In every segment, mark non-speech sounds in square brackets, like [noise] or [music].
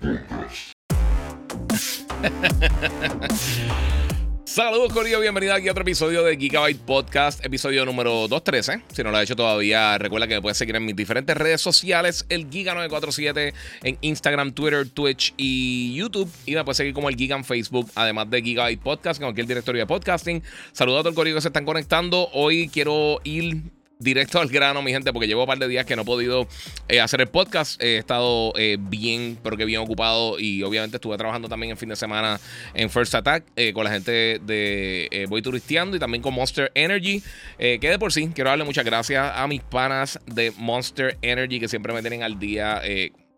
[laughs] Saludos, Corillo. Bienvenido aquí a otro episodio de Gigabyte Podcast, episodio número 213. Si no lo has hecho todavía, recuerda que me puedes seguir en mis diferentes redes sociales: el Giga947 en Instagram, Twitter, Twitch y YouTube. Y me puedes seguir como el Giga en Facebook, además de Gigabyte Podcast, en cualquier directorio de podcasting. Saludos a todo el Corillo que se están conectando. Hoy quiero ir directo al grano, mi gente, porque llevo un par de días que no he podido eh, hacer el podcast. He estado eh, bien, pero que bien ocupado. Y obviamente estuve trabajando también en fin de semana en First Attack eh, con la gente de Voy Turisteando y también con Monster Energy. que de por sí, quiero darle muchas gracias a mis panas de Monster Energy que siempre me tienen al día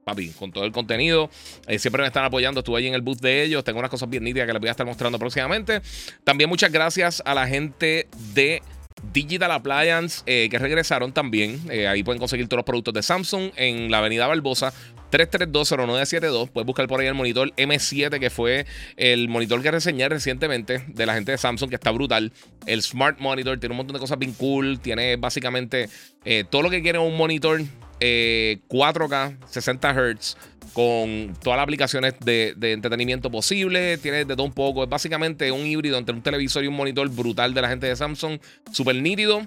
papi, con todo el contenido. siempre me están apoyando. Estuve ahí en el booth de ellos. Tengo unas cosas bien nítidas que les voy a estar mostrando próximamente. También muchas gracias a la gente de Digital Appliance, eh, que regresaron también. Eh, ahí pueden conseguir todos los productos de Samsung en la avenida Barbosa. 3320972. Puedes buscar por ahí el monitor M7, que fue el monitor que reseñé recientemente de la gente de Samsung, que está brutal. El Smart Monitor tiene un montón de cosas bien cool. Tiene básicamente eh, todo lo que quiere un monitor 4K, 60 Hz con todas las aplicaciones de, entretenimiento posible. Tiene de todo un poco. Es básicamente un híbrido entre un televisor y un monitor brutal de la gente de Samsung. Súper nítido.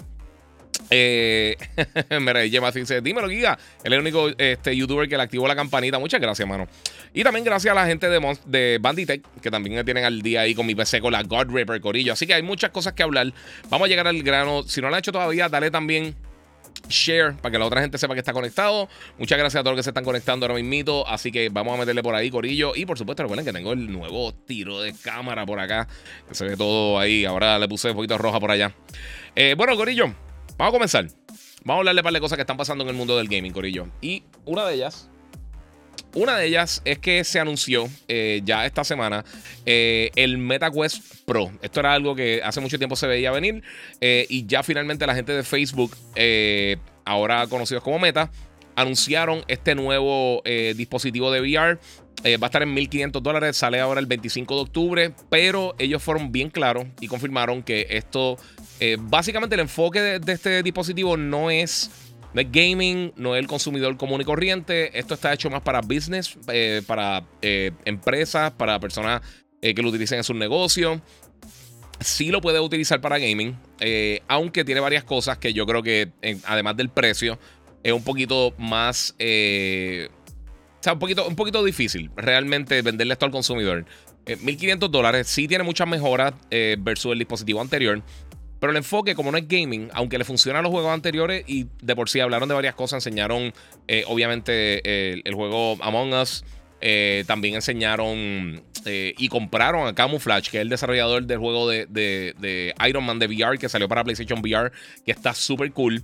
Eh, [laughs] mira, dice: Dímelo, Giga. Él es el único este, youtuber que le activó la campanita. Muchas gracias, mano. Y también gracias a la gente de, de Banditech, que también me tienen al día ahí con mi PC con la God Ripper Corillo. Así que hay muchas cosas que hablar. Vamos a llegar al grano. Si no lo han hecho todavía, dale también share para que la otra gente sepa que está conectado. Muchas gracias a todos los que se están conectando ahora mismo. Así que vamos a meterle por ahí, Corillo. Y por supuesto, recuerden que tengo el nuevo tiro de cámara por acá. Se ve todo ahí. Ahora le puse un poquito roja por allá. Eh, bueno, Corillo, vamos a comenzar. Vamos a hablarle para de cosas que están pasando en el mundo del gaming, Corillo. Y una de ellas una de ellas es que se anunció eh, ya esta semana eh, el MetaQuest Pro. Esto era algo que hace mucho tiempo se veía venir eh, y ya finalmente la gente de Facebook, ahora conocidos como Meta, anunciaron este nuevo dispositivo de VR. va a estar en 1.500 dólares, sale ahora el 25 de octubre, pero ellos fueron bien claros y confirmaron que esto, básicamente el enfoque de este dispositivo no es no es gaming, no es el consumidor común y corriente. Esto está hecho más para business, eh, para eh, empresas, para personas eh, que lo utilicen en sus negocios. Sí lo puede utilizar para gaming, aunque tiene varias cosas que yo creo que, además del precio, es un poquito más. o sea, un poquito, un poquito difícil realmente venderle esto al consumidor. 1.500 dólares sí tiene muchas mejoras versus el dispositivo anterior. Pero el enfoque, como no es gaming, aunque le funcionan los juegos anteriores y de por sí hablaron de varias cosas, enseñaron eh, obviamente el, juego Among Us, eh, también enseñaron eh, y compraron a Camouflage, que es el desarrollador del juego de, Iron Man de VR que salió para PlayStation VR, que está súper cool.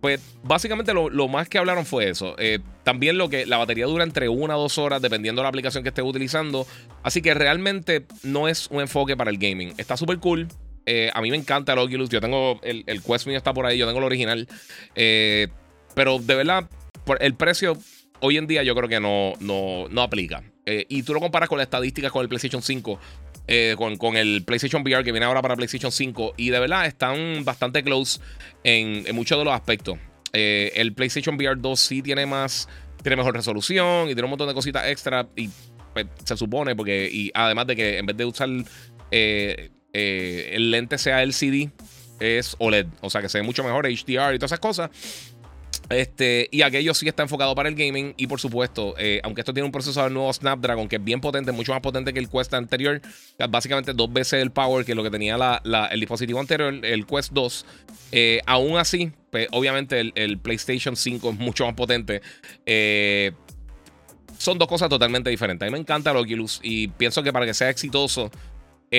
Pues básicamente lo, más que hablaron fue eso. también lo que la batería dura entre una o dos horas dependiendo de la aplicación que estés utilizando. Así que realmente no es un enfoque para el gaming. Está súper cool. Eh, a mí me encanta el Oculus. Yo tengo el, el Quest mío está por ahí. Yo tengo el original. Eh, pero de verdad, el precio hoy en día yo creo que no, no, aplica. Eh, y tú lo comparas con las estadísticas con el PlayStation 5. con, el PlayStation VR que viene ahora para PlayStation 5. Y de verdad están bastante close en, muchos de los aspectos. el PlayStation VR 2 sí tiene más. Tiene mejor resolución y tiene un montón de cositas extra. Y pues, se supone, porque. Y además de que en vez de usar el lente sea LCD, es OLED. O sea que se ve mucho mejor, HDR y todas esas cosas. Este, y aquello sí está enfocado para el gaming. Y por supuesto, eh, aunque esto tiene un procesador nuevo Snapdragon que es bien potente, mucho más potente que el Quest anterior, básicamente dos veces el power que lo que tenía el dispositivo anterior, el Quest 2. Eh, aún así, pues, obviamente el, PlayStation 5 es mucho más potente. son dos cosas totalmente diferentes. A mí me encanta el Oculus y pienso que para que sea exitoso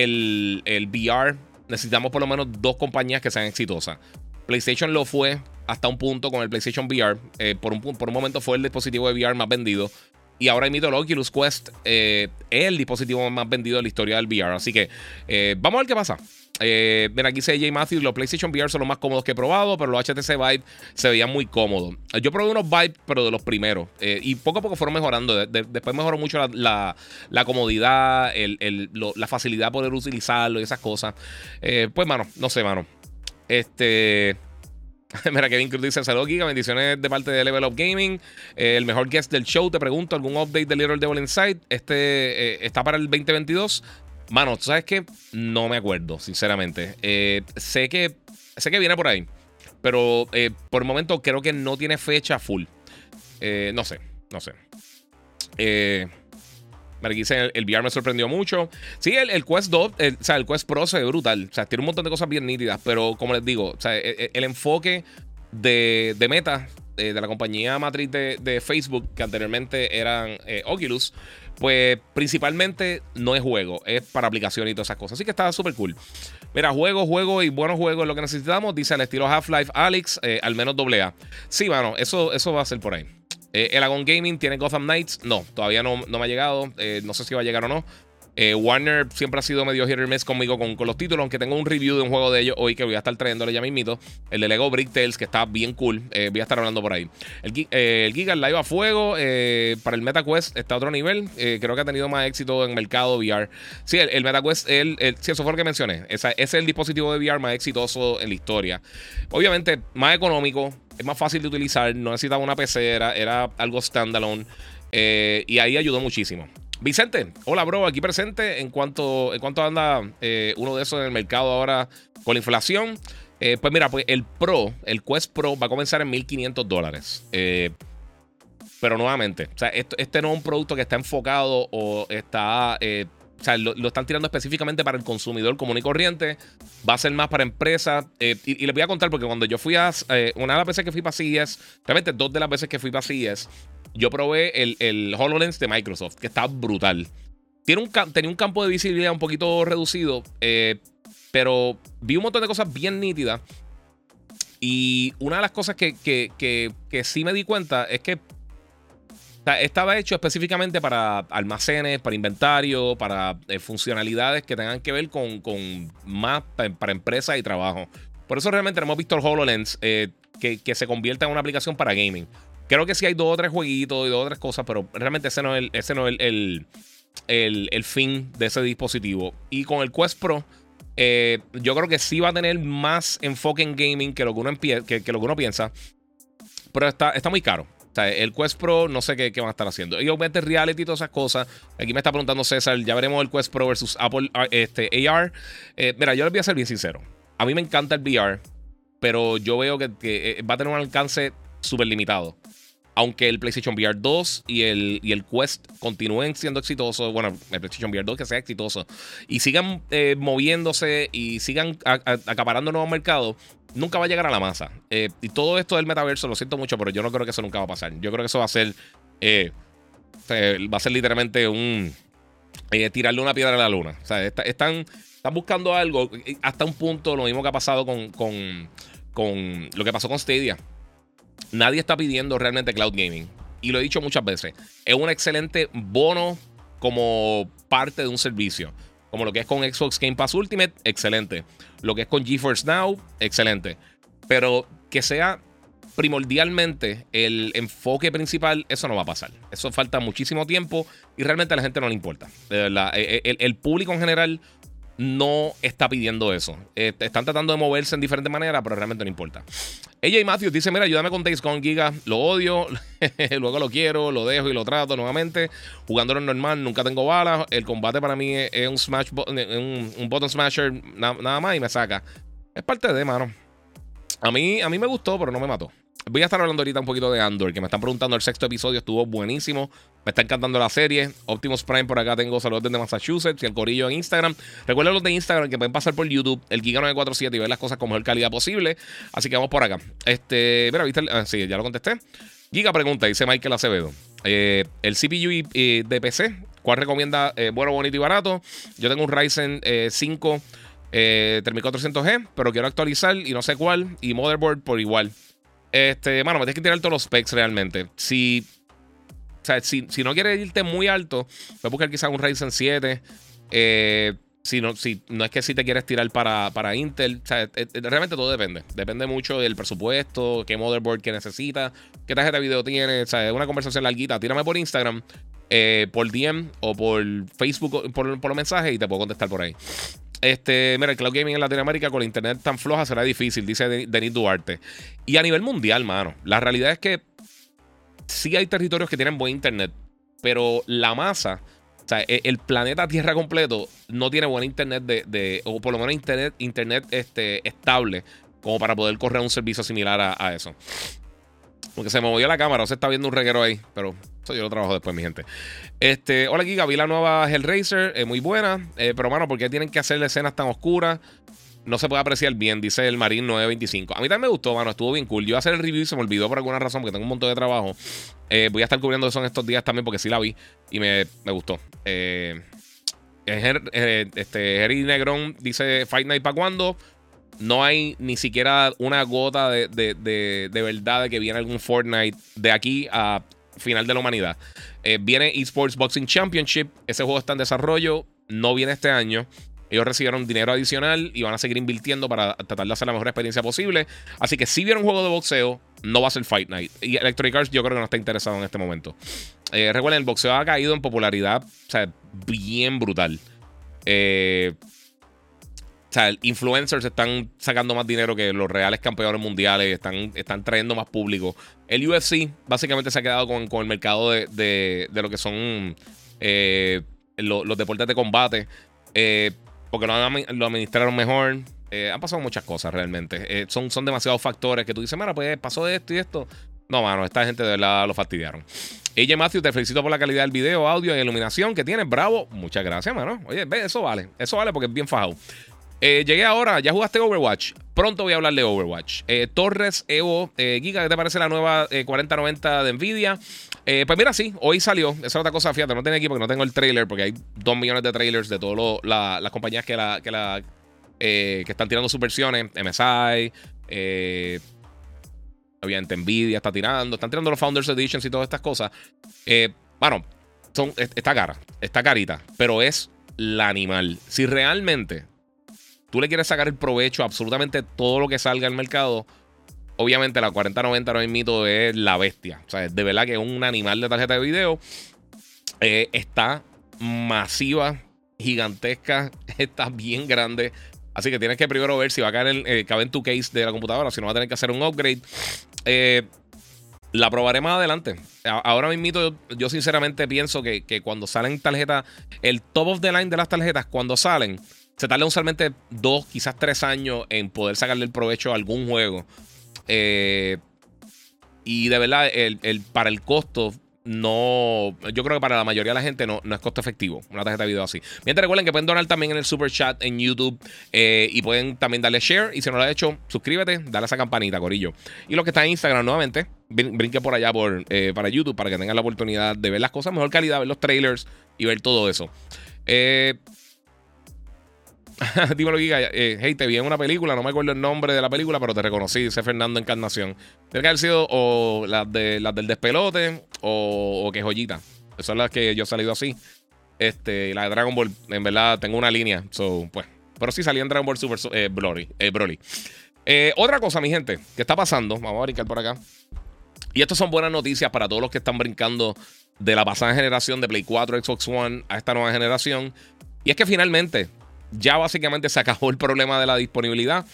el, VR, necesitamos por lo menos dos compañías que sean exitosas. PlayStation lo fue hasta un punto con el PlayStation VR. por, un, por un momento fue el dispositivo de VR más vendido. Y ahora emito el Oculus Quest es el dispositivo más vendido de la historia del VR. Así que vamos a ver qué pasa. Eh, aquí dice J. Matthews, los PlayStation VR son los más cómodos que he probado, pero los HTC Vive se veían muy cómodos. Yo probé unos Vive, pero de los primeros. Eh, y poco a poco fueron mejorando. después mejoró mucho la, comodidad, la facilidad de poder utilizarlo y esas cosas. Eh, pues, mano, no sé, mano. Este... [laughs] Mira, Kevin Cruz dice: Saludos, Giga. Bendiciones de parte de Level Up Gaming. el mejor guest del show. Te pregunto: ¿algún update de Little Devil Inside? Este está para el 2022. Mano, ¿tú sabes qué? No me acuerdo, sinceramente. Eh, sé, que, sé que viene por ahí. Pero eh, por el momento creo que no tiene fecha full. Eh, no sé, no sé. Eh, dice, el, VR me sorprendió mucho. Sí, el, Quest 2, o sea, el Quest Pro se ve brutal. O sea, tiene un montón de cosas bien nítidas. Pero como les digo, o sea, e, e, el, enfoque de, de Meta, de la compañía matriz de, de, Facebook, que anteriormente eran Oculus, pues principalmente no es juego, es para aplicaciones y todas esas cosas. Así que está súper cool. Mira, juego, juego y buenos juegos es lo que necesitamos. Dice al estilo Half-Life Alex, eh, al menos doble A. Sí, mano, eso, eso va a ser por ahí. Eh, el Agon Gaming tiene Gotham Knights. No, todavía no, no me ha llegado. Eh, no sé si va a llegar o no. Eh, Warner siempre ha sido medio hit or miss conmigo con, los títulos, aunque tengo un review de un juego de ellos hoy que voy a estar trayéndole ya mismito. El de Lego Brick Tales, que está bien cool. Eh, voy a estar hablando por ahí. El, eh, el Giga Live a fuego. para el MetaQuest está a otro nivel. creo que ha tenido más éxito en mercado VR. Sí, el, MetaQuest, el, sí, eso fue lo que mencioné. es el dispositivo de VR más exitoso en la historia. Obviamente, más económico, es más fácil de utilizar. No necesitaba una PC, era, algo standalone. y ahí ayudó muchísimo. Vicente, hola bro, aquí presente. En cuanto, en cuanto anda eh, uno de esos en el mercado ahora con la inflación, eh, pues mira, pues el Pro, el Quest Pro va a comenzar en 1500 dólares. Eh, pero nuevamente, o sea, este no es un producto que está enfocado o está o sea, lo, están tirando específicamente para el consumidor común y corriente. Va a ser más para empresas. y, les voy a contar porque cuando yo fui a. una de las veces que fui para CES, realmente dos de las veces que fui para CES, yo probé el, el HoloLens de Microsoft, que está brutal. Tiene un, tenía un campo de visibilidad un poquito reducido, eh, pero vi un montón de cosas bien nítidas. Y una de las cosas que, que, sí me di cuenta es que estaba hecho específicamente para almacenes, para inventario, para eh, funcionalidades que tengan que ver con, con más para, empresas y trabajo. Por eso realmente hemos visto el HoloLens eh, que, que, se convierta en una aplicación para gaming. Creo que sí hay dos o tres jueguitos y dos o tres cosas, pero realmente ese no es el, ese no es el, el, fin de ese dispositivo. Y con el Quest Pro, eh, yo creo que sí va a tener más enfoque en gaming que lo que uno, que, lo que uno piensa. Pero está, está muy caro. El Quest Pro, no sé qué, qué, van a estar haciendo. Y obviamente reality y todas esas cosas. Aquí me está preguntando César, ya veremos el Quest Pro versus Apple este, AR. Eh, mira, yo les voy a ser bien sincero. A mí me encanta el VR, pero yo veo que, que eh, va a tener un alcance súper limitado aunque el PlayStation VR 2 y el, y el Quest continúen siendo exitosos, bueno, el PlayStation VR 2 que sea exitoso, y sigan eh, moviéndose y sigan acaparando nuevos mercados, nunca va a llegar a la masa. Eh, y todo esto del metaverso, lo siento mucho, pero yo no creo que eso nunca va a pasar. Yo creo que eso va a ser, eh, va a ser literalmente un, tirarle una piedra a la luna. O sea, están, están buscando algo, hasta un punto, lo mismo que ha pasado con, con, con lo que pasó con Stadia nadie está pidiendo realmente cloud gaming. Y lo he dicho muchas veces. Es un excelente bono como parte de un servicio. Como lo que es con Xbox Game Pass Ultimate, excelente. Lo que es con GeForce Now, excelente. Pero que sea primordialmente el enfoque principal, eso no va a pasar. Eso falta muchísimo tiempo y realmente a la gente no le importa. E, e, el, el público en general no está pidiendo eso. Eh, están tratando de moverse en diferentes maneras, pero realmente no importa. Ella y Matthews dice: Mira, ayúdame con Days Gone Giga. Lo odio, [laughs] luego lo quiero, lo dejo y lo trato nuevamente. Jugándolo normal, nunca tengo balas. El combate para mí es, un smash un, un button smasher, nada más y me saca. Es parte de, mano. A mí, a mí me gustó, pero no me mató. Voy a estar hablando ahorita un poquito de Andor, que me están preguntando el sexto episodio, estuvo buenísimo. Me está encantando la serie. Optimus Prime por acá tengo saludos desde Massachusetts y el corillo en Instagram. Recuerden los de Instagram que pueden pasar por YouTube, el Giga 947 y ver las cosas con mejor calidad posible. Así que vamos por acá. Este, mira, ¿viste? Ah, sí, ya lo contesté. Giga pregunta, dice Michael Acevedo. Eh, el CPU de PC, ¿cuál recomienda eh, bueno, bonito y barato? Yo tengo un Ryzen 5 eh, 3400G, pero quiero actualizar y no sé cuál. Y motherboard por igual. Este, mano, me tienes que tirar todos los specs realmente. Si, o sea, si, si no quieres irte muy alto, voy a buscar quizás un Ryzen 7. Eh, si no, si no es que si te quieres tirar para, para Intel, eh, eh, realmente todo depende. Depende mucho del presupuesto, qué motherboard que necesitas, qué tarjeta de video tienes. O sea, es una conversación larguita. Tírame por Instagram, por DM o por Facebook, por, por los mensajes y te puedo contestar por ahí. Este, mira, el cloud gaming en Latinoamérica con la internet tan floja será difícil, dice Denis Duarte. Y a nivel mundial, mano, la realidad es que sí hay territorios que tienen buen internet, pero la masa o sea, e, el planeta Tierra completo no tiene buen internet de, o por lo menos internet, internet este, estable como para poder correr un servicio similar a, eso. Porque se me movió la cámara, o se está viendo un reguero ahí, pero eso yo lo trabajo después, mi gente. Este, hola Giga, vi la nueva Hellraiser, es muy buena, eh, pero mano, ¿por qué tienen que hacer escenas tan oscuras? no se puede apreciar bien, dice el Marín 925. A mí también me gustó, mano, estuvo bien cool. Yo iba a hacer el review y se me olvidó por alguna razón porque tengo un montón de trabajo. Eh, voy a estar cubriendo eso en estos días también porque sí la vi y me, gustó. Eh, eh, este, Harry Negrón dice Fight Night para cuándo. No hay ni siquiera una gota de, de, verdad de que viene algún Fortnite de aquí a final de la humanidad. viene Esports Boxing Championship. Ese juego está en desarrollo. No viene este año. Ellos recibieron dinero adicional y van a seguir invirtiendo para tratar de hacer la mejor experiencia posible. Así que si vieron un juego de boxeo, no va a ser Fight Night. Y Electronic Arts yo creo que no está interesado en este momento. Eh, recuerden, el boxeo ha caído en popularidad, o sea, bien brutal. Eh, sea, influencers están sacando más dinero que los reales campeones mundiales, están, están trayendo más público. El UFC básicamente se ha quedado con, el mercado de, lo que son eh, los deportes de combate. Eh, porque lo, administraron mejor. Eh, han pasado muchas cosas realmente. Eh, son, son demasiados factores que tú dices, mira, pues pasó esto y esto. No, mano, esta gente de verdad lo fastidiaron. Ella Matthew, te felicito por la calidad del video, audio y iluminación que tienes. Bravo. Muchas gracias, mano. Oye, ve, eso vale. Eso vale porque es bien fajado. Eh, llegué ahora, ya jugaste Overwatch. Pronto voy a hablar de Overwatch. Eh, Torres Evo eh, Giga, ¿qué te parece la nueva 4090 de Nvidia? pues mira, sí, hoy salió. Esa es otra cosa, fíjate, no tengo aquí porque no tengo el trailer, porque hay dos millones de trailers de todas las compañías que están tirando sus versiones. MSI, obviamente Nvidia está tirando, están tirando los Founders Editions y todas estas cosas. bueno, son, está cara, está carita, pero es la animal. Si realmente tú le quieres sacar el provecho a absolutamente todo lo que salga al mercado, obviamente la 4090 no es mito es la bestia. O sea, de verdad que es un animal de tarjeta de video. Eh, está masiva, gigantesca, [laughs] está bien grande. Así que tienes que primero ver si va a caer en, eh, en tu case de la computadora, si no va a tener que hacer un upgrade. Eh, la probaré más adelante. Ahora mismo yo sinceramente pienso que, que, cuando salen tarjetas, el top of the line de las tarjetas, cuando salen, se tarda usualmente dos, quizás tres años en poder sacarle el provecho a algún juego. Eh, y de verdad, el, para el costo, no. Yo creo que para la mayoría de la gente no, no es costo efectivo una tarjeta de video así. Mientras recuerden que pueden donar también en el super chat en YouTube eh, y pueden también darle share. Y si no lo has hecho, suscríbete, dale a esa campanita, Corillo. Y los que están en Instagram nuevamente, brinque por allá por, eh, para YouTube para que tengan la oportunidad de ver las cosas mejor calidad, ver los trailers y ver todo eso. Eh. [laughs] Dímelo, Giga. Eh, hey, te vi en una película, no me acuerdo el nombre de la película, pero te reconocí, dice Fernando Encarnación. Tiene que haber sido o las, de, las del despelote o, que joyita. Esas son las que yo he salido así. Este, la de Dragon Ball, en verdad, tengo una línea. So, pues. Pero sí salí en Dragon Ball Super eh, Broly. Eh, Broly. Eh, otra cosa, mi gente, que está pasando. Vamos a brincar por acá. Y estas son buenas noticias para todos los que están brincando de la pasada generación de Play 4, Xbox One a esta nueva generación. Y es que finalmente ya básicamente se acabó el problema de la disponibilidad.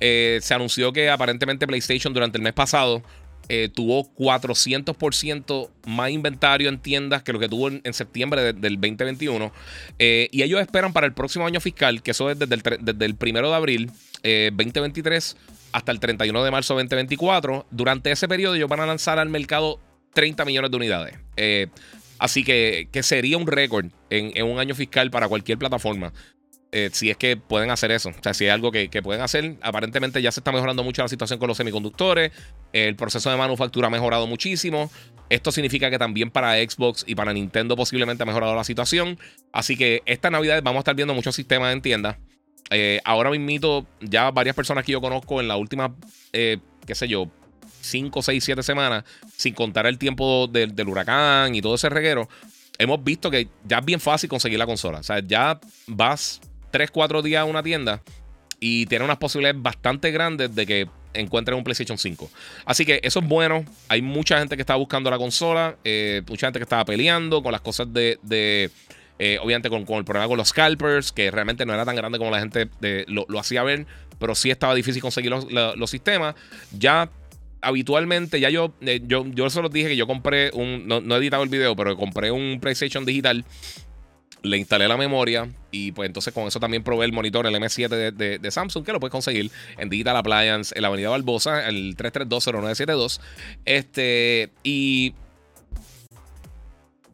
Eh, se anunció que aparentemente PlayStation durante el mes pasado eh, tuvo 400% más inventario en tiendas que lo que tuvo en, septiembre del 2021. Eh, y ellos esperan para el próximo año fiscal, que eso es desde el, primero de abril 2023 hasta el 31 de marzo 2024. Durante ese periodo ellos van a lanzar al mercado 30 millones de unidades. así que, que, sería un récord en, un año fiscal para cualquier plataforma. Eh, si es que pueden hacer eso. O sea, si es algo que, pueden hacer. Aparentemente ya se está mejorando mucho la situación con los semiconductores. El proceso de manufactura ha mejorado muchísimo. Esto significa que también para Xbox y para Nintendo posiblemente ha mejorado la situación. Así que esta Navidad vamos a estar viendo muchos sistemas en tiendas. Eh, ahora mismo ya varias personas que yo conozco en la última, eh, qué sé yo, 5, 6, 7 semanas, sin contar el tiempo del, del huracán y todo ese reguero, hemos visto que ya es bien fácil conseguir la consola. O sea, ya vas 3, 4 días a una tienda y tiene unas posibilidades bastante grandes de que encuentren un PlayStation 5. Así que eso es bueno. Hay mucha gente que está buscando la consola, eh, mucha gente que estaba peleando con las cosas de. Eh, obviamente con, el problema con los scalpers, que realmente no era tan grande como la gente lo, hacía ver, pero sí estaba difícil conseguir los, sistemas. Ya habitualmente, ya yo, eh, yo, yo solo dije que yo compré un, no, no he editado el video, pero compré un PlayStation digital le instalé la memoria y pues entonces con eso también probé el monitor, el M7 de, Samsung, que lo puedes conseguir en Digital Appliance, en la Avenida Barbosa, el 3320972. Este, y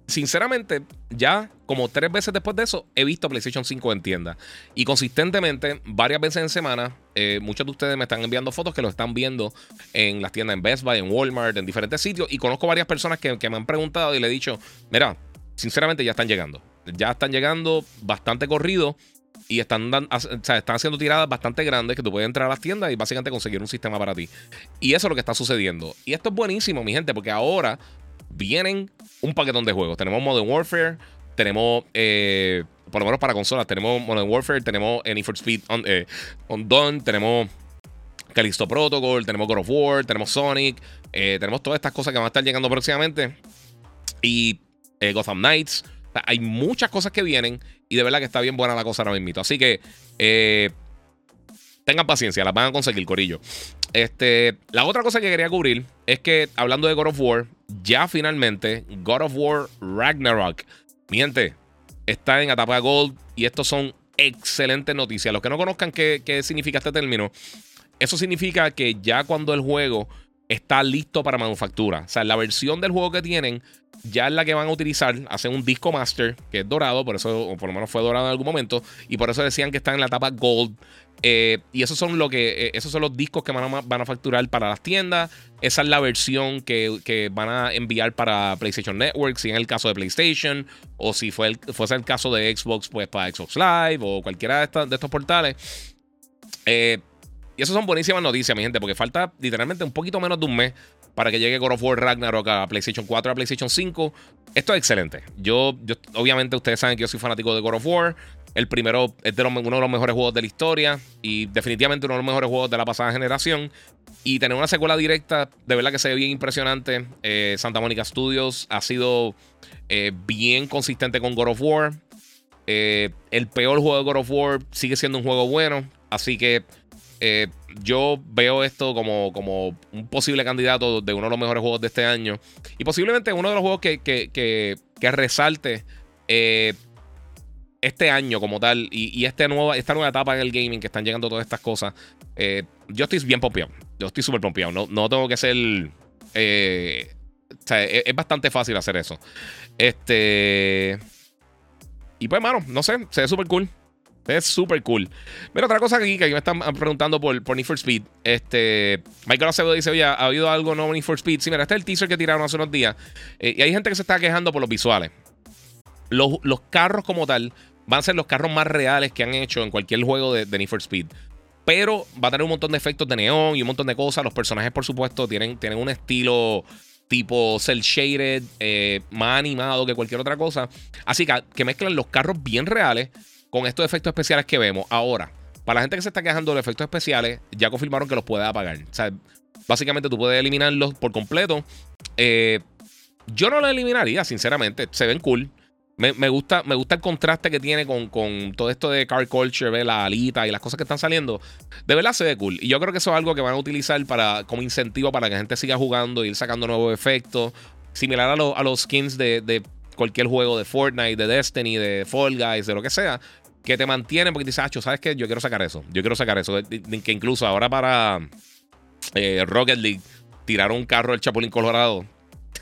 sinceramente, ya como tres veces después de eso, he visto PlayStation 5 en tienda. Y consistentemente, varias veces en semana, eh, muchos de ustedes me están enviando fotos que lo están viendo en las tiendas en Best Buy, en Walmart, en diferentes sitios. Y conozco varias personas que, que me han preguntado y le he dicho, mira, sinceramente ya están llegando ya están llegando bastante corridos y están, están haciendo tiradas bastante grandes que tú puedes entrar a las tiendas y básicamente conseguir un sistema para ti. Y eso es lo que está sucediendo. Y esto es buenísimo, mi gente, porque ahora vienen un paquetón de juegos. Tenemos Modern Warfare, tenemos, eh, por lo menos para consolas, tenemos Modern Warfare, tenemos Any for Speed on, eh, Dawn, tenemos Callisto Protocol, tenemos God of War, tenemos Sonic, eh, tenemos todas estas cosas que van a estar llegando próximamente. Y Gotham Knights hay muchas cosas que vienen y de verdad que está bien buena la cosa ahora mismo. Así que eh, tengan paciencia, las van a conseguir, Corillo. Este, la otra cosa que quería cubrir es que, hablando de God of War, ya finalmente God of War Ragnarok, mi gente, está en etapa Gold y estos son excelentes noticias. Los que no conozcan qué, qué significa este término, eso significa que ya cuando el juego está listo para manufactura, o sea, la versión del juego que tienen ya es la que van a utilizar. Hacen un disco master que es dorado, por eso, o por lo menos fue dorado en algún momento, y por eso decían que está en la etapa gold. Eh, y esos son, lo que, eh, esos son los discos que van a, van a, facturar para las tiendas. Esa es la versión que, van a enviar para PlayStation Network, si en el caso de PlayStation, o si fue el, fuese el caso de Xbox, pues para Xbox Live, o cualquiera de, de estos portales. Eh, y eso son buenísimas noticias, mi gente, porque falta literalmente un poquito menos de un mes para que llegue God of War Ragnarok a PlayStation 4 a PlayStation 5. Esto es excelente. Yo, obviamente, ustedes saben que yo soy fanático de God of War. El primero es uno de los mejores juegos de la historia y definitivamente uno de los mejores juegos de la pasada generación. Y tener una secuela directa, de verdad que se ve bien impresionante. Eh, Santa Monica Studios ha sido eh, bien consistente con God of War. Eh, el peor juego de God of War sigue siendo un juego bueno. Así que eh, yo veo esto como, como un posible candidato de uno de los mejores juegos de este año. Y posiblemente uno de los juegos que, que, resalte eh, este año como tal. Y, este nueva, esta nueva etapa en el gaming que están llegando todas estas cosas. Eh, yo estoy bien pompeado. Yo estoy súper pompeado. No, no tengo que ser. es, es, bastante fácil hacer eso. Este. Y pues, mano, no sé, se ve súper cool. Es súper cool. Mira, otra cosa aquí que me están preguntando por, por Need for Speed. Este, Michael Acevedo dice, oye, ¿ha habido algo nuevo Need for Speed? Sí, mira, este es el teaser que tiraron hace unos días. Eh, y hay gente que se está quejando por los visuales. Los, los, carros como tal van a ser los carros más reales que han hecho en cualquier juego de, Need for Speed. Pero va a tener un montón de efectos de neón y un montón de cosas. Los personajes, por supuesto, tienen, tienen un estilo tipo cel shaded, eh, más animado que cualquier otra cosa. Así que, que mezclan los carros bien reales con estos efectos especiales que vemos. Ahora, para la gente que se está quejando de los efectos especiales, ya confirmaron que los puede apagar. O sea, básicamente tú puedes eliminarlos por completo. Eh, yo no los eliminaría, sinceramente. Se ven cool. Me, gusta, me gusta el contraste que tiene con, todo esto de car culture, la alita y las cosas que están saliendo. De verdad se ve cool. Y yo creo que eso es algo que van a utilizar para, como incentivo para que la gente siga jugando, ir sacando nuevos efectos. Similar a, a los skins de, de, cualquier juego de Fortnite, de Destiny, de Fall Guys, de lo que sea que te mantienen porque dices, ah, ¿sabes qué? Yo quiero sacar eso. Yo quiero sacar eso. Que incluso ahora para eh, Rocket League tiraron un carro del Chapulín Colorado.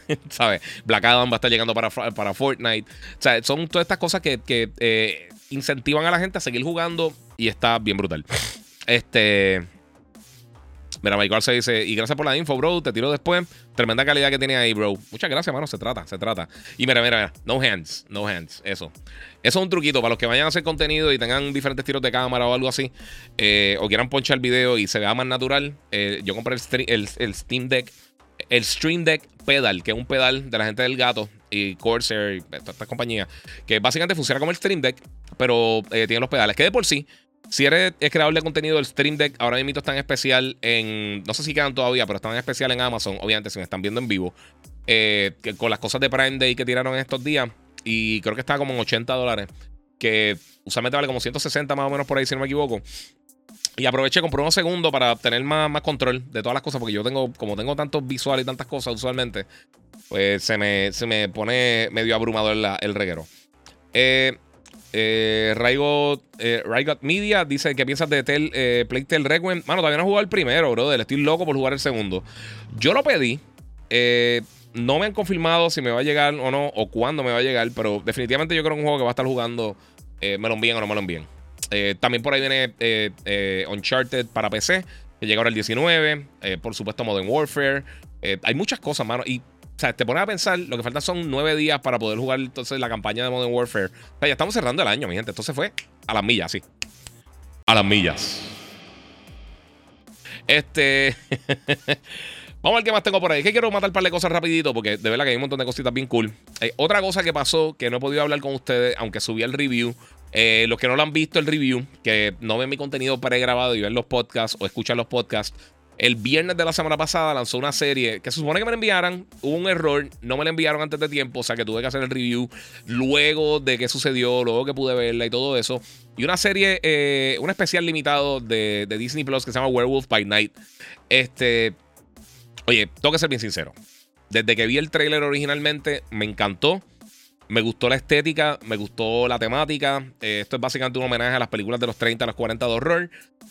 [laughs] ¿Sabes? Black Adam va a estar llegando para, para Fortnite. O sea, son todas estas cosas que, eh, incentivan a la gente a seguir jugando y está bien brutal. Este. Mira, Michael se dice, y gracias por la info, bro, te tiro después. Tremenda calidad que tiene ahí, bro. Muchas gracias, mano, se trata, se trata. Y mira, mira, mira, no hands, no hands, eso. Eso es un truquito para los que vayan a hacer contenido y tengan diferentes tiros de cámara o algo así, eh, o quieran ponchar el video y se vea más natural. Eh, yo compré el, el, Steam Deck, el Stream Deck Pedal, que es un pedal de la gente del gato y Corsair, y estas compañías, que básicamente funciona como el Stream Deck, pero eh, tiene los pedales, que de por sí si eres creador de contenido del Stream Deck, ahora mismo está en especial en. No sé si quedan todavía, pero están en especial en Amazon. Obviamente, si me están viendo en vivo. Eh, con las cosas de Prime Day que tiraron estos días. Y creo que está como en 80 dólares. Que usualmente vale como 160 más o menos por ahí, si no me equivoco. Y aproveché, compré unos segundos para tener más, más control de todas las cosas. Porque yo tengo, como tengo tantos visuales y tantas cosas usualmente, pues se me, se me pone medio abrumador el reguero. Eh, eh, Raigo, eh, Media dice que piensas de eh, Playtel Requiem. Mano, todavía no he jugado el primero, brother. Estoy loco por jugar el segundo. Yo lo pedí. Eh, no me han confirmado si me va a llegar o no, o cuándo me va a llegar, pero definitivamente yo creo que un juego que va a estar jugando, me lo envíen o no me lo envíen. también por ahí viene Uncharted para PC, que llega ahora el 19. por supuesto, Modern Warfare. hay muchas cosas, mano. Y sea, te pones a pensar, lo que falta son nueve días para poder jugar entonces la campaña de Modern Warfare. O sea, ya estamos cerrando el año, mi gente. Entonces fue a las millas, sí. A las millas. Este. [laughs] Vamos a ver qué más tengo por ahí. Que quiero matar un par de cosas rapidito porque de verdad que hay un montón de cositas bien cool. Eh, otra cosa que pasó que no he podido hablar con ustedes, aunque subí el review. Eh, los que no lo han visto el review, que no ven mi contenido pregrabado y ven los podcasts o escuchan los podcasts, el viernes de la semana pasada lanzó una serie que se supone que me la enviaran. Hubo un error, no me la enviaron antes de tiempo, o sea que tuve que hacer el review luego de qué sucedió, luego que pude verla y todo eso. Y una serie, eh, un especial limitado de, Disney Plus que se llama Werewolf by Night. Este, oye, tengo que ser bien sincero. Desde que vi el trailer originalmente, me encantó. Me gustó la estética, me gustó la temática. Eh, esto es básicamente un homenaje a las películas de los 30 a los 40 de horror.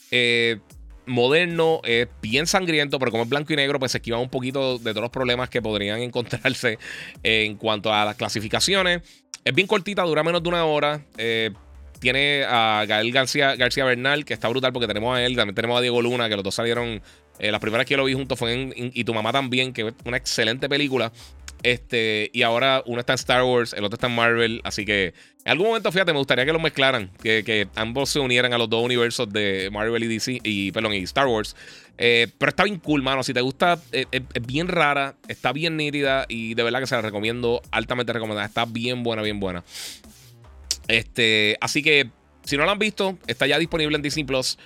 Eh, moderno, es bien sangriento, pero como es blanco y negro, pues se esquiva un poquito de todos los problemas que podrían [laughs] encontrarse en cuanto a las clasificaciones. Es bien cortita, dura menos de una hora. Eh, tiene a Gael García, García Bernal, que está brutal porque tenemos a él, también tenemos a Diego Luna, que los dos salieron. Eh, las primeras que yo lo vi juntos fue en, Y tu mamá también, que es una excelente película. Este, y ahora uno está en Star Wars, el otro está en Marvel. Así que en algún momento, fíjate, me gustaría que los mezclaran, que, ambos se unieran a los dos universos de Marvel y DC, y, perdón, y Star Wars. Eh, pero está bien cool, mano. Si te gusta, eh, eh, es, bien rara, está bien nítida y de verdad que se la recomiendo, altamente recomendada. Está bien buena, bien buena. Este, así que si no la han visto, está ya disponible en Disney Plus.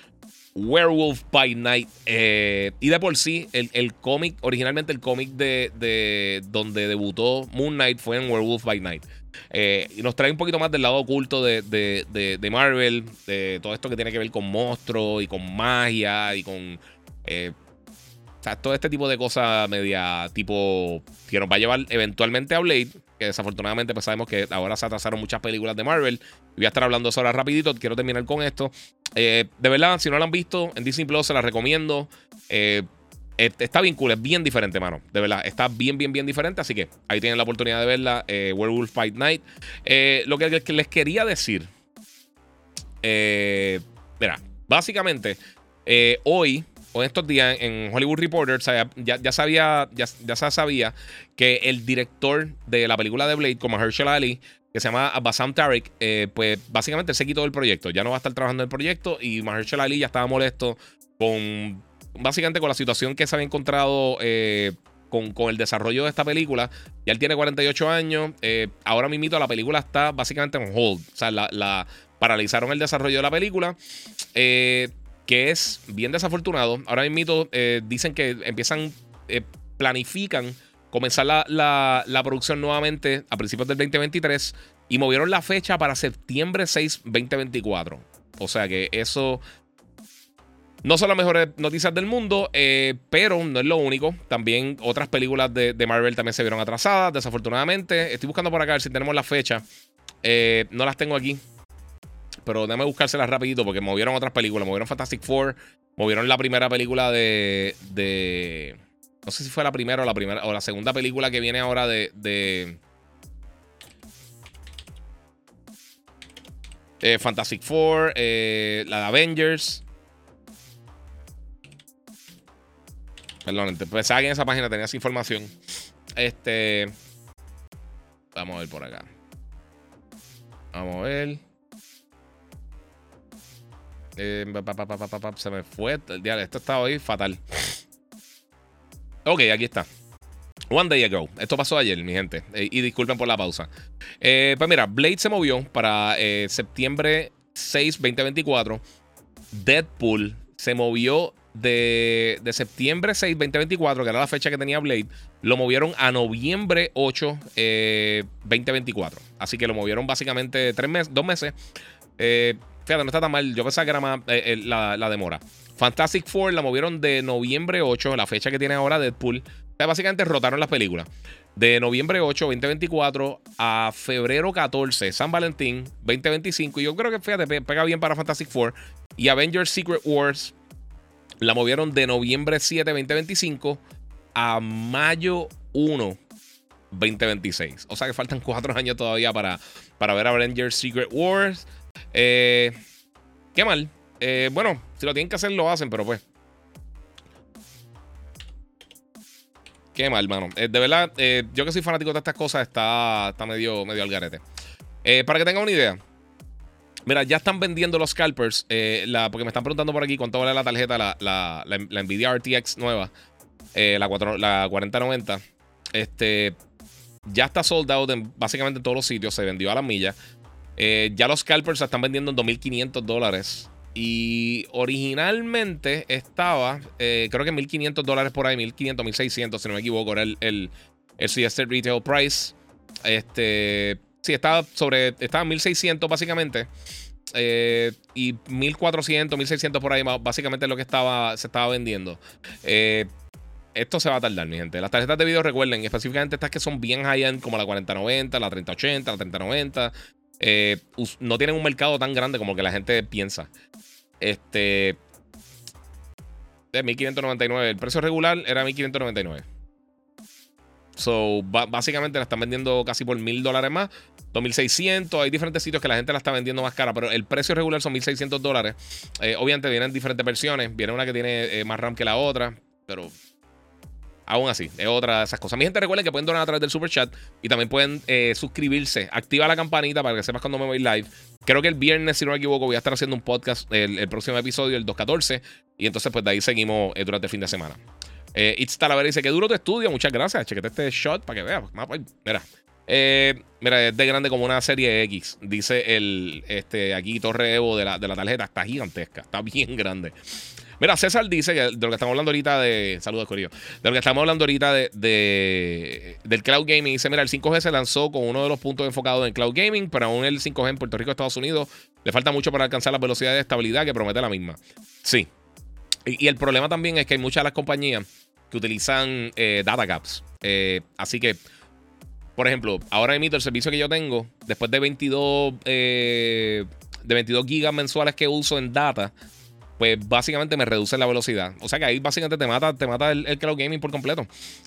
Werewolf by Night. Eh, y de por sí, el, cómic, originalmente el cómic de, donde debutó Moon Knight fue en Werewolf by Night. Eh, y nos trae un poquito más del lado oculto de, de, Marvel, de todo esto que tiene que ver con monstruos y con magia y con eh, todo este tipo de cosas media tipo que nos va a llevar eventualmente a Blade, que desafortunadamente pues sabemos que ahora se atrasaron muchas películas de Marvel. Voy a estar hablando eso ahora rapidito, quiero terminar con esto. Eh, de verdad, si no lo han visto, en Disney Plus se la recomiendo. Eh, está bien cool, es bien diferente, mano. De verdad, está bien, bien, bien diferente. Así que ahí tienen la oportunidad de verla. Eh, Werewolf Fight Night. lo que, les quería decir. mira, básicamente, hoy o en estos días en Hollywood Reporter ya, sabía, ya, se sabía que el director de la película de Blade, como Herschel Ali, que se llama Bassam Tarek, eh, pues básicamente se quitó del proyecto. Ya no va a estar trabajando en el proyecto y Mahershala Ali ya estaba molesto con, básicamente con la situación que se había encontrado eh, con, el desarrollo de esta película. Ya él tiene 48 años. Eh, ahora mismo la película está básicamente en hold. O sea, la, paralizaron el desarrollo de la película. Eh, que es bien desafortunado. Ahora mismo eh, dicen que empiezan, eh, planifican comenzar la, producción nuevamente a principios del 2023 y movieron la fecha para septiembre 6, 2024. O sea que eso no son las mejores noticias del mundo, eh, pero no es lo único. También otras películas de, Marvel también se vieron atrasadas, desafortunadamente. Estoy buscando por acá a ver si tenemos la fecha. no las tengo aquí pero déjame buscárselas rapidito porque movieron otras películas. Movieron Fantastic Four, movieron la primera película de, de no sé si fue la primera o la primera o la segunda película que viene ahora de, de eh, Fantastic Four, eh, la de Avengers. Perdón, pensaba que en esa página tenías información. Este. Vamos a ver por acá. Vamos a ver. Eh, se me fue. Esto estaba ahí fatal. Ok, aquí está. One day ago. Esto pasó ayer, mi gente. Eh, y disculpen por la pausa. Eh, pues mira, Blade se movió para septiembre 6, 2024. Deadpool se movió de, septiembre 6, 2024, que era la fecha que tenía Blade. Lo movieron a noviembre 8, 2024. Así que lo movieron básicamente tres meses, dos meses. Eh, Fíjate, no está tan mal. Yo pensaba que era más eh, eh, la, demora. Fantastic Four la movieron de noviembre 8, la fecha que tiene ahora Deadpool. básicamente rotaron las películas. De noviembre 8, 2024 a febrero 14, San Valentín 2025. Y yo creo que, fíjate, pega bien para Fantastic Four. Y Avengers Secret Wars la movieron de noviembre 7, 2025 a mayo 1, 2026. O sea que faltan cuatro años todavía para, para ver Avengers Secret Wars. Eh, qué mal. Eh, bueno, si lo tienen que hacer, lo hacen, pero pues. Qué mal, mano. Eh, de verdad, yo que soy fanático de estas cosas, está, está medio, medio al garete. para que tengan una idea. Mira, ya están vendiendo los scalpers. la, porque me están preguntando por aquí cuánto vale la tarjeta, la, la, la, Nvidia RTX nueva. la, 4, la 4090. Este. Ya está sold out en básicamente todos los sitios. Se vendió a la milla. Eh, ya los scalpers se están vendiendo en 2.500 dólares. Y originalmente estaba, eh, creo que 1.500 dólares por ahí, 1.500, 1.600, si no me equivoco, era el, el, el suggested retail price. Este, sí, estaba sobre, estaba 1.600 básicamente. Eh, y 1.400, 1.600 por ahí, básicamente lo que estaba, se estaba vendiendo. esto se va a tardar, mi gente. Las tarjetas de video, recuerden, específicamente estas que son bien high-end, como la 4090, la 3080, la 3090, eh, no tienen un mercado tan grande como que la gente piensa. Este. De 1599. El precio regular era 1599. So, básicamente la están vendiendo casi por mil dólares más. 2600. Hay diferentes sitios que la gente la está vendiendo más cara, pero el precio regular son 1600 dólares. Eh, obviamente vienen diferentes versiones. Viene una que tiene eh, más RAM que la otra, pero Aún así, es otra de esas cosas. Mi gente, recuerden que pueden donar a través del super chat y también pueden eh, suscribirse. Activa la campanita para que sepas cuando me voy live. Creo que el viernes, si no me equivoco, voy a estar haciendo un podcast, el, próximo episodio, el 214. Y entonces, pues de ahí seguimos eh, durante el fin de semana. Eh, It's Talavera dice que duro tu estudio. Muchas gracias. Chequete este shot para que veas. Pues, mira. Eh, mira, es de grande como una serie X. Dice el este aquí Torre Evo de la, de la tarjeta. Está gigantesca. Está [laughs] bien grande. Mira, César dice que de lo que estamos hablando ahorita de. Saludos, Corillo. De lo que estamos hablando ahorita de, del cloud gaming. Dice: Mira, el 5G se lanzó con uno de los puntos enfocados en cloud gaming, pero aún el 5G en Puerto Rico, Estados Unidos, le falta mucho para alcanzar la velocidad de estabilidad que promete la misma. Sí. Y, el problema también es que hay muchas de las compañías que utilizan eh, data caps. Eh, así que. Por ejemplo, ahora emito el servicio que yo tengo, después de 22, eh, de 22 gigas mensuales que uso en data, pues básicamente me reduce la velocidad. O sea que ahí básicamente te mata, te mata el, cloud gaming por completo.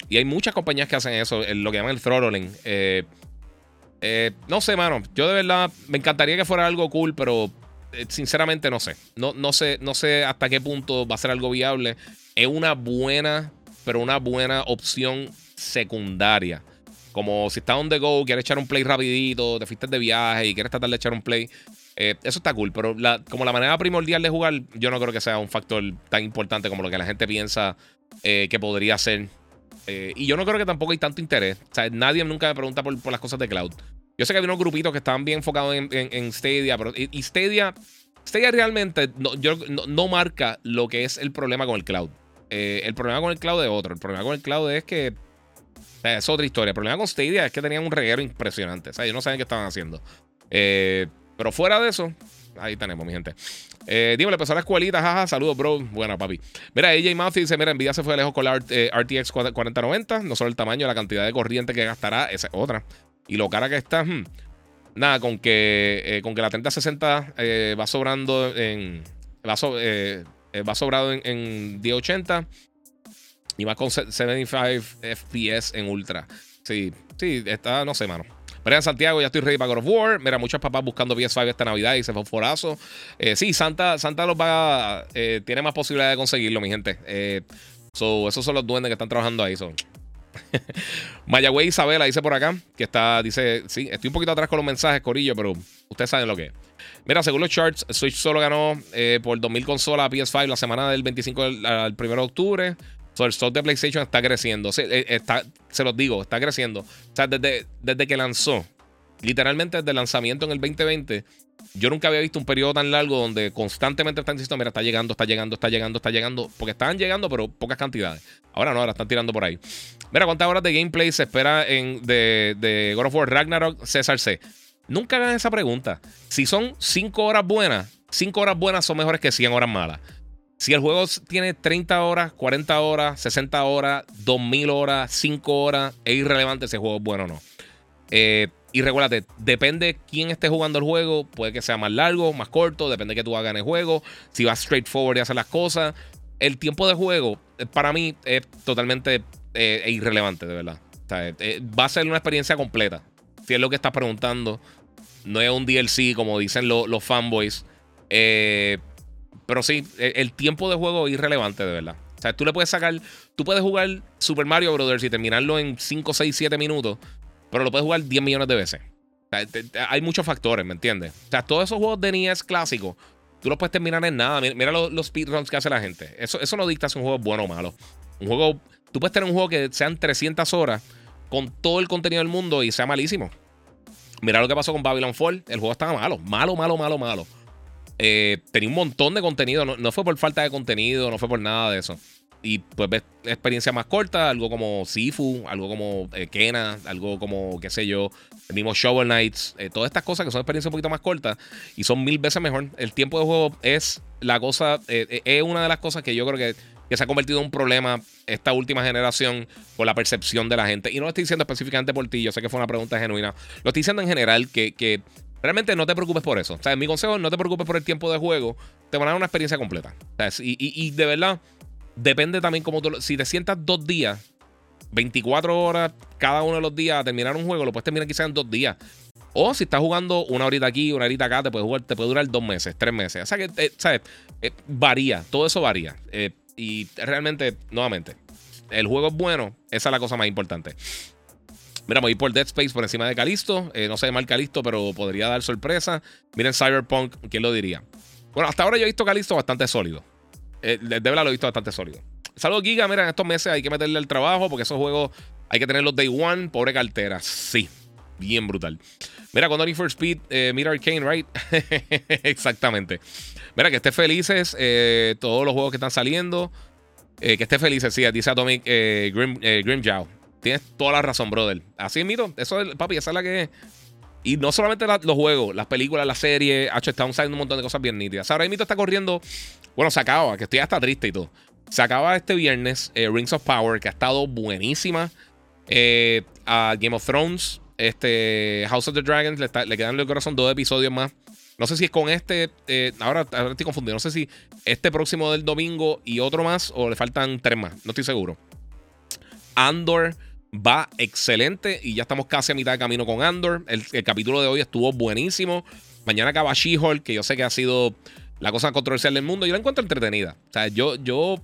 Y hay muchas compañías que hacen eso, lo que llaman el throttling. Eh, eh, no sé, mano. Yo de verdad me encantaría que fuera algo cool, pero eh, sinceramente no sé. No, no sé. no sé hasta qué punto va a ser algo viable. Es una buena, pero una buena opción secundaria. Como si estás on the go, quieres echar un play rapidito, te fuiste de viaje y quieres tratar de echar un play. Eh, eso está cool, pero como la manera primordial de jugar, yo no creo que sea un factor tan importante como lo que la gente piensa eh, que podría ser. Eh, y yo no creo que tampoco hay tanto interés. O sea, nadie nunca me pregunta por, las cosas de cloud. Yo sé que hay unos grupitos que estaban bien enfocados en, Stadia, pero y, Stadia, Stadia realmente no, yo, no, marca lo que es el problema con el cloud. el problema con el cloud es otro. El problema con el cloud es que es otra historia. El problema con Stadia es que tenían un reguero impresionante. O sea, ellos no saben qué estaban haciendo. Eh, pero fuera de eso, ahí tenemos, mi gente. Eh, le empezó la escuelita, jaja, saludos, bro. Buena, papi. Mira, AJ Matthew dice: Mira, Nvidia se fue lejos con la RTX 4090. Eh, no solo el tamaño, la cantidad de corriente que gastará, esa es otra. Y lo cara que está, hmm. nada, con que, eh, con que la 3060 eh, va sobrando en. Va, va sobrado en, en 1080 y va con 75 FPS en ultra. Sí, sí, está, no sé, mano. María Santiago, ya estoy ready para God of War. Mira, muchos papás buscando PS5 esta Navidad y se fue forazo. Eh, sí, Santa, Santa los va. Eh, tiene más posibilidad de conseguirlo, mi gente. Eh, So, esos son los duendes que están trabajando ahí. So. [laughs] Mayagüey Isabela dice por acá que está, dice, sí, estoy un poquito atrás con los mensajes, Corillo, pero ustedes saben lo que es. Mira, según los charts, Switch solo ganó eh, por 2000 consolas PS5 la semana del 25 al, 1 de octubre. So, el stock de PlayStation está creciendo. Se, eh, está, se los digo, está creciendo. O sea, desde, desde que lanzó, literalmente desde el lanzamiento en el 2020, yo nunca había visto un periodo tan largo donde constantemente están diciendo, mira, está llegando, está llegando, está llegando, está llegando. Porque estaban llegando, pero pocas cantidades. Ahora no, ahora están tirando por ahí. Mira, ¿cuántas horas de gameplay se espera en, de, de God of War Ragnarok César C? Nunca hagan esa pregunta. Si son 5 horas buenas, 5 horas buenas son mejores que 100 horas malas. Si el juego tiene 30 horas, 40 horas, 60 horas, 2000 horas, 5 horas, es irrelevante si el juego es bueno o no. Eh, y recuérdate, depende quién esté jugando el juego, puede que sea más largo, más corto, depende de que tú hagas en el juego, si vas straightforward y haces las cosas. El tiempo de juego, eh, para mí, es totalmente eh, irrelevante, de verdad. va a ser una experiencia completa. Si es lo que estás preguntando, no es un DLC como dicen los fanboys. Eh, pero sí, e, el, tiempo de juego es irrelevante, de verdad. O sea, tú le puedes sacar, tú puedes jugar Super Mario Brothers y terminarlo en 5, 6, 7 minutos, pero lo puedes jugar 10 millones de veces. hay muchos factores, ¿me entiendes? O sea, todos esos juegos de NES clásicos, tú los puedes terminar en nada. Mira, los, speedruns que hace la gente. Eso, eso no dicta si un juego es bueno o malo. Un juego, tú puedes tener un juego que sean 300 horas con todo el contenido del mundo y sea malísimo. Mira lo que pasó con Babylon Fall. El juego estaba malo. Malo, malo, malo, malo. Eh, tenía un montón de contenido. No, fue por falta de contenido, no fue por nada de eso. Y pues ves más corta, algo como Sifu, algo como eh, Kena, algo como, qué sé yo, el mismo Shovel Knights, eh, todas estas cosas que son experiencias un poquito más cortas y son mil veces mejor. El tiempo de juego es la cosa, es una de las cosas que yo creo que que se ha convertido en un problema esta última generación por la percepción de la gente. Y no lo estoy diciendo específicamente por ti, yo sé que fue una pregunta genuina. Lo estoy diciendo en general que, realmente no te preocupes por eso. O sea, mi consejo no te preocupes por el tiempo de juego, te van a dar una experiencia completa. y, de verdad, depende también como tú, si te sientas dos días, 24 horas cada uno de los días a terminar un juego, lo puedes terminar quizás en dos días. O si estás jugando una horita aquí, una horita acá, te puede, jugar, te puede durar dos meses, tres meses. O sea que, eh, ¿sabes? Eh, varía, todo eso varía. Eh, y realmente, nuevamente, el juego es bueno. Esa es la cosa más importante. Mira, voy por Dead Space por encima de Calisto. Eh, no sé mal Calisto, pero podría dar sorpresa. Miren Cyberpunk, ¿quién lo diría? Bueno, hasta ahora yo he visto Calisto bastante sólido. Eh, de verdad lo he visto bastante sólido. Saludos, Giga. Mira, en estos meses hay que meterle el trabajo porque esos juegos hay que tenerlos day one. Pobre cartera. Sí, bien brutal. Mira, cuando Need for Speed, eh, mira Arcane, right? [laughs] Exactamente. Mira, que esté felices eh, todos los juegos que están saliendo. Eh, que esté felices, sí, dice Atomic Grim, Grim Tienes toda la razón, brother. Así es, mito. Eso es, papi, esa es la que es. Y no solamente los juegos, las películas, las series. H, están saliendo un montón de cosas bien nítidas. Ahora mito está corriendo. Bueno, se acaba, que estoy hasta triste y todo. Se acaba este viernes Rings of Power, que ha estado buenísima. a Game of Thrones, este House of the Dragons, le, le quedan el corazón dos episodios más. No sé si es con este. Eh, ahora, estoy confundido. No sé si este próximo del domingo y otro más o le faltan tres más. No estoy seguro. Andor va excelente y ya estamos casi a mitad de camino con Andor. El, capítulo de hoy estuvo buenísimo. Mañana acaba She-Hulk, que yo sé que ha sido la cosa controversial del mundo. Yo la encuentro entretenida. O sea, yo, yo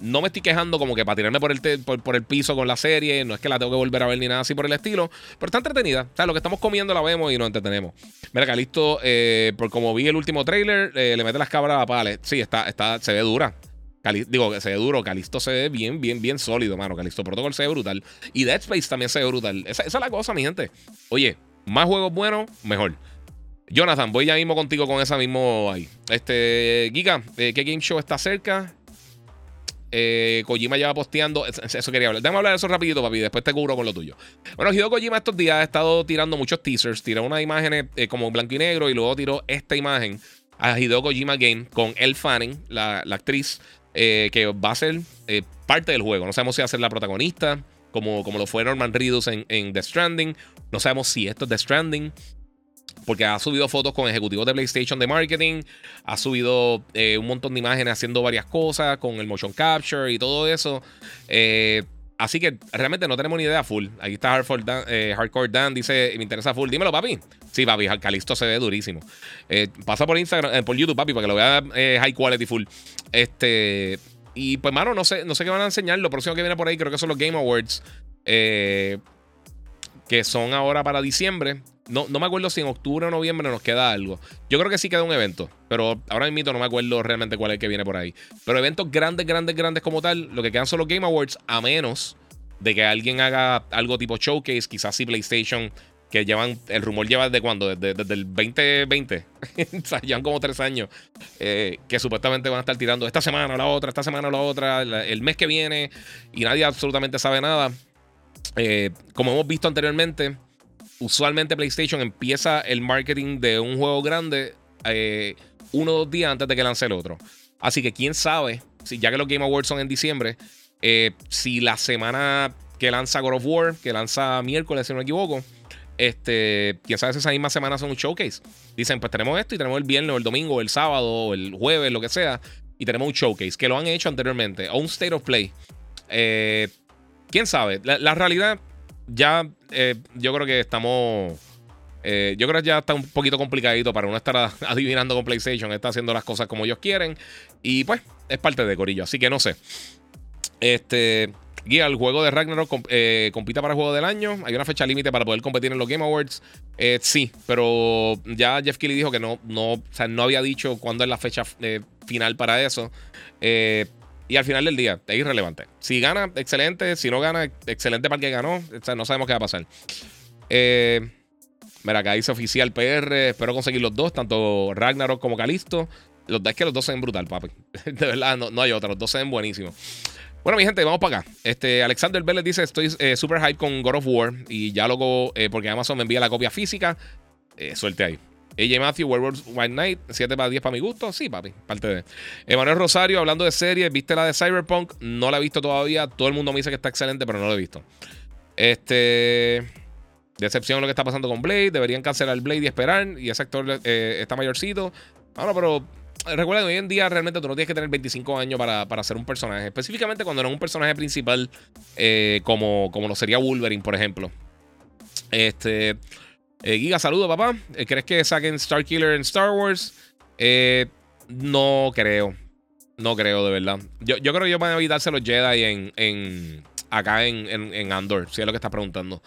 no me estoy quejando como que para tirarme por el, por, el piso con la serie. No es que la tengo que volver a ver ni nada así por el estilo. Pero está entretenida. O sea, lo que estamos comiendo la vemos y nos entretenemos. Mira, Calisto, eh, por como vi el último trailer, eh, le mete las cabras a pala. Sí, está, está, se ve dura. Digo que se ve duro. Calisto se ve bien, bien, bien sólido, mano. Calisto Protocol se ve brutal. Y Dead Space también se ve brutal. Esa, es la cosa, mi gente. Oye, más juegos buenos, mejor. Jonathan, voy ya mismo contigo con esa mismo ahí. Este, Giga, eh, ¿qué game show está cerca? Eh, Kojima lleva posteando. Eso quería hablar. Déjame hablar de eso rapidito, papi. Después te cubro con lo tuyo. Bueno, Hideo Kojima estos días ha estado tirando muchos teasers. Tiró unas imágenes eh, como blanco y negro y luego tiró esta imagen a Hideo Kojima Game con Elle Fanning, la, actriz, eh, que va a ser parte del juego. No sabemos si va a ser la protagonista, como, como lo fue Norman Reedus en, en The Stranding. No sabemos si esto es The Stranding porque ha subido fotos con ejecutivos de PlayStation de marketing, ha subido eh, un montón de imágenes haciendo varias cosas con el motion capture y todo eso. Eh, así que realmente no tenemos ni idea full. Aquí está eh, Hardcore Dan, dice, me interesa full. Dímelo, papi. Sí, papi, Calisto se ve durísimo. pasa por Instagram, por YouTube, papi, para que lo vea high quality full. Este, y pues, mano, no sé, no sé qué van a enseñar. Lo próximo que viene por ahí creo que son los Game Awards. Eh, que son ahora para diciembre. No, no me acuerdo si en octubre o noviembre nos queda algo. Yo creo que sí queda un evento, pero ahora mismo no me acuerdo realmente cuál es el que viene por ahí. Pero eventos grandes, grandes, grandes como tal, lo que quedan son los Game Awards, a menos de que alguien haga algo tipo showcase, quizás si PlayStation, que llevan, el rumor lleva desde cuándo, desde, el 2020, [laughs] o sea, llevan como tres años, eh, que supuestamente van a estar tirando esta semana o la otra, esta semana o la otra, el mes que viene, y nadie absolutamente sabe nada. Eh, como hemos visto anteriormente, usualmente PlayStation empieza el marketing de un juego grande eh, uno o dos días antes de que lance el otro. Así que quién sabe, si ya que los Game Awards son en diciembre, eh, si la semana que lanza God of War, que lanza miércoles, si no me equivoco, este, quién sabe si esa misma semana son un showcase. Dicen, pues tenemos esto y tenemos el viernes o el domingo, o el sábado, o el jueves, lo que sea, y tenemos un showcase, que lo han hecho anteriormente, o un state of play. Quién sabe, la realidad ya eh, yo creo que estamos. Eh, yo creo que ya está un poquito complicadito para uno estar [laughs] adivinando con PlayStation. Está haciendo las cosas como ellos quieren. Y pues, es parte de Corillo. Así que no sé. Este. Guía, el juego de Ragnarok eh, compita para juego del año. Hay una fecha límite para poder competir en los Game Awards. sí, pero ya Jeff Kelly dijo que no, no, o sea, no había dicho cuándo es la fecha final para eso. Y al final del día, es irrelevante. Si gana, excelente. Si no gana, excelente para el que ganó. No sabemos qué va a pasar. Eh, mira, acá dice oficial PR. Espero conseguir los dos, tanto Ragnarok como Calisto. Los, es que los dos se ven brutal, papi. [laughs] De verdad, no, hay otra. Los dos se ven buenísimos. Bueno, mi gente, vamos para acá. Este, Alexander Vélez dice: Estoy eh, super hype con God of War. Y ya luego, eh, porque Amazon me envía la copia física. Eh, suerte ahí. AJ Matthew, Werewolves White Night, 7 para 10 para mi gusto. Sí, papi, parte de. Emanuel Rosario, hablando de series, ¿viste la de Cyberpunk? No la he visto todavía. Todo el mundo me dice que está excelente, pero no la he visto. Este. Decepción lo que está pasando con Blade. Deberían cancelar el Blade y esperar. Y ese actor eh, está mayorcito. Bueno, pero recuerda que hoy en día realmente tú no tienes que tener 25 años para, para ser un personaje. Específicamente cuando no es un personaje principal, eh, como, como lo sería Wolverine, por ejemplo. Este. Eh, Giga, saludo, papá. Eh, ¿Crees que saquen Star Killer en Star Wars? Eh, no creo. No creo, de verdad. Yo, yo creo que ellos van a evitarse los Jedi en, acá en, en, Andor, si es lo que estás preguntando.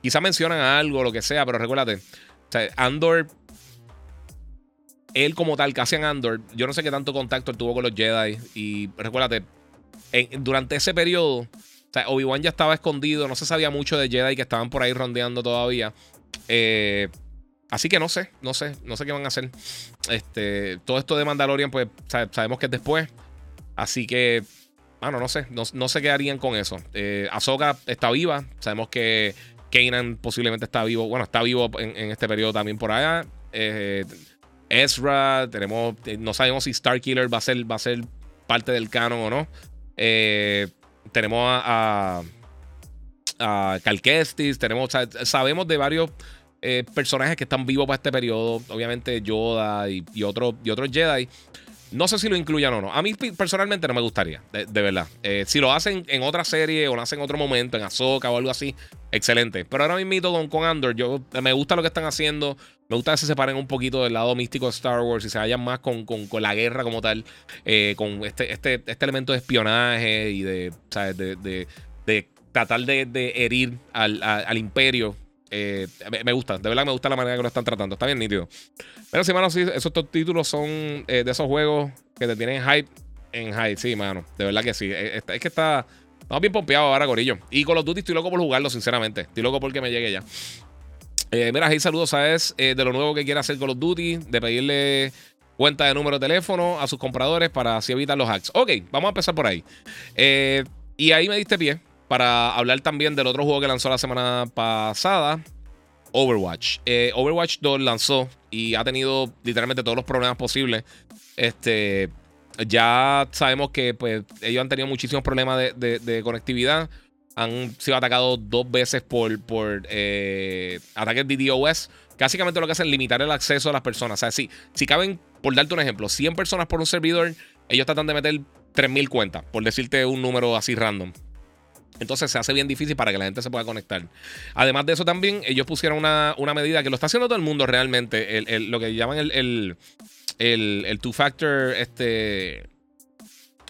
quizá mencionan algo, lo que sea, pero recuérdate. Andor, él como tal, casi en Andor, yo no sé qué tanto contacto él tuvo con los Jedi. Y recuérdate, durante ese periodo sea, Obi-Wan ya estaba escondido, no se sabía mucho de Jedi que estaban por ahí rondeando todavía. Eh, así que no sé, no sé, no sé qué van a hacer. Este, todo esto de Mandalorian, pues sabemos que es después. Así que, bueno, no sé, no, sé qué harían con eso. Eh, Ahsoka está viva, sabemos que Kanan posiblemente está vivo, bueno, está vivo en, este periodo también por allá. Eh, Ezra, tenemos, no sabemos si Starkiller va a ser, va a ser parte del canon o no. Eh, tenemos a, a, tenemos, sabemos de varios eh, personajes que están vivos para este periodo. Obviamente Yoda y, y, otros Jedi. No sé si lo incluyan o no. A mí personalmente no me gustaría, de, verdad. Eh, si lo hacen en otra serie o lo hacen en otro momento, en Ahsoka o algo así, excelente. Pero ahora mismo con Andor, yo me gusta lo que están haciendo. Me gusta que se separen un poquito del lado místico de Star Wars y se vayan más con, la guerra como tal, eh, con este, este, este, elemento de espionaje y de, de, tratar de, herir al, imperio. Eh, me, gusta, de verdad me gusta la manera que lo están tratando. Está bien nítido. Pero sí, mano, sí, esos títulos son eh, de esos juegos que te tienen hype en hype. Sí, mano, de verdad que sí. Es, que está. Estamos bien pompeados ahora, Gorillo. Y con los Duty estoy loco por jugarlo, sinceramente. Estoy loco porque me llegue ya. Eh, mira, ahí saludos, ¿sabes? Eh, de lo nuevo que quiere hacer Call of Duty, de pedirle cuenta de número de teléfono a sus compradores para así evitar los hacks. Ok, vamos a empezar por ahí. Eh, y ahí me diste pie para hablar también del otro juego que lanzó la semana pasada, Overwatch. Overwatch 2 lanzó y ha tenido literalmente todos los problemas posibles. Este, ya sabemos que pues, ellos han tenido muchísimos problemas de conectividad han sido atacados dos veces por, por eh, ataques de DOS. Básicamente lo que hacen es limitar el acceso a las personas. O sea, si, si caben, por darte un ejemplo, 100 personas por un servidor, ellos tratan de meter 3.000 cuentas, por decirte un número así random. Entonces se hace bien difícil para que la gente se pueda conectar. Además de eso también, ellos pusieron una, medida que lo está haciendo todo el mundo realmente, lo que llaman el, el, el two-factor, este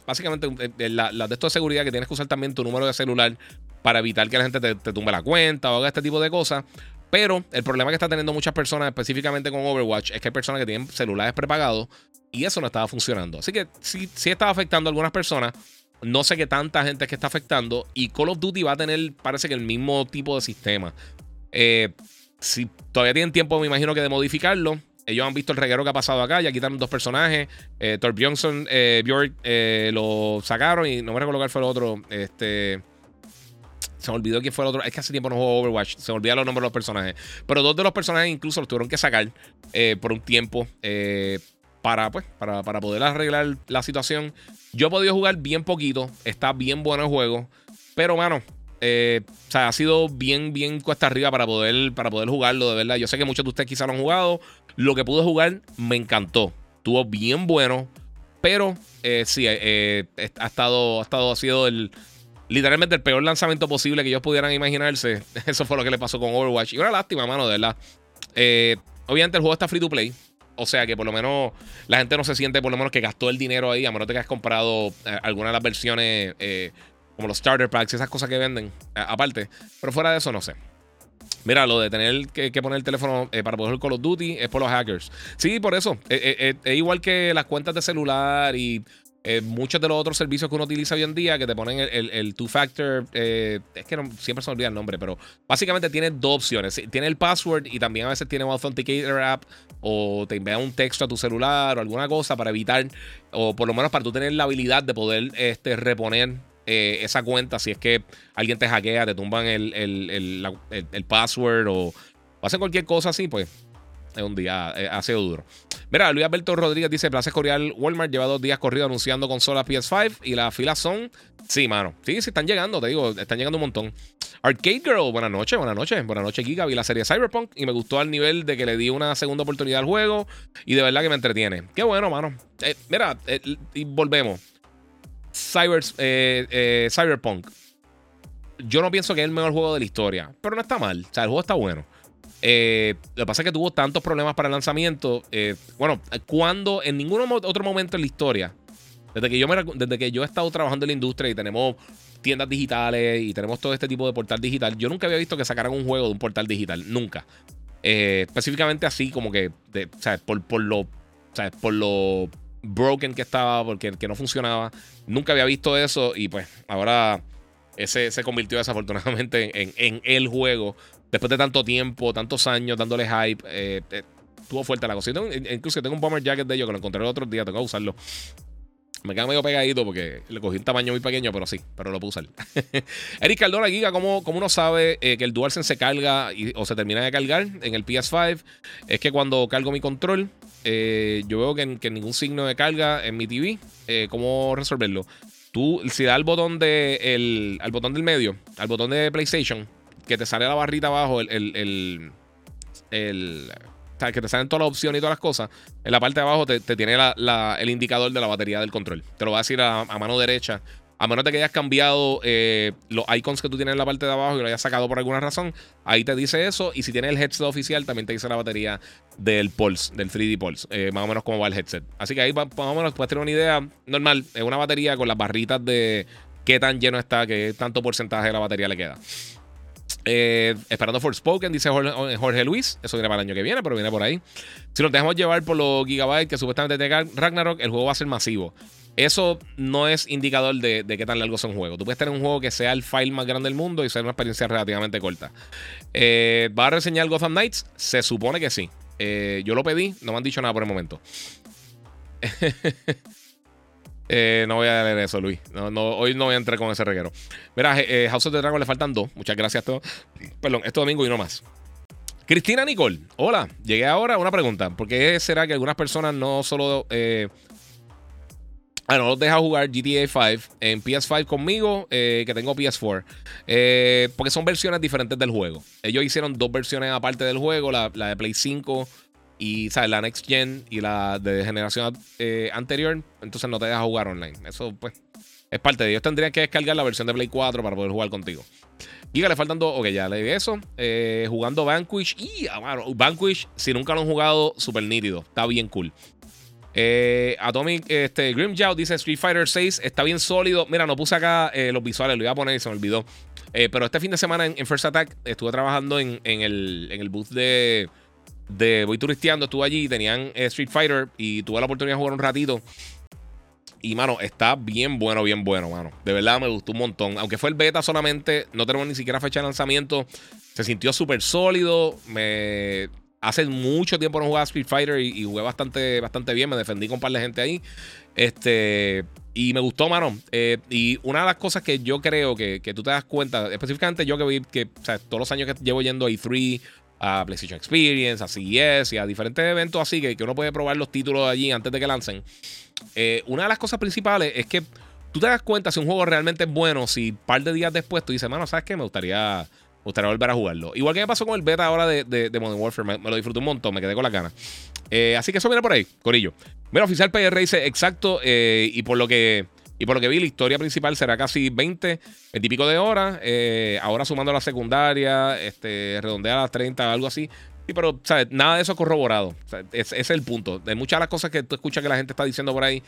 básicamente la, de esto de seguridad que tienes que usar también tu número de celular para evitar que la gente te, te tumbe la cuenta o haga este tipo de cosas. Pero el problema que está teniendo muchas personas, específicamente con Overwatch, es que hay personas que tienen celulares prepagados y eso no estaba funcionando. Así que sí, sí estaba afectando a algunas personas. No sé qué tanta gente es que está afectando. Y Call of Duty va a tener, parece que el mismo tipo de sistema. Eh, si todavía tienen tiempo, me imagino que de modificarlo. Ellos han visto el reguero que ha pasado acá. Ya quitaron dos personajes. Eh, Thor eh, Bjork eh, lo sacaron y no me recuerdo cuál fue el otro. Este. Se me olvidó quién fue el otro. Es que hace tiempo no juego Overwatch. Se me olvidaron los nombres de los personajes. Pero dos de los personajes incluso los tuvieron que sacar por un tiempo. para, pues, para, para poder arreglar la situación. Yo he podido jugar bien poquito. Está bien bueno el juego. Pero, mano, eh, o sea, ha sido bien, bien cuesta arriba para poder, para poder jugarlo, de verdad. Yo sé que muchos de ustedes quizás lo han jugado. Lo que pude jugar me encantó. Estuvo bien bueno. Pero eh, sí, eh, ha estado, ha estado, ha sido el, literalmente el peor lanzamiento posible que ellos pudieran imaginarse. [laughs] Eso fue lo que le pasó con Overwatch. Y una lástima, mano, de verdad. obviamente el juego está free to play. O sea que por lo menos la gente no se siente por lo menos que gastó el dinero ahí, a menos que hayas comprado alguna de las versiones como los starter packs y esas cosas que venden, aparte. Pero fuera de eso, no sé. Mira, lo de tener que, poner el teléfono eh, para poder jugar Call of Duty es por los hackers. Sí, por eso. Eh, eh, es igual que las cuentas de celular y muchos de los otros servicios que uno utiliza hoy en día que te ponen el, two-factor. es que siempre se me olvida el nombre, pero básicamente tiene dos opciones. Tiene el password y también a veces tiene un authenticator app o te envía un texto a tu celular o alguna cosa para evitar, o por lo menos para tú tener la habilidad de poder este, reponer eh, esa cuenta si es que alguien te hackea, te tumban el, el, password o, hacen cualquier cosa así, pues es un día, eh, ha sido duro. Mira, Luis Alberto Rodríguez dice: Plaza Escorial Walmart lleva dos días corrido anunciando consolas PS5 y las filas son. Sí, mano. Sí, sí, están llegando, te digo, están llegando un montón. Arcade Girl, buenas noches, buenas noches. Buenas noches, Giga. Vi la serie Cyberpunk y me gustó al nivel de que le di una segunda oportunidad al juego y de verdad que me entretiene. Qué bueno, mano. Eh, mira, y volvemos. Cyber, eh, eh, Cyberpunk. Yo no pienso que es el mejor juego de la historia, pero no está mal. O sea, el juego está bueno. Eh, lo que pasa es que tuvo tantos problemas para el lanzamiento. bueno, cuando en ningún otro momento en la historia, desde que, yo desde que yo he estado trabajando en la industria y tenemos tiendas digitales y tenemos todo este tipo de portal digital, yo nunca había visto que sacaran un juego de un portal digital. Nunca. específicamente así, como que, sea, por, lo. Por lo broken que estaba, porque que no funcionaba. Nunca había visto eso y pues ahora ese se convirtió desafortunadamente [laughs] en, el juego. Después de tanto tiempo, tantos años dándole hype, eh, eh, estuvo fuerte la cosa. incluso tengo un bomber jacket de ellos que lo encontré el otro día, tengo que usarlo. Me queda medio pegadito porque le cogí un tamaño muy pequeño, pero sí, pero lo puse. [laughs] Eric Caldora Giga, ¿cómo, uno sabe eh, que el DualSense se carga o se termina de cargar en el PS5? Es que cuando cargo mi control, eh, yo veo que, que, ningún signo de carga en mi TV. Eh, ¿Cómo resolverlo? Tú, si das al botón, de, el, al botón del medio, al botón de PlayStation, que te sale la barrita abajo, el, el, el, que te salen todas las opciones y todas las cosas, en la parte de abajo te, tiene el indicador de la batería del control. Te lo va a decir a mano derecha a menos de que hayas cambiado eh, los icons que tú tienes en la parte de abajo y lo hayas sacado por alguna razón, ahí te dice eso. Y si tienes el headset oficial, también te dice la batería del Pulse, del 3D Pulse, eh, más o menos cómo va el headset. Así que ahí más o menos puedes tener una idea normal. Es una batería con las barritas de qué tan lleno está, qué tanto porcentaje de la batería le queda. Eh, esperando for Spoken, dice Jorge, Luis. Eso viene para el año que viene, pero viene por ahí. Si nos dejamos llevar por los gigabytes que supuestamente tiene Ragnarok, el juego va a ser masivo. Eso no es indicador de, qué tan largo son un juego. Tú puedes tener un juego que sea el file más grande del mundo y ser una experiencia relativamente corta. Eh, ¿Va a reseñar Gotham Knights? Se supone que sí. Eh, yo lo pedí, no me han dicho nada por el momento. [laughs] Eh, no voy a leer eso, Luis. hoy no voy a entrar con ese reguero. Mira, House of the Dragon le faltan dos. Muchas gracias a todos. Perdón, este domingo y no más. Cristina Nicole, hola. Llegué ahora a una pregunta. ¿Por qué será que algunas personas no solo Ah, no los deja jugar GTA 5 en PS5 conmigo, eh, que tengo PS4. Eh, porque son versiones diferentes del juego. Ellos hicieron dos versiones aparte del juego: la, de Play 5 y ¿sabes? la Next Gen y la de generación eh, anterior. Entonces no te deja jugar online. Eso, pues, es parte de ellos. Tendrían que descargar la versión de Play 4 para poder jugar contigo. Giga le faltan dos. Ok, ya le di eso. jugando Vanquish. Y, ah, Vanquish, si nunca lo han jugado, súper nítido. Está bien cool. Eh, Atomic este, Grimjow dice Street Fighter 6 está bien sólido. Mira, no puse acá eh, los visuales, lo iba a poner y se me olvidó. Eh, pero este fin de semana en, First Attack estuve trabajando en, el, en el booth de, de Voy Turisteando. Estuve allí tenían Street Fighter y tuve la oportunidad de jugar un ratito. Y, mano, está bien bueno, bien bueno, mano. De verdad me gustó un montón. Aunque fue el beta solamente, no tenemos ni siquiera fecha de lanzamiento. Se sintió súper sólido. Me hace mucho tiempo no jugaba Street Fighter y, jugué bastante, bastante bien. Me defendí con un par de gente ahí. Este. Y me gustó, mano. Eh, y una de las cosas que yo creo que, tú te das cuenta, específicamente yo que vi que o sea, todos los años que llevo yendo a E3, a PlayStation Experience, a CES y a diferentes eventos así, que, que uno puede probar los títulos allí antes de que lancen. Eh, una de las cosas principales es que tú te das cuenta si un juego realmente es bueno, si un par de días después tú dices, mano, ¿sabes qué? Me gustaría me gustaría volver a jugarlo. Igual que me pasó con el beta ahora de, Modern Warfare. Me, lo disfruté un montón, me quedé con las ganas. Eh, así que eso viene por ahí, Corillo. Mira, oficial PR dice exacto. Eh, y por lo que. Y por lo que vi, la historia principal será casi 20, 20 y pico de horas. Eh, ahora sumando la secundaria, este, redondea a las 30, algo así. Sí, pero, ¿sabes? Nada de eso corroborado. ese es el punto. De muchas de las cosas que tú escuchas que la gente está diciendo por ahí,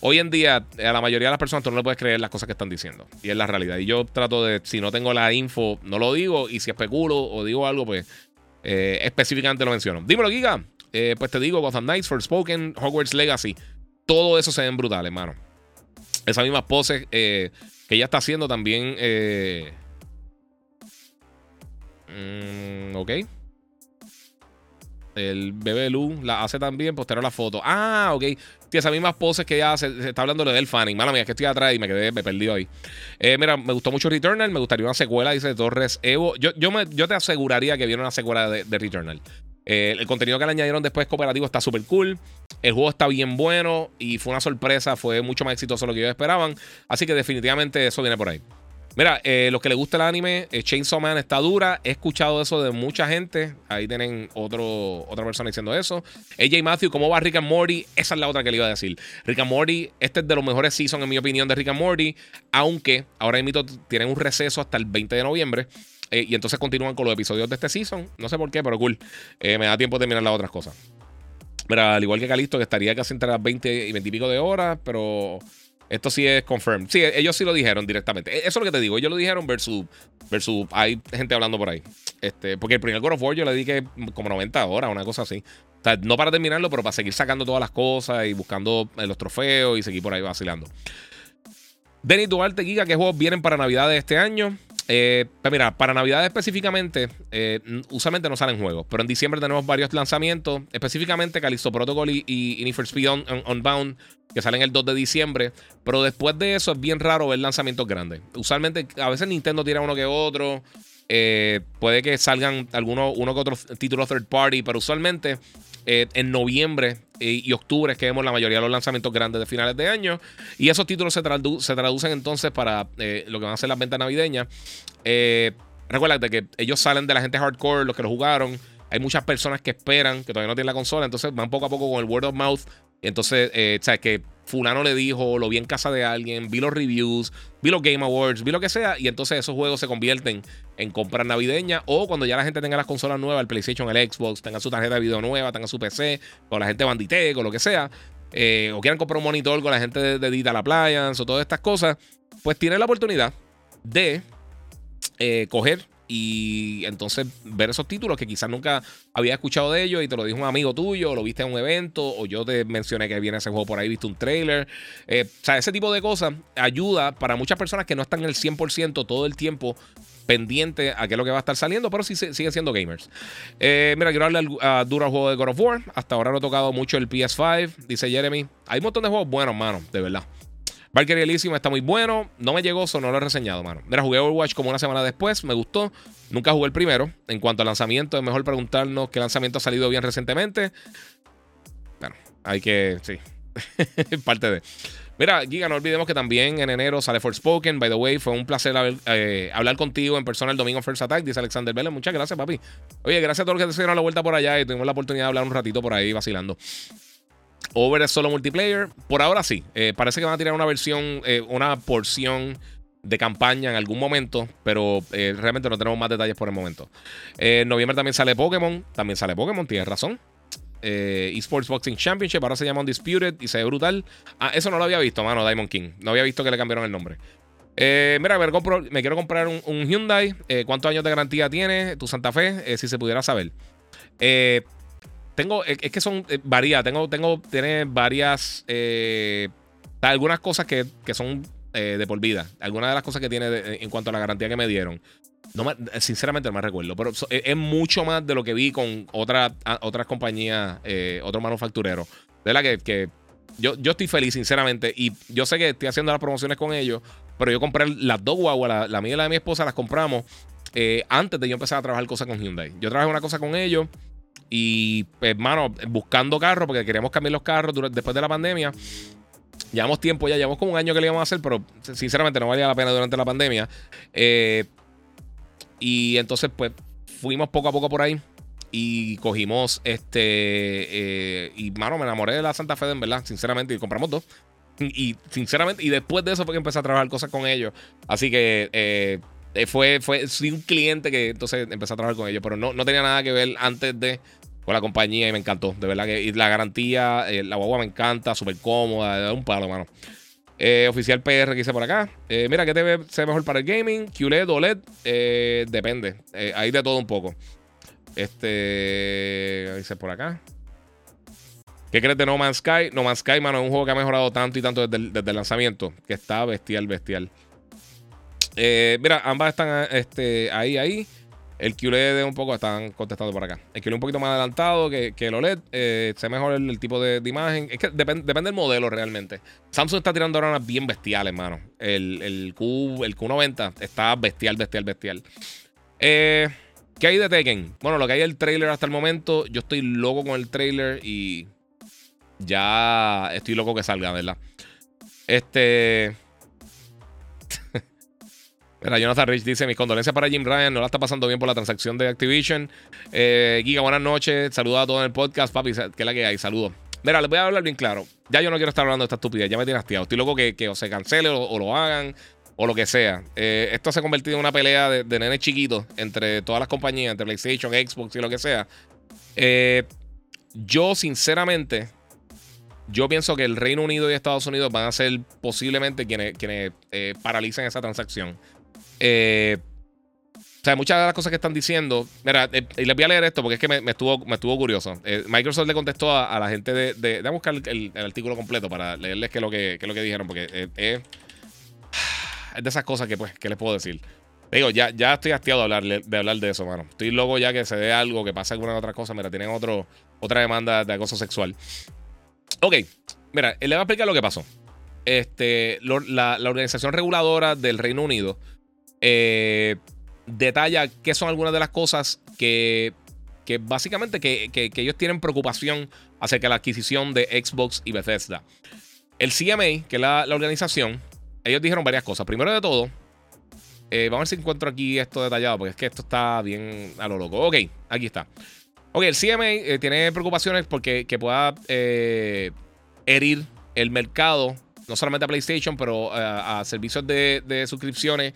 Hoy en día, a la mayoría de las personas tú no le puedes creer las cosas que están diciendo. Y es la realidad. Y yo trato de, si no tengo la info, no lo digo. Y si especulo o digo algo, pues eh, específicamente lo menciono. Dímelo, Giga. Eh, pues te digo, Gotham Knights, Forspoken, Hogwarts Legacy. Todo eso se ven brutales, hermano. Esas mismas poses eh, que ella está haciendo también. Mm, ok. El bebé Lu la hace también, postero la foto. Ah, ok. Tiene esas mismas poses que ella hace. Se está hablando de del fanning. Mala mía, que estoy atrás y me quedé, me perdí ahí. Eh, mira, me gustó mucho Returnal. Me gustaría una secuela, dice Torres Evo. Yo, yo, yo te aseguraría que viene una secuela de, Returnal. Eh, el contenido que le añadieron después cooperativo está súper cool. El juego está bien bueno y fue una sorpresa. Fue mucho más exitoso de lo que ellos esperaban. Así que definitivamente eso viene por ahí. Mira, eh, los que les gusta el anime, eh, Chainsaw Man está dura. He escuchado eso de mucha gente. Ahí tienen otro, otra persona diciendo eso. AJ Matthew, ¿cómo va Rick and Morty? Esa es la otra que le iba a decir. Rick and Morty, este es de los mejores seasons, en mi opinión, de Rick and Morty. Aunque ahora mismo tienen un receso hasta el 20 de noviembre. Eh, y entonces continúan con los episodios de este season. No sé por qué, pero cool. me da tiempo de mirar las otras cosas. Mira, al igual que Calisto, que estaría casi entre las 20 y 20 y pico de horas, pero esto sí es confirmed. Sí, ellos sí lo dijeron directamente. E-, eso es lo que te digo. Ellos lo dijeron versus, versus hay gente hablando por ahí. Este, porque el primer God of War yo le dije como 90 horas, una cosa así. O sea, no para terminarlo, pero para seguir sacando todas las cosas y buscando eh, los trofeos y seguir por ahí vacilando. Denis Duarte Giga, ¿qué juegos vienen para Navidad de este año? Eh, pues mira, para Navidad específicamente, eh, usualmente no salen juegos, pero en diciembre tenemos varios lanzamientos, específicamente Calixto Protocol y, y, for Speed Unbound, que salen el 2 de diciembre, pero después de eso es bien raro ver lanzamientos grandes. Usualmente, a veces Nintendo tira uno que otro, eh, puede que salgan algunos uno que otro título third party, pero usualmente eh, en noviembre y octubre es que vemos la mayoría de los lanzamientos grandes de finales de año. Y esos títulos se, traducen entonces para eh, lo que van a ser las ventas navideñas. Eh, recuerda que ellos salen de la gente hardcore, los que lo jugaron. Hay muchas personas que esperan, que todavía no tienen la consola, entonces van poco a poco con el word of mouth. Entonces, eh, ¿sabes? Que fulano le dijo, lo vi en casa de alguien, vi los reviews, vi los Game Awards, vi lo que sea, y entonces esos juegos se convierten en compras navideñas o cuando ya la gente tenga las consolas nuevas, el PlayStation, el Xbox, tenga su tarjeta de video nueva, tenga su PC, con la gente bandite, con lo que sea, eh, o quieran comprar un monitor con la gente de, de Digital Appliance o todas estas cosas, pues tienen la oportunidad de eh, coger y entonces ver esos títulos que quizás nunca había escuchado de ellos y te lo dijo un amigo tuyo, o lo viste en un evento, o yo te mencioné que viene ese juego por ahí, viste un trailer. Eh, o sea, ese tipo de cosas ayuda para muchas personas que no están el 100% todo el tiempo pendiente a qué es lo que va a estar saliendo, pero sí siguen siendo gamers. Eh, mira, quiero hablar a duro juego de God of War. Hasta ahora no he tocado mucho el PS5, dice Jeremy. Hay un montón de juegos buenos, mano, de verdad. Valkyrie Elysium está muy bueno. No me llegó, eso no lo he reseñado, mano. Mira, jugué Overwatch como una semana después. Me gustó. Nunca jugué el primero. En cuanto al lanzamiento, es mejor preguntarnos qué lanzamiento ha salido bien recientemente. Bueno, hay que. Sí. [laughs] Parte de. Mira, Giga, no olvidemos que también en enero sale Forspoken. By the way, fue un placer eh, hablar contigo en persona el domingo First Attack, dice Alexander Vélez. Muchas gracias, papi. Oye, gracias a todos los que se dieron la vuelta por allá y tuvimos la oportunidad de hablar un ratito por ahí vacilando. Over solo multiplayer. Por ahora sí. Eh, parece que van a tirar una versión, eh, una porción de campaña en algún momento, pero eh, realmente no tenemos más detalles por el momento. en noviembre también sale Pokémon. También sale Pokémon, tienes razón. Esports Boxing Championship. Ahora se llama Undisputed y se ve brutal. Ah, eso no lo había visto, mano, Diamond King. No había visto que le cambiaron el nombre. mira, me, quiero comprar un, Hyundai. ¿Cuántos años de garantía tiene tu Santa Fe? si se pudiera saber. Tengo, es, que son, varía. Tengo, tengo, tiene varias, algunas cosas que, que son de por vida. Algunas de las cosas que tiene en cuanto a la garantía que me dieron. No sinceramente no me recuerdo, pero es, mucho más de lo que vi con otra, otras compañías, eh, otros manufactureros. De la que, yo, yo estoy feliz, sinceramente, y yo sé que estoy haciendo las promociones con ellos, pero yo compré las dos guaguas, la, mía y la de mi esposa, las compramos eh, antes de yo empezar a trabajar cosas con Hyundai. Yo trabajé una cosa con ellos y, hermano, buscando carros, porque queríamos cambiar los carros después de la pandemia. Llevamos tiempo ya, llevamos como un año que le íbamos a hacer, pero sinceramente no valía la pena durante la pandemia. Eh, y entonces, pues, fuimos poco a poco por ahí. Y cogimos este. Eh, y mano, me enamoré de la Santa Fe, en verdad, sinceramente. Y compramos dos. Y, sinceramente, y después de eso fue que empecé a trabajar cosas con ellos. Así que eh, fue, fue un cliente que entonces empecé a trabajar con ellos. Pero no, no tenía nada que ver antes de con la compañía y me encantó. De verdad que y la garantía, eh, la guagua me encanta, súper cómoda, un palo, mano. Eh, oficial PR que hice por acá. Eh, mira, ¿qué TV se ve mejor para el gaming? QLED, OLED. Depende. hay de todo un poco. Este. Dice por acá. ¿Qué crees de No Man's Sky? No Man's Sky, mano, es un juego que ha mejorado tanto y tanto desde el, lanzamiento. Que está bestial, bestial. mira, ambas están este, ahí, ahí. El QLED un poco, están contestando por acá. El QLED un poquito más adelantado que, el OLED. Eh, se mejor el, tipo de, imagen. Es que depende del modelo realmente. Samsung está tirando ahora unas bien bestiales, hermano. El, el, Q, el Q90 está bestial, bestial, bestial. Eh, ¿Qué hay de Tekken? Bueno, lo que hay el trailer hasta el momento. Yo estoy loco con el trailer y ya estoy loco que salga, ¿verdad? Este. Mira, Jonathan Rich dice: Mis condolencias para Jim Ryan. No la está pasando bien por la transacción de Activision. Eh, Giga, buenas noches. Saludos a todos en el podcast, papi. ¿Qué es la que hay? Saludos. Mira, les voy a hablar bien claro. Ya yo no quiero estar hablando de esta estupidez. Ya me tiene hastiado. Estoy loco que, que se cancele o, lo hagan o lo que sea. Eh, esto se ha convertido en una pelea de, de nenes chiquitos entre todas las compañías, entre PlayStation, Xbox y lo que sea. Eh, yo, sinceramente, yo pienso que el Reino Unido y Estados Unidos van a ser posiblemente quienes, quienes paralicen esa transacción. Eh, o sea, muchas de las cosas que están diciendo. Mira, eh, y les voy a leer esto porque es que me, estuvo, me estuvo curioso. Eh, Microsoft le contestó a, la gente de. de, de buscar el, artículo completo para leerles qué es lo que, lo que dijeron, porque es, de esas cosas que, pues, ¿qué les puedo decir? Digo, ya, ya estoy hastiado de hablar, de hablar de eso, mano. Estoy loco ya que se dé algo, que pase alguna otra cosa. Mira, tienen otro, otra demanda de acoso sexual. Ok, mira, le voy a explicar lo que pasó. Este, la, la organización reguladora del Reino Unido eh, detalla qué son algunas de las cosas que, que básicamente que, ellos tienen preocupación acerca de la adquisición de Xbox y Bethesda. El CMA, que es la, organización, ellos dijeron varias cosas. Primero de todo, eh, vamos a ver si encuentro aquí esto detallado, porque es que esto está bien a lo loco. Ok, aquí está. Ok, el CMA eh, tiene preocupaciones porque que pueda herir el mercado, no solamente a PlayStation, pero a servicios de suscripciones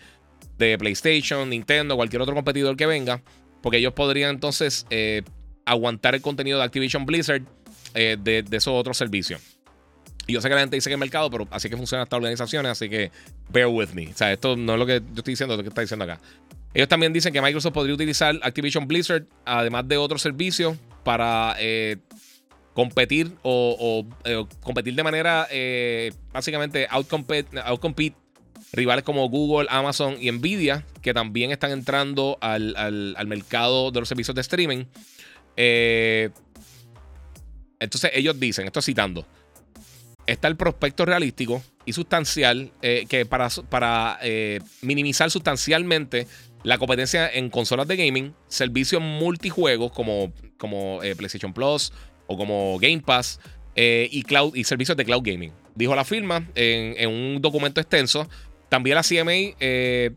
de PlayStation, Nintendo, cualquier otro competidor que venga, porque ellos podrían entonces eh, aguantar el contenido de Activision Blizzard eh, de, esos otros servicios. Y yo sé que la gente dice que el mercado, pero así que funcionan estas organizaciones, así que bear with me. O sea, esto no es lo que yo estoy diciendo, es lo que está diciendo acá. Ellos también dicen que Microsoft podría utilizar Activision Blizzard, además de otros servicios, para eh, competir o, competir de manera básicamente outcompete, outcompete rivales como Google, Amazon y Nvidia, que también están entrando al, mercado de los servicios de streaming. Eh, entonces ellos dicen, esto citando, está el prospecto realístico y sustancial eh, que para, para eh, minimizar sustancialmente la competencia en consolas de gaming, servicios multijuegos como, como PlayStation Plus o como Game Pass y, cloud, y servicios de cloud gaming. Dijo la firma en un documento extenso también la CMA eh,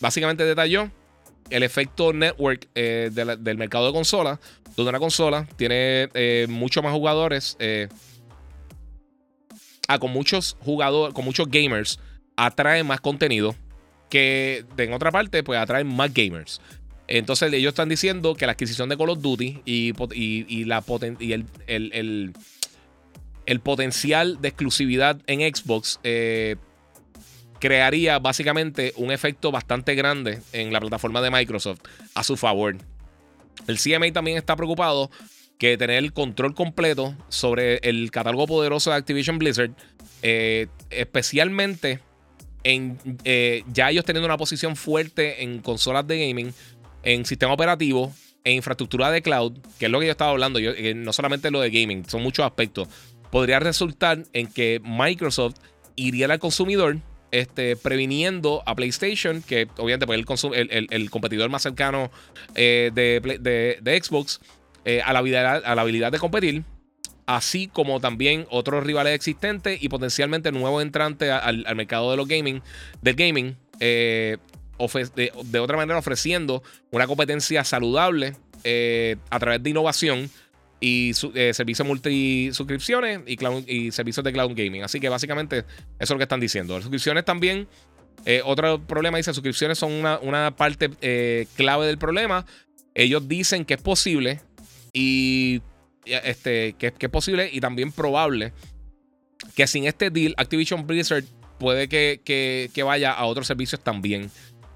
básicamente detalló el efecto network eh, del mercado de consolas, donde una consola tiene eh, muchos más jugadores, ah, con muchos jugadores, con muchos gamers, atrae más contenido que en otra parte, pues atrae más gamers. Entonces ellos están diciendo que la adquisición de Call of Duty y, la y el, el, el, potencial de exclusividad en Xbox eh, crearía básicamente un efecto bastante grande en la plataforma de Microsoft a su favor. El CMA también está preocupado que tener el control completo sobre el catálogo poderoso de Activision Blizzard, eh, especialmente en eh, ya ellos teniendo una posición fuerte en consolas de gaming, en sistema operativo, en infraestructura de cloud, que es lo que yo estaba hablando, yo, eh, no solamente lo de gaming, son muchos aspectos, podría resultar en que Microsoft iría al consumidor este, previniendo a PlayStation, que obviamente pues, el, el, competidor más cercano de, de, Xbox, a, la habilidad, a la habilidad de competir así como también otros rivales existentes y potencialmente nuevos entrantes al, mercado de los gaming, del gaming, eh, de, otra manera ofreciendo una competencia saludable eh, a través de innovación y eh, servicios multi-suscripciones y, y servicios de cloud gaming. Así que básicamente eso es lo que están diciendo. Las suscripciones también, otro problema dice, suscripciones son una, parte clave del problema. Ellos dicen que es posible y este, que, es posible y también probable que sin este deal Activision Blizzard puede que, vaya a otros servicios también.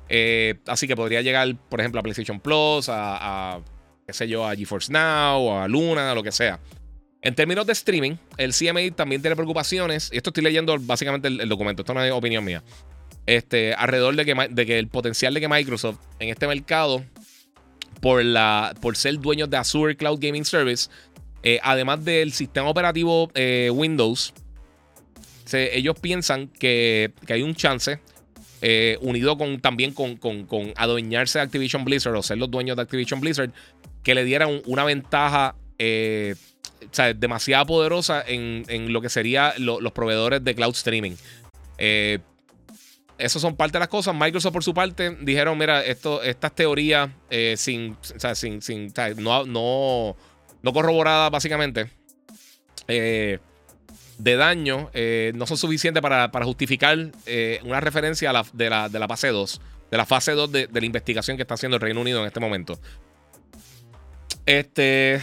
Eh, así que podría llegar, por ejemplo, a PlayStation Plus, a, qué sé yo, a GeForce Now, a Luna, a lo que sea. En términos de streaming, el CMA también tiene preocupaciones. Y esto estoy leyendo básicamente el, documento, esto no es opinión mía. Este, alrededor de que, de que el potencial de que Microsoft en este mercado, por, la, por ser dueños de Azure Cloud Gaming Service, eh, además del sistema operativo eh, Windows, ellos piensan que, hay un chance, eh, unido con, también con, adueñarse de Activision Blizzard o ser los dueños de Activision Blizzard, que le dieran una ventaja demasiado poderosa en, lo que serían los proveedores de cloud streaming. Esas son parte de las cosas. Microsoft, por su parte, dijeron: Mira, estas teorías sin, sin, sin no, no, no corroboradas básicamente, eh, de daño, eh, no son suficientes para, justificar eh, una referencia a la, de, la, de, la, fase 2, de la fase 2 de, la investigación que está haciendo el Reino Unido en este momento. Este,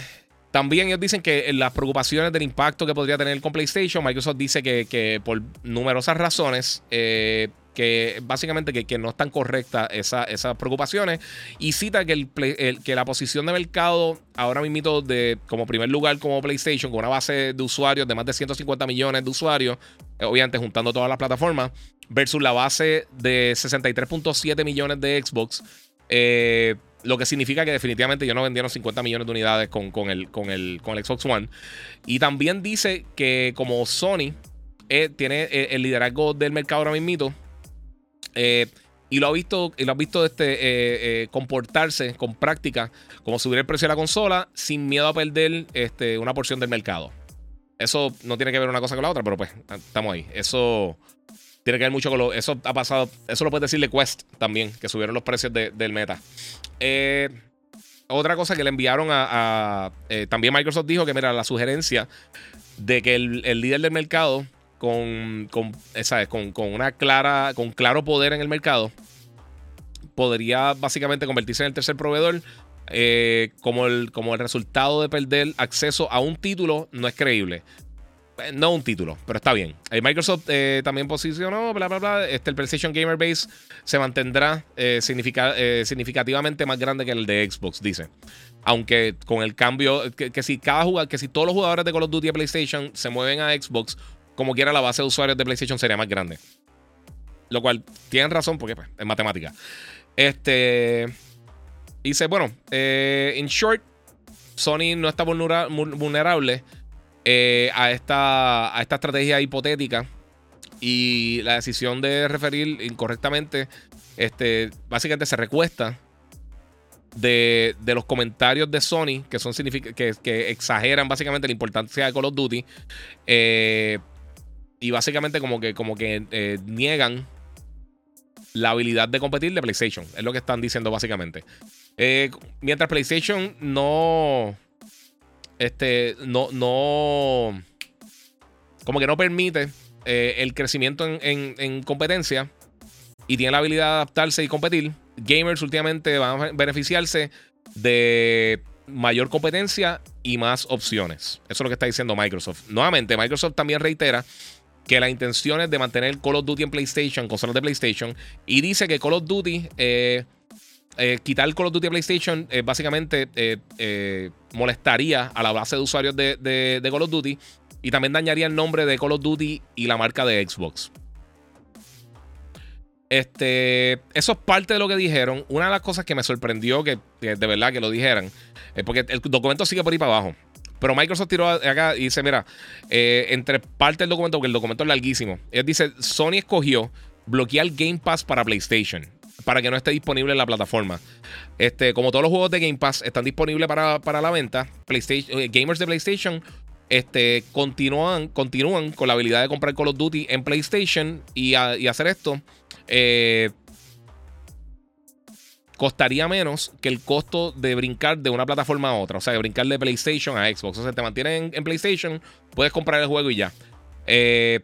también ellos dicen que las preocupaciones del impacto que podría tener con PlayStation, Microsoft dice que, que por numerosas razones que básicamente que, no están correctas esas preocupaciones. Y cita que, el, que la posición de mercado ahora mismo de como primer lugar como PlayStation con una base de usuarios de más de 150 millones de usuarios eh, obviamente juntando todas las plataformas versus la base de 63.7 millones de Xbox eh, lo que significa que definitivamente ya no vendieron 50 millones de unidades con, el, con, el, con el Xbox One. Y también dice que como Sony eh, tiene el liderazgo del mercado ahora mismo, eh, y lo ha visto, y lo ha visto este, eh, eh, comportarse con práctica, como subir el precio de la consola sin miedo a perder este, una porción del mercado. Eso no tiene que ver una cosa con la otra, pero pues estamos ahí. Eso tiene que ver mucho con lo. Eso ha pasado. Eso lo puede decirle Quest también, que subieron los precios del meta. otra cosa que le enviaron a. también Microsoft dijo que, mira, la sugerencia de que el líder del mercado con, con, ¿sabes? con, con una clara, con claro poder en el mercado, podría básicamente convertirse en el tercer proveedor. Eh, como, el, como el resultado de perder acceso a un título no es creíble. Eh, no un título, pero está bien. Eh, Microsoft también posicionó, bla, bla, bla. Este, el PlayStation Gamer Base se mantendrá significativamente más grande que el de Xbox, dice. Aunque con el cambio, que, si cada jugador, que si todos los jugadores de Call of Duty a PlayStation se mueven a Xbox, como quiera la base de usuarios de PlayStation sería más grande. Lo cual tienen razón porque pues, es matemática. Este. Dice, bueno, eh, in short, Sony no está vulnerable eh, a, esta, a esta estrategia hipotética. Y la decisión de referir incorrectamente, este, básicamente se recuesta de, los comentarios de Sony, que son que, que, exageran básicamente la importancia de Call of Duty. Eh, y básicamente como que, como que eh, niegan la habilidad de competir de PlayStation. Es lo que están diciendo básicamente. Mientras PlayStation no... Este, no, no... Como que no permite eh, el crecimiento en, competencia. y tiene la habilidad de adaptarse y competir, gamers últimamente van a beneficiarse de mayor competencia y más opciones. Eso es lo que está diciendo Microsoft. Nuevamente, Microsoft también reitera que la intención es de mantener Call of Duty en PlayStation, consolas de PlayStation, y dice que Call of Duty, eh, eh, quitar Call of Duty a PlayStation, eh, básicamente molestaría a la base de usuarios de, Call of Duty y también dañaría el nombre de Call of Duty y la marca de Xbox. Este, eso es parte de lo que dijeron. Una de las cosas que me sorprendió que, de verdad que lo dijeran, porque el documento sigue por ahí para abajo. Pero Microsoft tiró acá y dice, mira, eh, entre parte del documento, porque el documento es larguísimo, él dice, Sony escogió bloquear Game Pass para PlayStation, para que no esté disponible en la plataforma. Este, como todos los juegos de Game Pass están disponibles para, la venta, eh, gamers de PlayStation este, continúan, continúan con la habilidad de comprar Call of Duty en PlayStation y, y hacer esto. Eh, costaría menos que el costo de brincar de una plataforma a otra. O sea, de brincar de PlayStation a Xbox. O sea, te mantienes en, PlayStation, puedes comprar el juego y ya. Eh,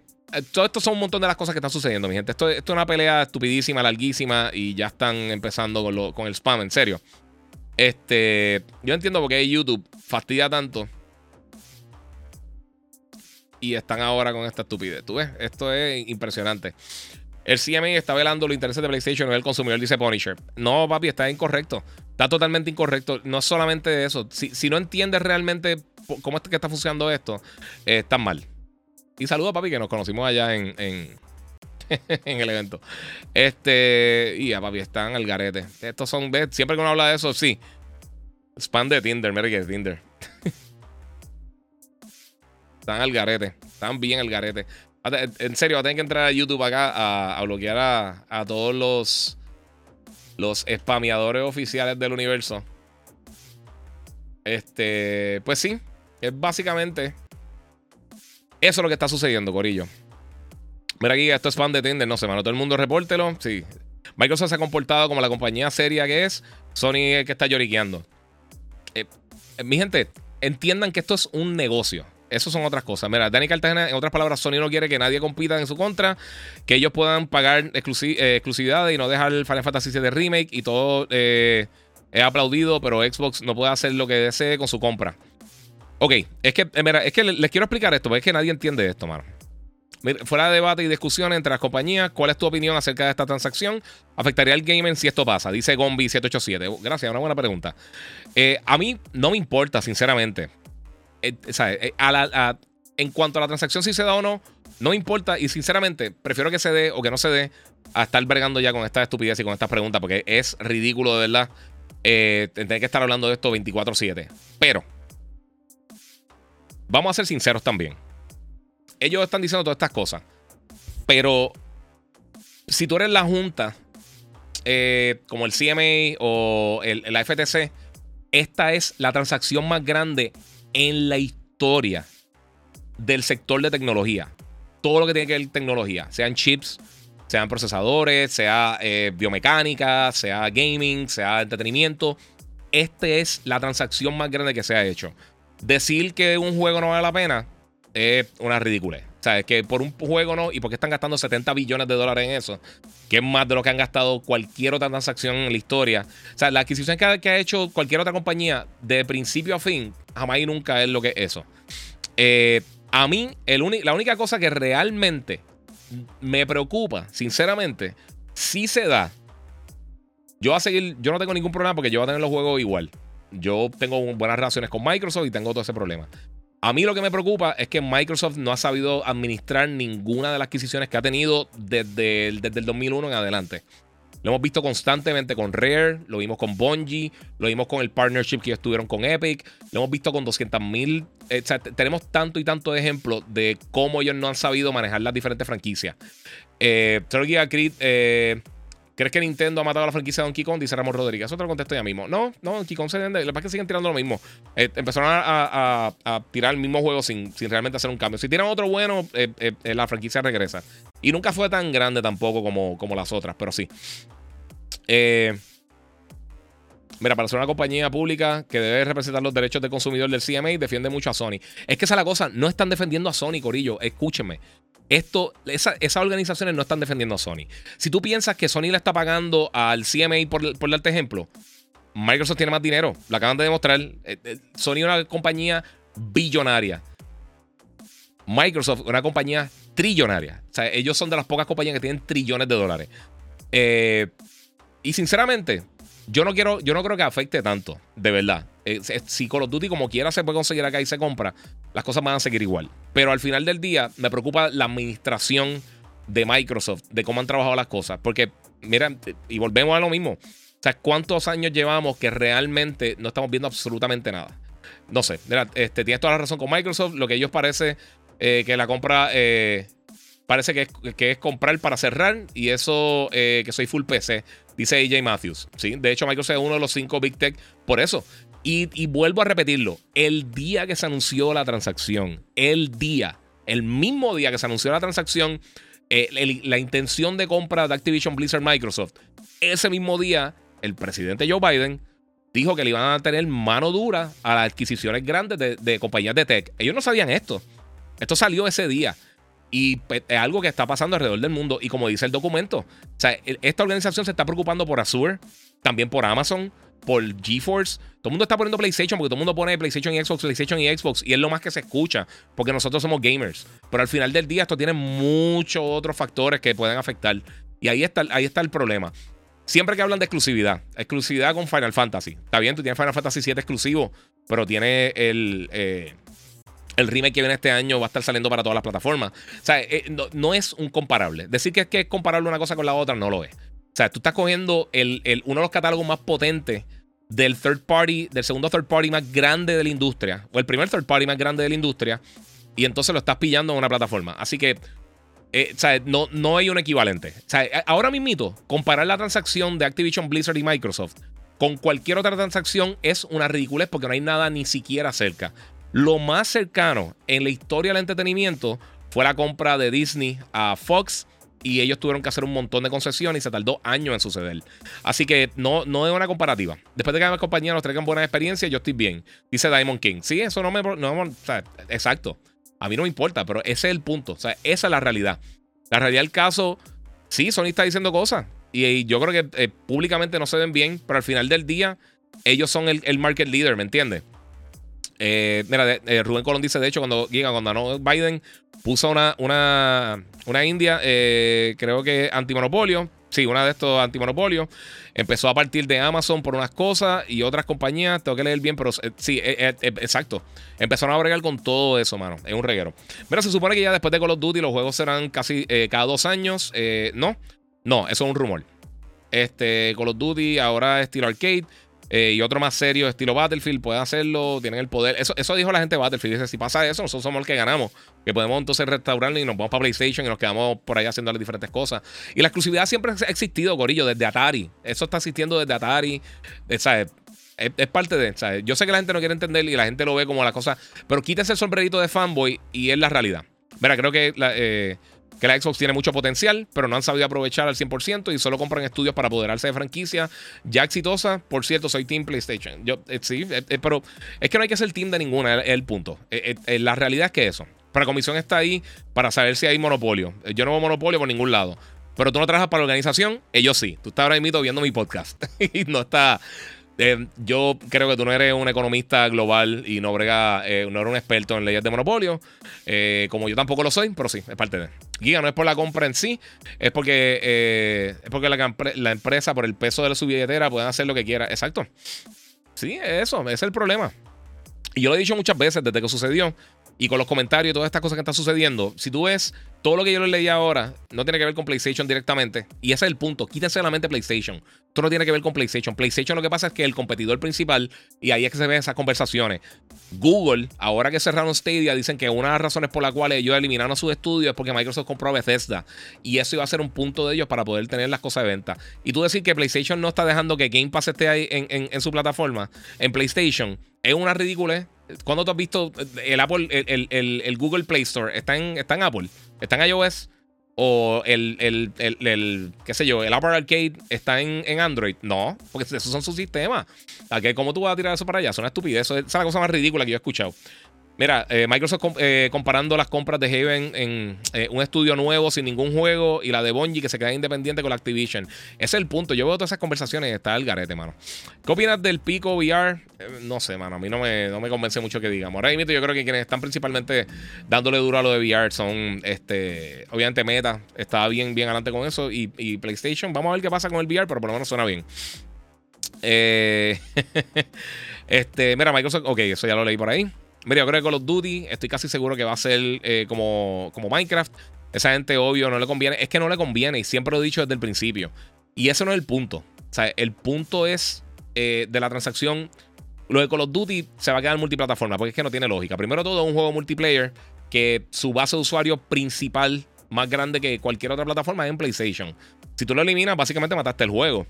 todo esto son un montón de las cosas que están sucediendo, mi gente. Esto, es una pelea estupidísima, larguísima y ya están empezando con, con el spam, en serio. Este, yo entiendo por qué YouTube fastidia tanto. Y están ahora con esta estupidez. Tú ves, esto es impresionante. El CMA está velando los intereses de PlayStation y el consumidor, dice Punisher. No, papi, está incorrecto. Está totalmente incorrecto. No solamente eso. Si, no entiendes realmente cómo es que está funcionando esto, eh, está mal. Y saludo, papi, que nos conocimos allá en, [laughs] en, el evento. Este. Y ya, papi, están al garete. Estos son. Siempre que uno habla de eso, sí. Spam de Tinder, mira que es Tinder. [laughs] están al garete. Están bien al garete. En serio, va a tener que entrar a YouTube acá a, bloquear a, todos los, los spameadores oficiales del universo. Este, pues sí, es básicamente eso lo que está sucediendo, Corillo. Mira aquí, esto es fan de Tinder, no sé, mano, todo el mundo repórtelo. Sí. Microsoft se ha comportado como la compañía seria que es. Sony es que está lloriqueando. Eh, eh, mi gente, entiendan que esto es un negocio. Eso son otras cosas. Mira, Dani Cartagena, en otras palabras, Sony no quiere que nadie compita en su contra, que ellos puedan pagar eh, exclusividad y no dejar el Final Fantasy VII Remake y todo es aplaudido, pero Xbox no puede hacer lo que desee con su compra. Ok, es que, eh, mira, es que les quiero explicar esto, porque es que nadie entiende esto, mano. fuera de debate y discusión entre las compañías, ¿cuál es tu opinión acerca de esta transacción? ¿Afectaría al gaming si esto pasa? Dice Gombi787. Gracias, una buena pregunta. a mí no me importa, sinceramente. Eh, eh, en cuanto a la transacción, si se da o no, no importa. Y sinceramente, prefiero que se dé o que no se dé a estar bregando ya con esta estupidez y con estas preguntas, porque es ridículo de verdad eh, tener que estar hablando de esto 24-7. Pero, vamos a ser sinceros también. Ellos están diciendo todas estas cosas. Pero, si tú eres la Junta, como el CMA o el, la FTC, esta es la transacción más grande en la historia del sector de tecnología. Todo lo que tiene que ver con tecnología, sean chips, sean procesadores, sea eh, biomecánica, sea gaming, sea entretenimiento. Esta es la transacción más grande que se ha hecho. Decir que un juego no vale la pena es una ridícula. O sea, es que por un juego no, y porque están gastando 70 billones de dólares en eso, que es más de lo que han gastado cualquier otra transacción en la historia. O sea, la adquisición que ha, hecho cualquier otra compañía de principio a fin, jamás y nunca es lo que es eso. Eh, a mí, la única cosa que realmente me preocupa, sinceramente, si se da. Yo a seguir, yo no tengo ningún problema porque yo voy a tener los juegos igual. Yo tengo buenas relaciones con Microsoft y tengo todo ese problema. A mí lo que me preocupa es que Microsoft no ha sabido administrar ninguna de las adquisiciones que ha tenido desde el, desde el 2001 en adelante. Lo hemos visto constantemente con Rare, lo vimos con Bungie, lo vimos con el partnership que estuvieron con Epic, lo hemos visto con 200 mil. Eh, tenemos tanto y tanto de ejemplos de cómo ellos no han sabido manejar las diferentes franquicias. Eh, Creed, eh, ¿Crees que Nintendo ha matado a la franquicia de Donkey Kong? Dice Ramón Rodríguez. Eso te lo contesto ya mismo. No, no, Donkey Kong se vende. Lo que pasa que siguen tirando lo mismo. Eh, empezaron a, tirar el mismo juego sin, sin, realmente hacer un cambio. Si tiran otro bueno, eh, eh, la franquicia regresa. Y nunca fue tan grande tampoco como, como las otras, pero sí. Mira, para ser una compañía pública que debe representar los derechos del consumidor del CMA, defiende mucho a Sony. Es que esa es la cosa, no están defendiendo a Sony, Corillo. Escúchenme. Esto, esas organizaciones no están defendiendo a Sony. Si tú piensas que Sony le está pagando al CMA, por, por darte ejemplo, Microsoft tiene más dinero. Lo acaban de demostrar. Eh, eh, Sony es una compañía billonaria. Microsoft, una compañía trillonaria. O sea, ellos son de las pocas compañías que tienen trillones de dólares. Eh, y sinceramente, yo no quiero, yo no creo que afecte tanto, de verdad. si Call of Duty como quiera se puede conseguir acá y se compra, las cosas van a seguir igual. Pero al final del día me preocupa la administración de Microsoft, de cómo han trabajado las cosas. Porque, mira, y volvemos a lo mismo. O sea, ¿cuántos años llevamos que realmente no estamos viendo absolutamente nada? No sé, este, tienes toda la razón con Microsoft. Lo que ellos parece eh, que la compra eh, parece que es, que es, comprar para cerrar y eso eh, que soy full PC, dice AJ Matthews. ¿sí? De hecho, Microsoft es uno de los cinco Big Tech por eso. Y, y vuelvo a repetirlo, el día que se anunció la transacción, el día, el mismo día que se anunció la transacción, la intención de compra de Activision Blizzard Microsoft, ese mismo día el presidente Joe Biden dijo que le iban a tener mano dura a las adquisiciones grandes de, compañías de tech. Ellos no sabían esto. Esto salió ese día. Y pues, es algo que está pasando alrededor del mundo. Y como dice el documento, esta organización se está preocupando por Azure, también por Amazon, por GeForce. Todo el mundo está poniendo PlayStation porque todo el mundo pone PlayStation y Xbox, PlayStation y Xbox. Y es lo más que se escucha porque nosotros somos gamers. Pero al final del día esto tiene muchos otros factores que pueden afectar. Y ahí está, ahí está el problema. Siempre que hablan de exclusividad, exclusividad con Final Fantasy. Está bien, tú tienes Final Fantasy 7 exclusivo, pero tiene el, eh, el remake que viene este año, va a estar saliendo para todas las plataformas. O sea, eh, no, es un comparable. Decir que es, que es comparable una cosa con la otra no lo es. O sea, tú estás cogiendo el, uno de los catálogos más potentes del third party, del segundo third party más grande de la industria, o el primer third party más grande de la industria, y entonces lo estás pillando en una plataforma. Así que eh, no, no hay un equivalente. ahora mismo, comparar la transacción de Activision Blizzard y Microsoft con cualquier otra transacción es una ridiculez porque no hay nada ni siquiera cerca. Lo más cercano en la historia del entretenimiento fue la compra de Disney a Fox y ellos tuvieron que hacer un montón de concesiones y se tardó años en suceder. Así que no, no es una comparativa. Después de que las compañías nos traigan buenas experiencias, yo estoy bien. Dice Diamond King. Sí, eso no me. No, exacto. A mí no me importa, pero ese es el punto. Esa es la realidad. La realidad del caso, sí, Sony está diciendo cosas. Y, yo creo que eh, públicamente no se ven bien, pero al final del día, ellos son el, market leader, ¿me entiendes? Eh, mira, eh, Rubén Colón dice, de hecho, cuando llega, cuando Biden, puso una, una, una India, creo que antimonopolio, Sí, una de estos antimonopolios. Empezó a partir de Amazon por unas cosas y otras compañías. Tengo que leer bien, pero eh, sí, eh, eh, exacto. Empezaron a bregar con todo eso, mano. Es un reguero. Pero se supone que ya después de Call of Duty los juegos serán casi cada dos años. no, no, eso es un rumor. Este, Call of Duty ahora es estilo arcade. Eh, y otro más serio, estilo Battlefield, pueden hacerlo, tienen el poder. Eso, eso dijo la gente de Battlefield. Dice: si pasa eso, nosotros somos los que ganamos. Que podemos entonces restaurarlo y nos vamos para PlayStation y nos quedamos por ahí haciendo diferentes cosas. Y la exclusividad siempre ha existido, Gorillo, desde Atari. Eso está existiendo desde Atari. Es, es, parte de. ¿sabes? Yo sé que la gente no quiere entender y la gente lo ve como la cosa. Pero quítese el sombrerito de fanboy y es la realidad. Verá, creo que eh, que la Xbox tiene mucho potencial, pero no han sabido aprovechar al 100% y solo compran estudios para apoderarse de franquicia ya exitosa. Por cierto, soy Team PlayStation. Yo, eh, sí, eh, eh, pero es que no hay que ser Team de ninguna, es el, punto. la realidad es que eso. Para comisión está ahí para saber si hay monopolio. Yo no veo monopolio por ningún lado. Pero tú no trabajas para la organización, ellos sí. Tú estás ahora mismo viendo mi podcast [laughs] y no está eh, yo creo que tú no eres un economista global y no, brega, eh, no eres un experto en leyes de monopolio, eh, como yo tampoco lo soy, pero sí, es parte de. Giga no es por la compra en sí, es porque, es porque la, empresa, por el peso de su billetera, puede hacer lo que quiera. Exacto. Sí, eso, ese es el problema. Y yo lo he dicho muchas veces desde que sucedió. Y con los comentarios y todas estas cosas que están sucediendo, si tú ves todo lo que yo le leí ahora, no tiene que ver con PlayStation directamente. Y ese es el punto. Quítense la mente PlayStation. Esto no tiene que ver con PlayStation. PlayStation lo que pasa es que el competidor principal, y ahí es que se ven esas conversaciones. Google, ahora que cerraron Stadia, dicen que una de las razones por las cuales ellos eliminaron sus estudios es porque Microsoft compró Bethesda. Y eso iba a ser un punto de ellos para poder tener las cosas de venta. Y tú decir que PlayStation no está dejando que Game Pass esté ahí en, en su plataforma, en PlayStation, es una ridícula. ¿Cuándo tú has visto el Apple, el, Google Play Store? ¿Está en, ¿Está en Apple? ¿Está en iOS? ¿O el, el, qué sé yo, el Apple Arcade está en, Android? No, porque esos son sus sistemas. ¿Cómo tú vas a tirar eso para allá? Es una estupidez. Eso es la cosa más ridícula que yo he escuchado. Mira, eh, Microsoft eh, comparando las compras de Haven en eh, un estudio nuevo sin ningún juego y la de Bungie que se queda independiente con la Activision. Ese es el punto. Yo veo todas esas conversaciones y está el garete, mano. ¿Qué opinas del Pico VR? no sé, mano. A mí no me, no me convence mucho que digamos. Ahora mismo yo creo que quienes están principalmente dándole duro a lo de VR son, este, obviamente Meta. Está bien, bien adelante con eso. Y, PlayStation. Vamos a ver qué pasa con el VR, pero por lo menos suena bien. [laughs] este, mira, Microsoft. Ok, eso ya lo leí por ahí. Mira, yo creo que Call of Duty, estoy casi seguro que va a ser eh, como, como Minecraft. Esa gente, obvio, no le conviene. Es que no le conviene y siempre lo he dicho desde el principio. Y ese no es el punto. O sea, el punto es eh, de la transacción. Lo de Call of Duty se va a quedar multiplataforma porque es que no tiene lógica. Primero todo, un juego multiplayer que su base de usuario principal, más grande que cualquier otra plataforma, es en PlayStation. Si tú lo eliminas, básicamente mataste el juego.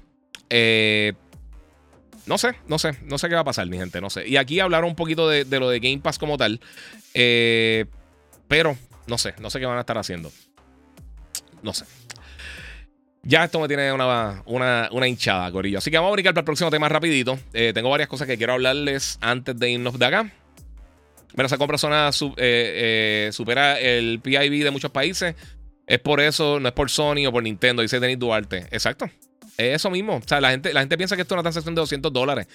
Eh, no sé, no sé, no sé qué va a pasar, mi gente, no sé. Y aquí hablaron un poquito de, lo de Game Pass como tal. Eh, pero no sé, no sé qué van a estar haciendo. No sé. Ya esto me tiene una, una, hinchada, Corillo. Así que vamos a brincar para el próximo tema rapidito. Eh, tengo varias cosas que quiero hablarles antes de irnos de acá. Mira, esa compra zona eh, supera el PIB de muchos países. Es por eso, no es por Sony o por Nintendo, dice Denis Duarte. Exacto. Eso mismo. O sea, la gente, la gente piensa que esto es una transacción de 200 dólares.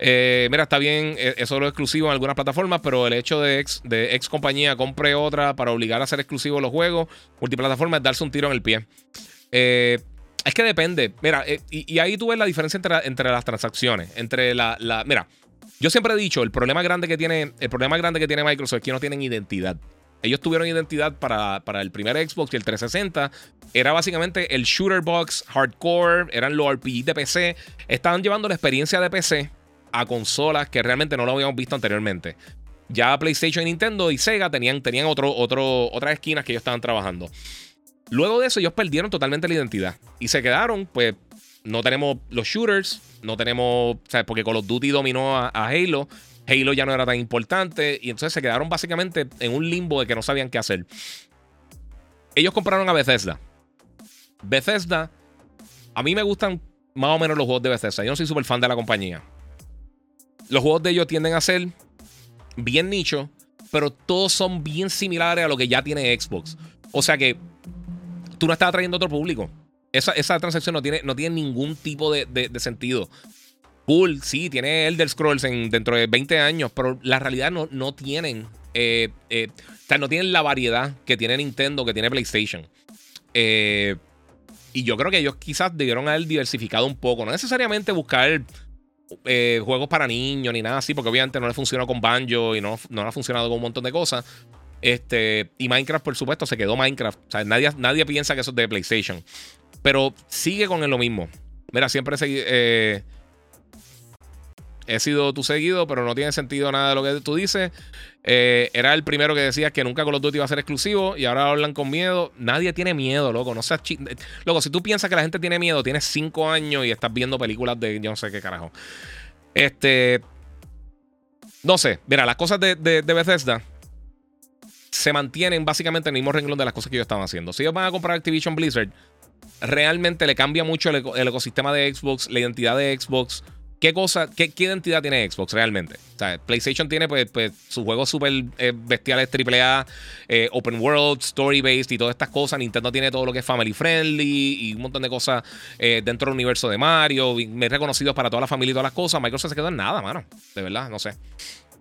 Eh, mira, está bien, eh, eso es lo exclusivo en algunas plataformas, pero el hecho de ex, de ex compañía compre otra para obligar a ser exclusivo los juegos, multiplataforma, es darse un tiro en el pie. Eh, es que depende. Mira, y, ahí tú ves la diferencia entre, entre las transacciones. Entre la, la. Mira, yo siempre he dicho, el problema grande que tiene, el problema grande que tiene Microsoft es que no tienen identidad. Ellos tuvieron identidad para, para, el primer Xbox y el 360. Era básicamente el shooter box hardcore, eran los RPG de PC. Estaban llevando la experiencia de PC a consolas que realmente no lo habíamos visto anteriormente. Ya PlayStation, Nintendo y Sega tenían, tenían otro, otro, otras esquinas que ellos estaban trabajando. Luego de eso, ellos perdieron totalmente la identidad y se quedaron, pues, no tenemos los shooters, no tenemos, sea, porque Call of Duty dominó a Halo, Halo ya no era tan importante y entonces se quedaron básicamente en un limbo de que no sabían qué hacer. Ellos compraron a Bethesda. Bethesda, a mí me gustan más o menos los juegos de Bethesda. Yo no soy súper fan de la compañía. Los juegos de ellos tienden a ser bien nicho, pero todos son bien similares a lo que ya tiene Xbox. O sea que tú no estás atrayendo a otro público. Esa, transacción no tiene, no tiene ningún tipo de sentido cool, sí, tiene Elder Scrolls en, dentro de 20 años, pero la realidad no, no tienen. Eh, eh, o sea, no tienen la variedad que tiene Nintendo, que tiene PlayStation. Eh, y yo creo que ellos quizás debieron haber diversificado un poco. No necesariamente buscar juegos para niños ni nada así, porque obviamente no le funcionó con Banjo y no, no ha funcionado con un montón de cosas. Este, y Minecraft, por supuesto, se quedó Minecraft. O sea, nadie, nadie piensa que eso es de PlayStation. Pero sigue con lo mismo. Mira, siempre se, he sido tu seguido, pero no tiene sentido nada de lo que tú dices. Eh, era el primero que decías que nunca Call of Duty iba a ser exclusivo y ahora hablan con miedo. Nadie tiene miedo, loco. No seas Loco, si tú piensas que la gente tiene miedo, tienes cinco años y estás viendo películas de yo no sé qué carajo. Este. No sé. Mira, las cosas de, de, Bethesda se mantienen básicamente en el mismo renglón de las cosas que ellos estaban haciendo. Si ellos van a comprar Activision Blizzard, realmente le cambia mucho el ecosistema de Xbox, la identidad de Xbox. ¿Qué cosa, qué, identidad tiene Xbox realmente? O sea, PlayStation tiene pues, pues sus juegos súper eh, bestiales AAA, eh, open world, story based y todas estas cosas. Nintendo tiene todo lo que es family friendly y un montón de cosas eh, dentro del universo de Mario. Me reconocidos para toda la familia y todas las cosas. Microsoft se quedó en nada, mano. De verdad, no sé.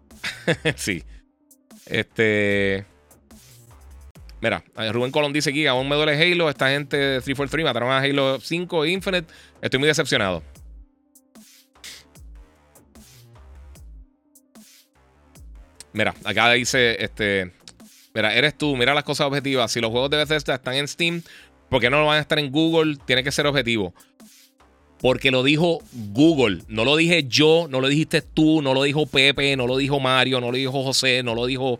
[laughs] sí. Este. Mira, Rubén Colón dice aquí, aún me duele Halo. Esta gente de 343 mataron a Halo 5 e Infinite. Estoy muy decepcionado. Mira, acá dice, este, mira, eres tú, mira las cosas objetivas. Si los juegos de Bethesda están en Steam, ¿por qué no van a estar en Google? Tiene que ser objetivo. Porque lo dijo Google, no lo dije yo, no lo dijiste tú, no lo dijo Pepe, no lo dijo Mario, no lo dijo José, no lo dijo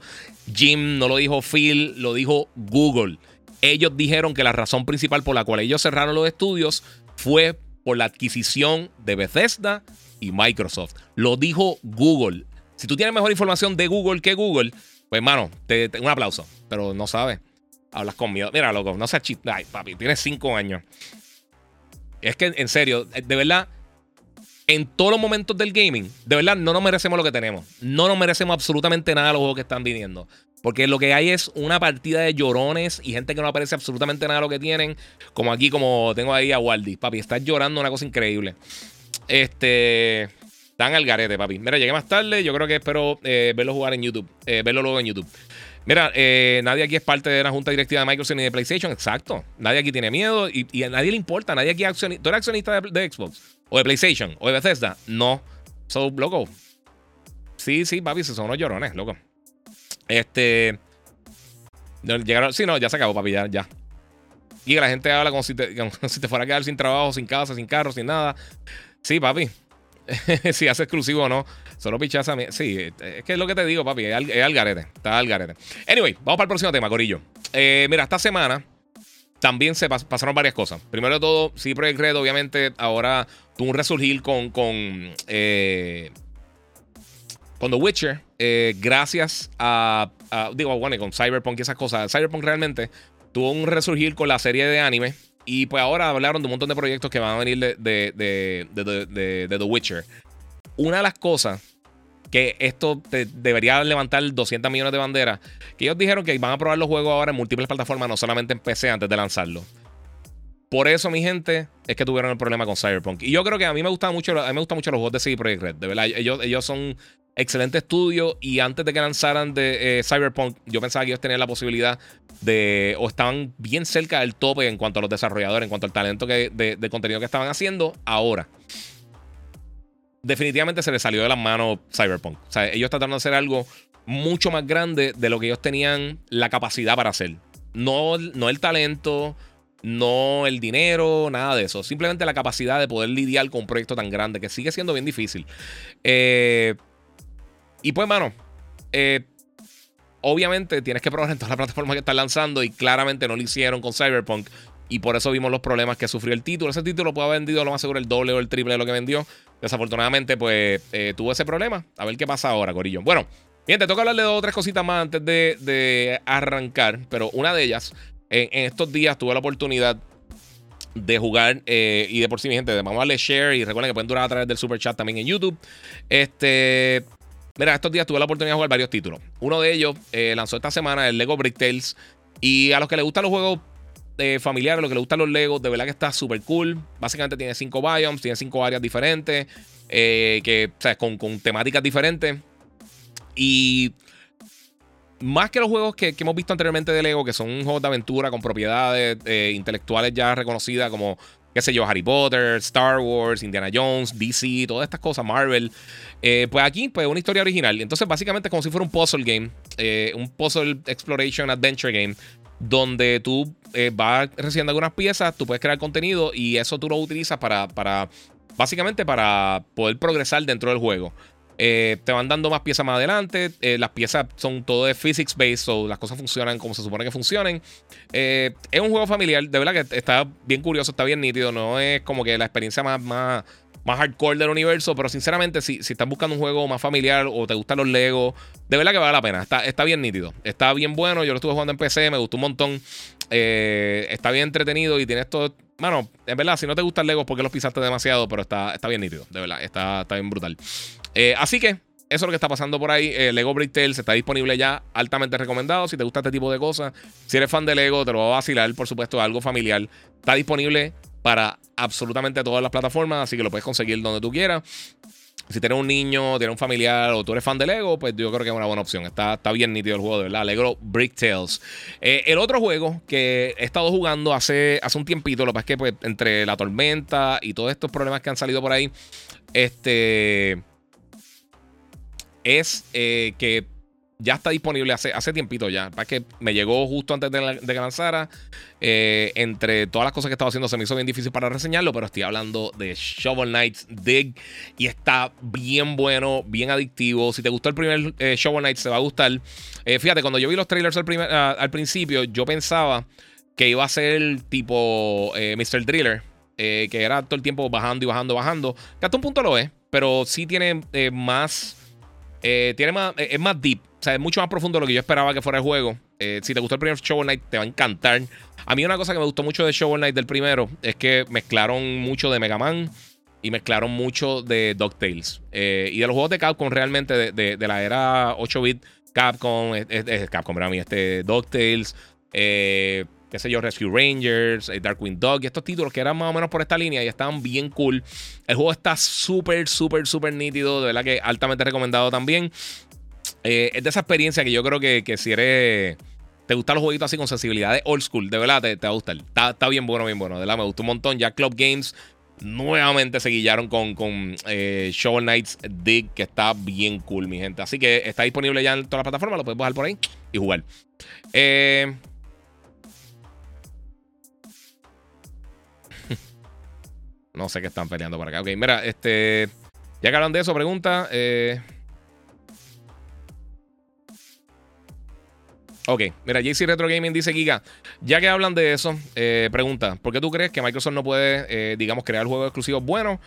Jim, no lo dijo Phil, lo dijo Google. Ellos dijeron que la razón principal por la cual ellos cerraron los estudios fue por la adquisición de Bethesda y Microsoft. Lo dijo Google. Si tú tienes mejor información de Google que Google, pues, mano, te, un aplauso. Pero no sabes. Hablas con miedo. Mira, loco, no seas chiste. Ay, papi, tienes cinco años. Es que, en serio, de verdad, en todos los momentos del gaming, de verdad, no nos merecemos lo que tenemos. No nos merecemos absolutamente nada los juegos que están viniendo. Porque lo que hay es una partida de llorones y gente que no aparece absolutamente nada de lo que tienen. Como aquí, como tengo ahí a Waldi. Papi, estás llorando una cosa increíble. Este. Están al garete, papi. Mira, llegué más tarde. Yo creo que espero eh, verlo jugar en YouTube. Eh, verlo luego en YouTube. Mira, eh, nadie aquí es parte de la junta directiva de Microsoft ni de PlayStation. Exacto. Nadie aquí tiene miedo y, a nadie le importa. Nadie aquí es accionista. ¿Tú eres accionista de Xbox? ¿O de PlayStation? ¿O de Bethesda? No. So, loco. Sí, sí, papi, se son unos llorones, loco. Este. Llegaron. Sí, no, ya se acabó, papi, ya. ya. Y la gente habla como si te [laughs] fuera a quedar sin trabajo, sin casa, sin carro, sin nada. Sí, papi. [laughs] si hace exclusivo o no. Solo pichaza. Sí, es que es lo que te digo, papi. Es al. Está al garete. Anyway, vamos para el próximo tema, Corillo. Eh, mira, esta semana también se pasaron varias cosas. Primero de todo, sí, Project Red, obviamente, ahora tuvo un resurgir con, con, eh, The Witcher. Eh, gracias a, Digo, bueno, con Cyberpunk y esas cosas. Cyberpunk realmente tuvo un resurgir con la serie de anime. Y pues ahora hablaron de un montón de proyectos que van a venir de, de, de, The Witcher. Una de las cosas que esto debería levantar 200 millones de banderas. Que ellos dijeron que van a probar los juegos ahora en múltiples plataformas, no solamente en PC antes de lanzarlo. Por eso, mi gente, es que tuvieron el problema con Cyberpunk. Y yo creo que a mí me gustan mucho, a mí me gustan mucho los juegos de CD Projekt Red. De verdad, ellos, ellos son excelentes estudios. Y antes de que lanzaran de eh, Cyberpunk, yo pensaba que ellos tenían la posibilidad de. o estaban bien cerca del tope en cuanto a los desarrolladores, en cuanto al talento de contenido que estaban haciendo. Ahora definitivamente se les salió de las manos Cyberpunk. O sea, ellos trataron de hacer algo mucho más grande de lo que ellos tenían la capacidad para hacer. No, no el talento, no el dinero, nada de eso. Simplemente la capacidad de poder lidiar con un proyecto tan grande que sigue siendo bien difícil. Eh, y pues, mano, eh, obviamente tienes que probar en todas las plataformas que están lanzando y claramente no lo hicieron con Cyberpunk. Y por eso vimos los problemas que sufrió el título. Ese título puede haber vendido lo más seguro el doble o el triple de lo que vendió. Desafortunadamente, pues eh, tuvo ese problema. A ver qué pasa ahora, Corillo. Bueno, bien, te toca hablarle de dos o tres cositas más antes de, arrancar. Pero una de ellas, en, estos días tuve la oportunidad de jugar. Eh, y de por sí, mi gente, vamos a darle share. Y recuerden que pueden durar a través del super chat también en YouTube. Este. Mira, estos días tuve la oportunidad de jugar varios títulos. Uno de ellos eh, lanzó esta semana el Lego Brick Tales. Y a los que les gustan los juegos familiar, lo que le gustan los Legos, de verdad que está súper cool. Básicamente tiene cinco biomes, tiene cinco áreas diferentes, eh, que, o sea, con, temáticas diferentes. Y más que los juegos que, hemos visto anteriormente de Lego, que son juegos de aventura con propiedades eh, intelectuales ya reconocidas como, qué sé yo, Harry Potter, Star Wars, Indiana Jones, DC, todas estas cosas, Marvel. Eh, pues aquí, pues una historia original. Entonces, básicamente es como si fuera un puzzle game, un puzzle exploration adventure game, donde tú eh, vas recibiendo algunas piezas, tú puedes crear contenido y eso tú lo utilizas para, para básicamente para poder progresar dentro del juego. Eh, te van dando más piezas más adelante. Eh, las piezas son todo de physics based, o las cosas funcionan como se supone que funcionen. es un juego familiar, de verdad que está bien curioso, está bien nítido. No es como que la experiencia más, más, hardcore del universo, pero sinceramente, si, si estás buscando un juego más familiar o te gustan los Legos, de verdad que vale la pena. Está, está bien nítido, está bien bueno. Yo lo estuve jugando en PC, me gustó un montón. Eh, está bien entretenido y tienes todo. Bueno, en verdad, si no te gustan Legos, porque los pisaste demasiado, pero está, está bien nítido, de verdad, está, está bien brutal. Eh, así que, eso es lo que está pasando por ahí. Eh, Lego Brick Tales está disponible ya, altamente recomendado. Si te gusta este tipo de cosas, si eres fan de Lego, te lo va a vacilar, por supuesto, algo familiar. Está disponible para absolutamente todas las plataformas, así que lo puedes conseguir donde tú quieras. Si tienes un niño, tienes un familiar o tú eres fan de Lego, pues yo creo que es una buena opción. Está, está bien nítido el juego, de verdad. Lego Brick Tales. Eh, el otro juego que he estado jugando hace, hace un tiempito, lo que pasa es que pues, entre la tormenta y todos estos problemas que han salido por ahí, este es eh, que ya está disponible hace, hace tiempito ya. Para que me llegó justo antes de, que lanzara. Eh, entre todas las cosas que estaba haciendo, se me hizo bien difícil para reseñarlo. Pero estoy hablando de Shovel Knight Dig. Y está bien bueno, bien adictivo. Si te gustó el primer eh, Shovel Knight, se va a gustar. Eh, fíjate, cuando yo vi los trailers al, al, principio, yo pensaba que iba a ser tipo Mr. Driller. que era todo el tiempo bajando y bajando, bajando. Que hasta un punto lo es. Pero sí tiene más. Tiene más. es más deep. O sea, es mucho más profundo de lo que yo esperaba que fuera el juego. Eh, si te gustó el primer Shovel Knight, te va a encantar. A mí una cosa que me gustó mucho de Shovel Knight del primero es que mezclaron mucho de Mega Man y mezclaron mucho de DuckTales. Eh, y de los juegos de Capcom realmente, de, la era 8-bit Capcom, es, Capcom, para mí, este, DuckTales, eh, qué sé yo, Rescue Rangers, eh, Darkwing Dog y estos títulos que eran más o menos por esta línea y estaban bien cool. El juego está súper, súper, súper nítido, de verdad que altamente recomendado también. es de esa experiencia que yo creo que, si eres te gustan los jueguitos así con sensibilidad de old school, de verdad te, va a gustar. Está, bien bueno, bien bueno. De verdad me gustó un montón. Ya Club Games nuevamente se guillaron con, con eh, Shovel Knights Dig, que está bien cool, mi gente. Así que está disponible ya en todas las plataformas, lo puedes bajar por ahí y jugar. Eh, no sé qué están peleando por acá. Ok, mira, este. Ya que hablan de eso, pregunta. Eh. Ok, mira, JC Retro Gaming dice Giga, ya que hablan de eso, eh, pregunta, ¿por qué tú crees que Microsoft no puede, eh, digamos, crear juegos exclusivos buenos?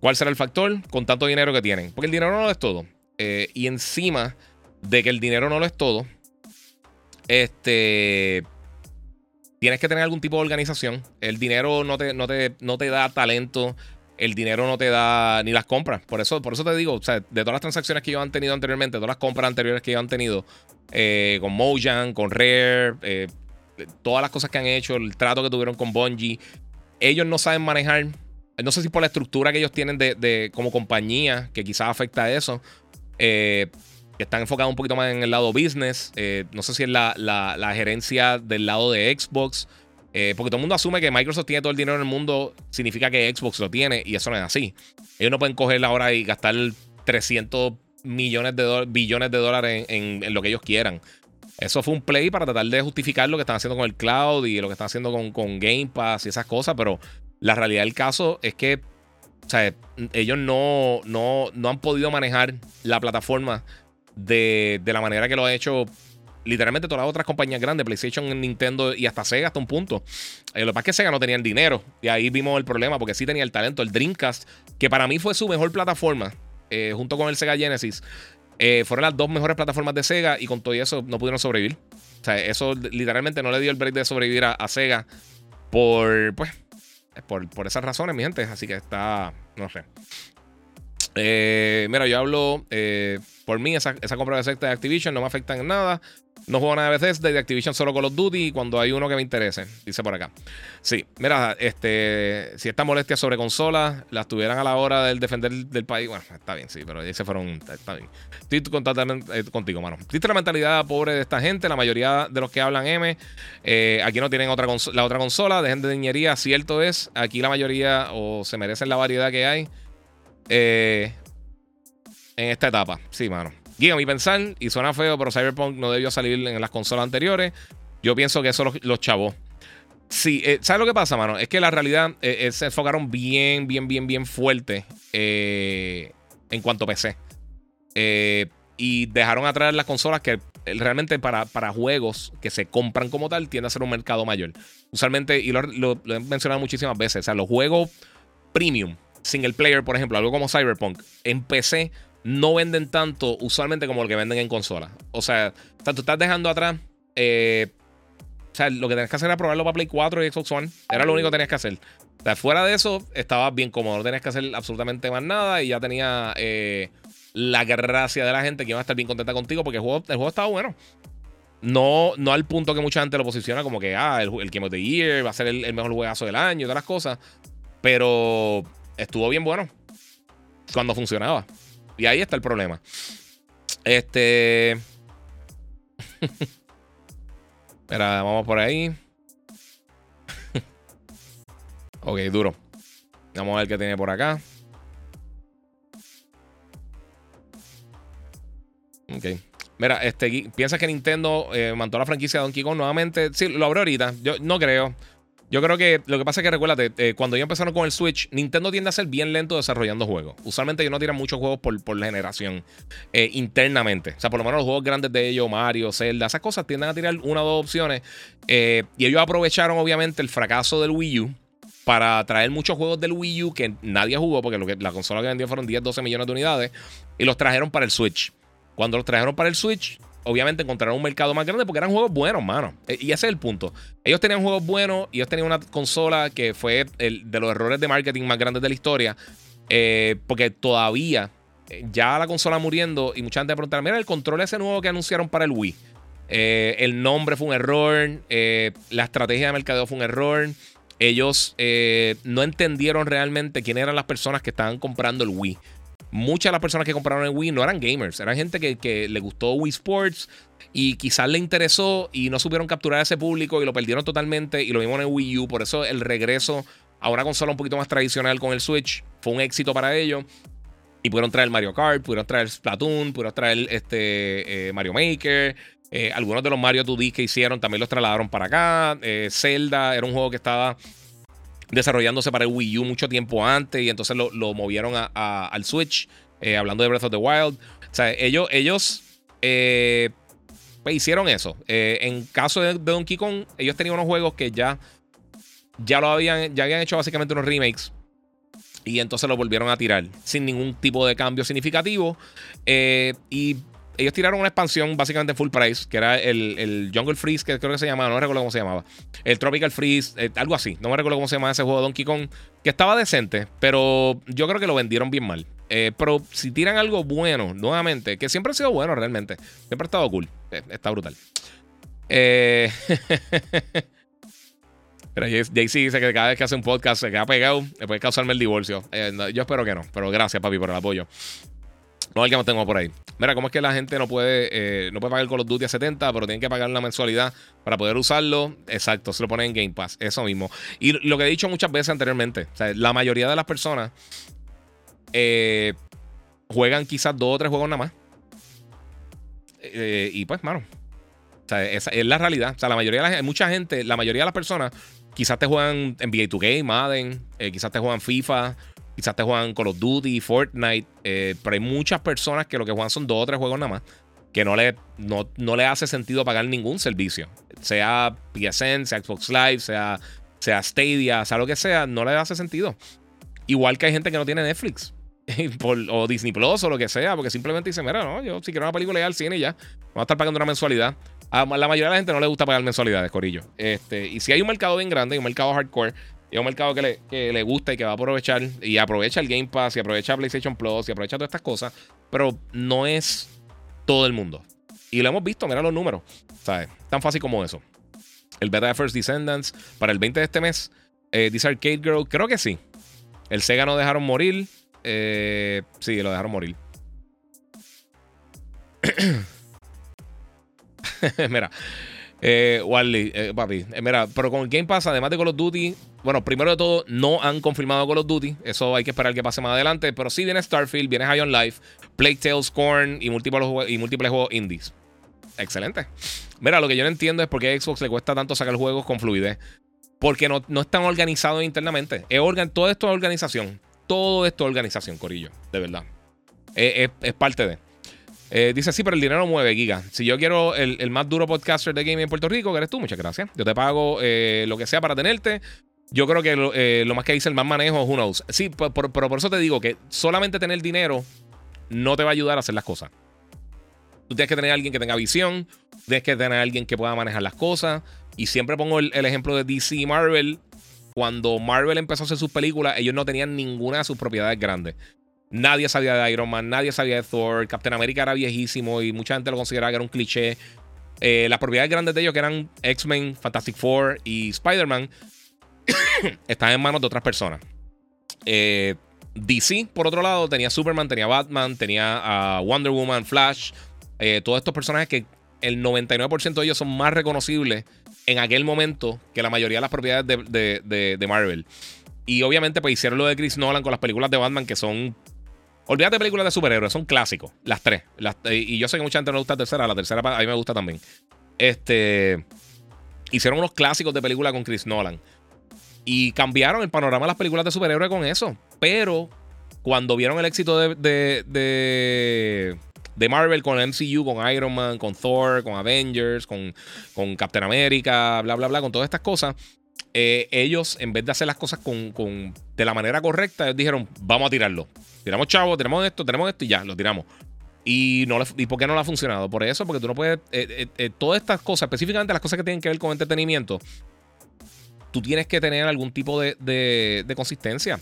¿Cuál será el factor con tanto dinero que tienen? Porque el dinero no lo es todo. Eh, y encima de que el dinero no lo es todo, este, tienes que tener algún tipo de organización. El dinero no te, no te, no te da talento el dinero no te da ni las compras. Por eso, por eso te digo, o sea, de todas las transacciones que ellos han tenido anteriormente, todas las compras anteriores que ellos han tenido, eh, con Mojang, con Rare, eh, todas las cosas que han hecho, el trato que tuvieron con Bungie, ellos no saben manejar. No sé si por la estructura que ellos tienen de, como compañía, que quizás afecta a eso. Eh, que están enfocados un poquito más en el lado business. no sé si es la, la gerencia del lado de Xbox. Eh, porque todo el mundo asume que Microsoft tiene todo el dinero en el mundo, significa que Xbox lo tiene, y eso no es así. Ellos no pueden coger ahora y gastar 300 millones de billones de dólares en, lo que ellos quieran. Eso fue un play para tratar de justificar lo que están haciendo con el cloud y lo que están haciendo con, con Game Pass y esas cosas, pero la realidad del caso es que ellos no, no, no han podido manejar la plataforma de, de la manera que lo ha hecho literalmente todas las otras compañías grandes, PlayStation, Nintendo y hasta Sega hasta un punto. Eh, lo que pasa es que Sega no tenía el dinero. Y ahí vimos el problema, porque sí tenía el talento. El Dreamcast, que para mí fue su mejor plataforma, eh, junto con el Sega Genesis, eh, fueron las dos mejores plataformas de Sega y con todo eso no pudieron sobrevivir. O sea, eso literalmente no le dio el break de sobrevivir a, Sega por, pues, por, por esas razones, mi gente. Así que está, no sé. Mira, yo hablo por mí, esa, esa compra de secta de Activision no me afecta en nada. No juego nada de Bethesda de Activision solo Call of Duty cuando hay uno que me interese, dice por acá. Sí, mira, este, si esta molestia sobre consolas las tuvieran a la hora del defender del país, bueno, está bien, sí, pero se fueron, está bien. Estoy eh, contigo, mano. Existe la mentalidad pobre de esta gente, la mayoría de los que hablan M, eh, aquí no tienen otra la otra consola, dejen de niñería, cierto es, aquí la mayoría o se merecen la variedad que hay eh, en esta etapa, sí, mano. Guía mi pensar, y suena feo, pero Cyberpunk no debió salir en las consolas anteriores. Yo pienso que eso los, chavos. Sí, eh, ¿sabes lo que pasa, mano? Es que la realidad eh, se enfocaron bien, bien, bien, bien fuerte en cuanto a PC. y dejaron atrás las consolas que realmente para, para, juegos que se compran como tal tiende a ser un mercado mayor. Usualmente, y lo, lo he mencionado muchísimas veces, o sea, los juegos premium, single player, por ejemplo, algo como Cyberpunk, en PC no venden tanto usualmente como lo que venden en consola. O sea, tú estás dejando atrás. Eh, o sea, lo que tenías que hacer era probarlo para Play 4 y Xbox One. Era lo único que tenías que hacer. O sea, fuera de eso, estabas bien cómodo. No tenías que hacer absolutamente más nada y ya tenía eh, la gracia de la gente que iba a estar bien contenta contigo porque el juego, juego estaba bueno. No, no al punto que mucha gente lo posiciona como que, ah, el, Game of the Year va a ser el, el mejor juegazo del año y todas las cosas. Pero estuvo bien bueno cuando funcionaba. Y ahí está el problema. Este. [laughs] Espera, vamos por ahí. [laughs] ok, duro. Vamos a ver qué tiene por acá. Ok. Mira, este, ¿piensas que Nintendo eh, mandó la franquicia de Donkey Kong nuevamente? Sí, lo abro ahorita. Yo no creo. Yo creo que lo que pasa es que recuérdate, eh, cuando ellos empezaron con el Switch, Nintendo tiende a ser bien lento desarrollando juegos. Usualmente ellos no tiran muchos juegos por, por generación eh, internamente. O sea, por lo menos los juegos grandes de ellos, Mario, Zelda, esas cosas tienden a tirar una o dos opciones. Eh, y ellos aprovecharon, obviamente, el fracaso del Wii U para traer muchos juegos del Wii U que nadie jugó, porque lo que, la consola que vendió fueron 10, 12 millones de unidades, y los trajeron para el Switch. Cuando los trajeron para el Switch, obviamente encontraron un mercado más grande porque eran juegos buenos, mano. E, y ese es el punto. Ellos tenían juegos buenos y ellos tenían una consola que fue el, de los errores de marketing más grandes de la historia. Eh, porque todavía, eh, ya la consola muriendo y mucha gente pregunta, mira, el control ese nuevo que anunciaron para el Wii. el nombre fue un error, la estrategia de mercadeo fue un error. Ellos no entendieron realmente quién eran las personas que estaban comprando el Wii. Muchas de las personas que compraron el Wii no eran gamers, eran gente que, le gustó Wii Sports, y quizás le interesó y no supieron capturar a ese público y lo perdieron totalmente y lo mismo en el Wii U. Por eso el regreso a una consola un poquito más tradicional con el Switch fue un éxito para ellos. Y pudieron traer Mario Kart, pudieron traer Splatoon, pudieron traer este, eh, Mario Maker. Eh, algunos de los Mario 2D que hicieron también los trasladaron para acá. Eh, Zelda era un juego que estaba desarrollándose para el Wii U mucho tiempo antes y entonces lo, movieron al Switch. hablando de Breath of the Wild. O sea, ellos, ellos pues hicieron eso. Eh, en caso de, Donkey Kong, ellos tenían unos juegos que ya, ya lo habían, ya habían hecho básicamente unos remakes. Y entonces lo volvieron a tirar sin ningún tipo de cambio significativo. Eh, y ellos tiraron una expansión básicamente full price, que era el, Jungle Freeze, que creo que se llamaba, no recuerdo cómo se llamaba. El Tropical Freeze, eh, algo así. No me recuerdo cómo se llamaba ese juego Donkey Kong, que estaba decente, pero yo creo que lo vendieron bien mal. Eh, pero si tiran algo bueno, nuevamente, que siempre ha sido bueno realmente, siempre ha estado cool, eh, está brutal. Eh, [laughs] pero JC dice que cada vez que hace un podcast se queda pegado, puede causarme el divorcio. yo espero que no, pero gracias, papi, por el apoyo. No el que no tengo por ahí. Mira, ¿cómo es que la gente no puede, no puede pagar Call of Duty a 70, pero tienen que pagar la mensualidad para poder usarlo? Exacto, se lo ponen en Game Pass. Eso mismo. Y lo que he dicho muchas veces anteriormente, la mayoría de las personas eh, juegan quizás dos o tres juegos nada más. Eh, y pues, mano. Esa es la realidad. O sea, la mayoría de la mucha gente, la mayoría de las personas, quizás te juegan NBA 2K, Madden, eh, quizás te juegan FIFA, quizás te juegan Call of Duty, Fortnite. pero hay muchas personas que lo que juegan son dos o tres juegos nada más. Que no le, no, no le hace sentido pagar ningún servicio. Sea PSN, sea Xbox Live, sea, sea Stadia, sea lo que sea, no le hace sentido. Igual que hay gente que no tiene Netflix. [laughs] o Disney Plus o lo que sea, porque simplemente dice, mira, no, yo si quiero una película ir al cine ya, vamos a estar pagando una mensualidad. A la mayoría de la gente no le gusta pagar mensualidades, Corillo. Este, y si hay un mercado bien grande, un mercado hardcore, y un mercado que le, le gusta y que va a aprovechar, y aprovecha el Game Pass, y aprovecha PlayStation Plus, y aprovecha todas estas cosas, pero no es todo el mundo. Y lo hemos visto, mira los números, ¿sabes? Tan fácil como eso. El beta de First Descendants para el 20 de este mes, eh, dice Arcade Girl, creo que sí. El Sega no dejaron morir. Eh, sí, lo dejaron morir. [coughs] mira, eh, Wally, eh, papi, eh, mira, pero con el Game Pass, además de Call of Duty, bueno, primero de todo, no han confirmado Call of Duty. Eso hay que esperar que pase más adelante. Pero sí viene Starfield, viene High on Life, Plague Tales, Corn y múltiples, y múltiples juegos indies. Excelente. Mira, lo que yo no entiendo es por qué a Xbox le cuesta tanto sacar juegos con fluidez. Porque no, no están organizados internamente. Es todo esto es organización todo esto organización, Corillo, de verdad. Es, parte de. Eh, dice, sí, pero el dinero mueve, Giga. Si yo quiero el, el, más duro podcaster de gaming en Puerto Rico, que eres tú, muchas gracias. Yo te pago eh, lo que sea para tenerte. Yo creo que lo, eh, más que dice el más manejo, who knows. Sí, pero por, eso te digo que solamente tener dinero no te va a ayudar a hacer las cosas. Tú tienes que tener a alguien que tenga visión, tienes que tener a alguien que pueda manejar las cosas. Y siempre pongo el, el ejemplo de DC y Marvel cuando Marvel empezó a hacer sus películas, ellos no tenían ninguna de sus propiedades grandes. Nadie sabía de Iron Man, nadie sabía de Thor. Captain America era viejísimo y mucha gente lo consideraba que era un cliché. Eh, las propiedades grandes de ellos, que eran X-Men, Fantastic Four y Spider-Man, [coughs] están en manos de otras personas. Eh, DC, por otro lado, tenía Superman, tenía Batman, tenía Wonder Woman, Flash. Eh, todos estos personajes que el 99% de ellos son más reconocibles en aquel momento que la mayoría de las propiedades de, Marvel. Y obviamente, pues hicieron lo de Chris Nolan con las películas de Batman que son. Olvídate de películas de superhéroes, son clásicos. Las tres. y yo sé que mucha gente no le gusta la tercera. La tercera a mí me gusta también. Este. Hicieron unos clásicos de película con Chris Nolan. Y cambiaron el panorama de las películas de superhéroes con eso. Pero cuando vieron el éxito de de Marvel con MCU, con Iron Man, con Thor, con Avengers, con, con Captain America, bla, bla, bla, con todas estas cosas. Eh, ellos, en vez de hacer las cosas con, de la manera correcta, ellos dijeron, vamos a tirarlo. Tiramos chavo, tenemos esto, tenemos esto y ya, lo tiramos. Y, no ¿Y por qué no le ha funcionado? Por eso, porque tú no puedes... Eh, eh, todas estas cosas, específicamente las cosas que tienen que ver con entretenimiento, tú tienes que tener algún tipo de, de, consistencia.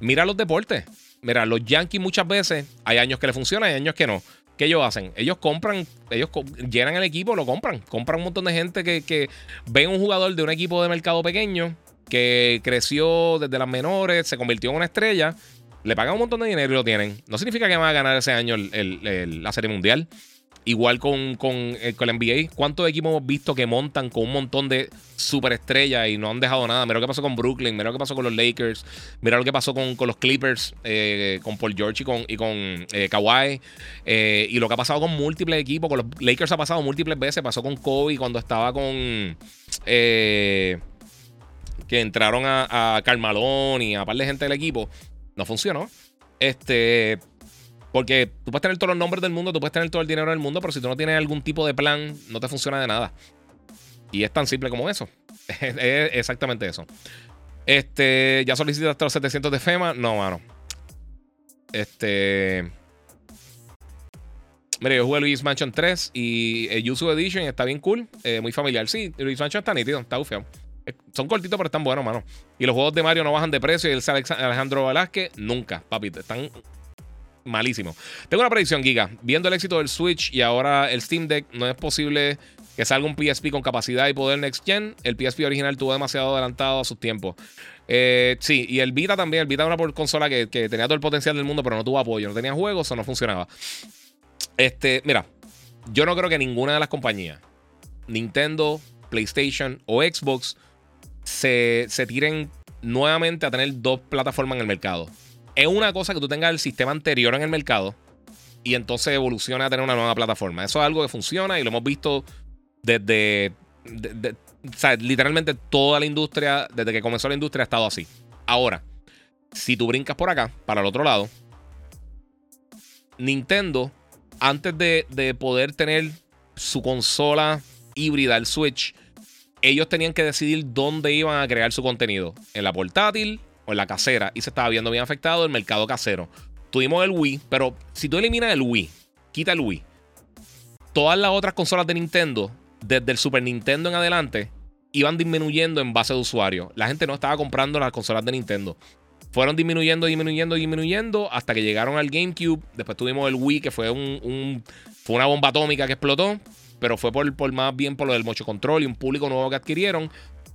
Mira los deportes. Mira, los Yankees muchas veces hay años que le funciona, hay años que no. ¿Qué ellos hacen? Ellos compran, ellos llenan el equipo, lo compran. Compran un montón de gente que, que ven un jugador de un equipo de mercado pequeño que creció desde las menores, se convirtió en una estrella, le pagan un montón de dinero y lo tienen. No significa que van a ganar ese año la Serie Mundial. Igual con, con, eh, con, el NBA. ¿Cuántos equipos hemos visto que montan con un montón de superestrellas y no han dejado nada? Mira lo que pasó con Brooklyn, mira lo que pasó con los Lakers, mira lo que pasó con, los Clippers, eh, con Paul George y con, y con eh, Kawhi. y lo que ha pasado con múltiples equipos. Con los Lakers ha pasado múltiples veces. Pasó con Kobe cuando estaba con. que entraron a, a y a par de gente del equipo. No funcionó. Este. Porque tú puedes tener todos los nombres del mundo, tú puedes tener todo el dinero del mundo, pero si tú no tienes algún tipo de plan, no te funciona de nada. Y es tan simple como eso. [laughs] es exactamente eso. Este, ¿ya solicitaste los 700 de FEMA? No, mano. Este. Mira, yo jugué Luis Mansion 3 y el Yuzu Edition está bien cool, eh, muy familiar. Sí, Luis Mansion está nítido, está bufeado. Eh, son cortitos, pero están buenos, mano. Y los juegos de Mario no bajan de precio. Y el Alejandro Velázquez, nunca, papi. Están malísimo. Tengo una predicción, Giga. Viendo el éxito del Switch y ahora el Steam Deck, no es posible que salga un PSP con capacidad y poder Next Gen. El PSP original tuvo demasiado adelantado a sus tiempos. Eh, sí, y el Vita también. El Vita era una consola que, tenía todo el potencial del mundo, pero no tuvo apoyo, no tenía juegos o no funcionaba. Este, mira, yo no creo que ninguna de las compañías, Nintendo, PlayStation o Xbox, se, se tiren nuevamente a tener dos plataformas en el mercado es una cosa que tú tengas el sistema anterior en el mercado y entonces evoluciona a tener una nueva plataforma. Eso es algo que funciona y lo hemos visto desde. o sea, literalmente toda la industria, desde que comenzó la industria, ha estado así. Ahora, si tú brincas por acá, para el otro lado, Nintendo, antes de, de poder tener su consola híbrida, el Switch, ellos tenían que decidir dónde iban a crear su contenido. En la portátil o en la casera y se estaba viendo bien afectado el mercado casero. Tuvimos el Wii, pero si tú eliminas el Wii, quita el Wii, todas las otras consolas de Nintendo, desde el Super Nintendo en adelante, iban disminuyendo en base de usuario. La gente no estaba comprando las consolas de Nintendo. Fueron disminuyendo, disminuyendo, disminuyendo hasta que llegaron al GameCube. Después tuvimos el Wii, que fue, un, fue una bomba atómica que explotó. Pero fue por, por más bien por lo del mocho control y un público nuevo que adquirieron.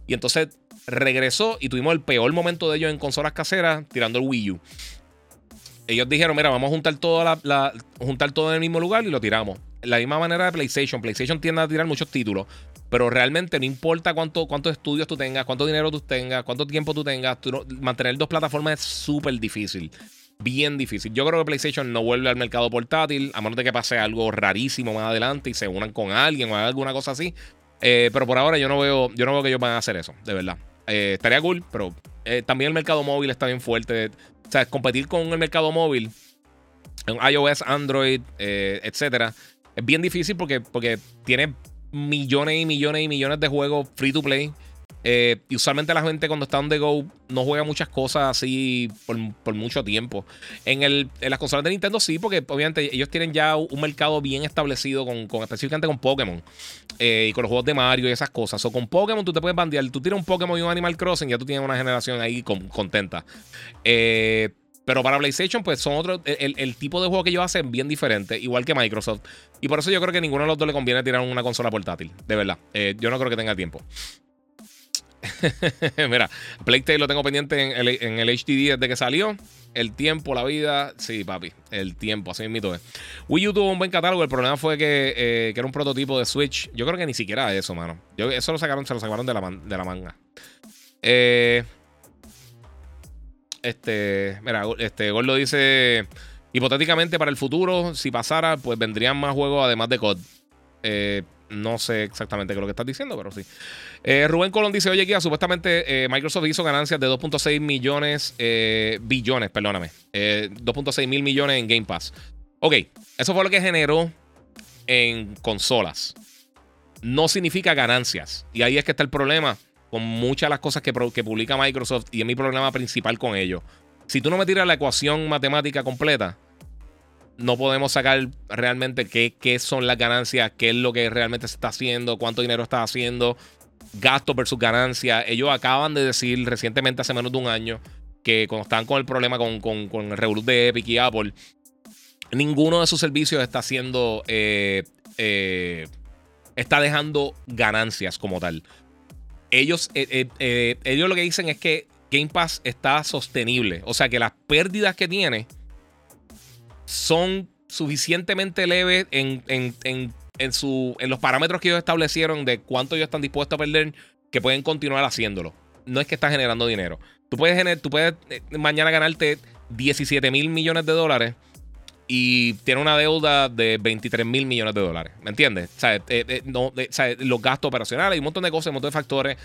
Y entonces regresó y tuvimos el peor momento de ellos en consolas caseras tirando el Wii U. Ellos dijeron, mira, vamos a juntar todo, la, juntar todo en el mismo lugar y lo tiramos. La misma manera de PlayStation. PlayStation tiende a tirar muchos títulos. Pero realmente no importa cuánto, cuántos estudios tú tengas, cuánto dinero tú tengas, cuánto tiempo tú tengas, mantener dos plataformas es súper difícil. Bien difícil. Yo creo que PlayStation no vuelve al mercado portátil, a menos de que pase algo rarísimo más adelante y se unan con alguien o alguna cosa así. Eh, pero por ahora yo no veo, yo no veo que ellos van a hacer eso, de verdad. Eh, estaría cool, pero eh, también el mercado móvil está bien fuerte. O sea, competir con el mercado móvil en iOS, Android, etcétera, es bien difícil porque, porque tiene millones y millones y millones de juegos free to play eh, y usualmente la gente cuando está on the go no juega muchas cosas así por, mucho tiempo. En, el, en, las consolas de Nintendo sí, porque obviamente ellos tienen ya un mercado bien establecido con, específicamente con Pokémon eh, y con los juegos de Mario y esas cosas. O con Pokémon tú te puedes bandear. Tú tiras un Pokémon y un Animal Crossing, ya tú tienes una generación ahí contenta. Eh, pero para PlayStation, pues son otros. El, tipo de juego que ellos hacen bien diferente, igual que Microsoft. Y por eso yo creo que ninguno de los dos le conviene tirar una consola portátil, de verdad. yo no creo que tenga tiempo. [laughs] Mira, Playtale lo tengo pendiente en el, en desde que salió. El tiempo, la vida, sí, papi, el tiempo, así mismo es. Wii U tuvo un buen catálogo, el problema fue que, eh, que, era un prototipo de Switch. Yo creo que ni siquiera eso, mano. Eso lo sacaron, se lo sacaron de la, de la manga. Eh, este, mira, este, Gordo dice, hipotéticamente para el futuro, si pasara, pues vendrían más juegos además de COD. Eh, no sé exactamente qué es lo que estás diciendo, pero sí. Eh, Rubén Colón dice: Oye, Kia, supuestamente eh, Microsoft hizo ganancias de 2.6 millones, eh, billones, perdóname. 2.6 mil millones en Game Pass. Ok, eso fue lo que generó en consolas. No significa ganancias. Y ahí es que está el problema con muchas de las cosas que, que publica Microsoft y es mi problema principal con ello. Si tú no me tiras la ecuación matemática completa, no podemos sacar realmente qué, qué, son las ganancias, qué es lo que realmente se está haciendo, cuánto dinero está haciendo, gasto versus ganancia. Ellos acaban de decir recientemente, hace menos de un año, que cuando estaban con el problema con, con, con el Revolut de Epic y Apple, ninguno de sus servicios está haciendo. Eh, eh, está dejando ganancias como tal. Ellos, eh, ellos lo que dicen es que Game Pass está sostenible. O sea que las pérdidas que tiene son suficientemente leves en, en, su, en los parámetros que ellos establecieron de cuánto ellos están dispuestos a perder, que pueden continuar haciéndolo. No es que están generando dinero. Tú puedes, tú puedes mañana ganarte 17 mil millones de dólares y tiene una deuda de 23 mil millones de dólares. ¿Me entiendes? O sea, eh, eh, no, los gastos operacionales, hay un montón de cosas, un montón de factores.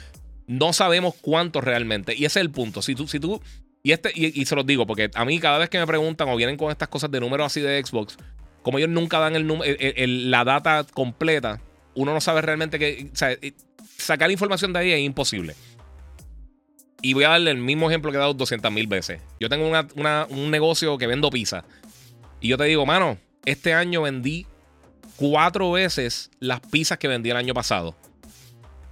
No sabemos cuántos realmente. Y ese es el punto. Si tú, si tú, y, este, y, se los digo, porque a mí cada vez que me preguntan o vienen con estas cosas de números así de Xbox, como ellos nunca dan el, la data completa, uno no sabe realmente que. O sea, eh, sacar información de ahí es imposible. Y voy a darle el mismo ejemplo que he dado 200 mil veces. Yo tengo un negocio que vendo pizza. Y yo te digo, mano, este año vendí cuatro veces las pizzas que vendí el año pasado.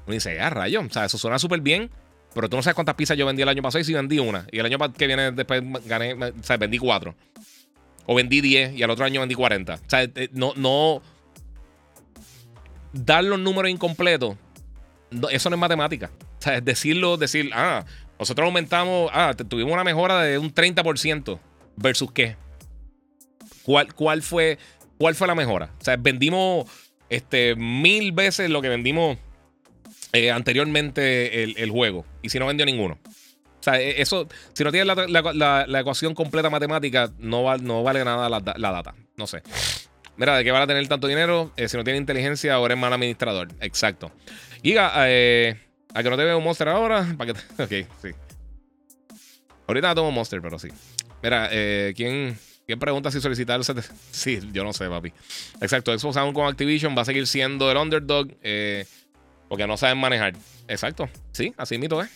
Uno dice, ah, rayo, o sea, eso suena súper bien, pero tú no sabes cuántas pizzas yo vendí el año pasado y si vendí una. Y el año que viene después gané, o sea, vendí cuatro. O vendí diez y al otro año vendí cuarenta. O sea, eh, no, no. Dar los números incompletos, eso no es matemática. O sea, es decirlo, decir, ah, nosotros aumentamos, ah, tuvimos una mejora de un 30%. ¿Versus qué? ¿Cuál, fue, ¿Cuál fue la mejora? O sea, vendimos este, mil veces lo que vendimos eh, anteriormente el, juego. Y si no vendió ninguno. O sea, e, eso, si no tienes la, ecuación completa matemática, no, no vale nada la, data. No sé. Mira, ¿de qué van a tener tanto dinero? Eh, si no tiene inteligencia, ahora es mal administrador. Exacto. Giga, eh, a que no te veo un monster ahora. [laughs] ¿Para que Ok, sí. Ahorita no un monster, pero sí. Mira, eh, ¿quién, ¿Quién pregunta si solicitar el [laughs] Sí, yo no sé, papi. Exacto, Xbox aún con Activision va a seguir siendo el underdog eh, porque no saben manejar. Exacto, sí, así mito es.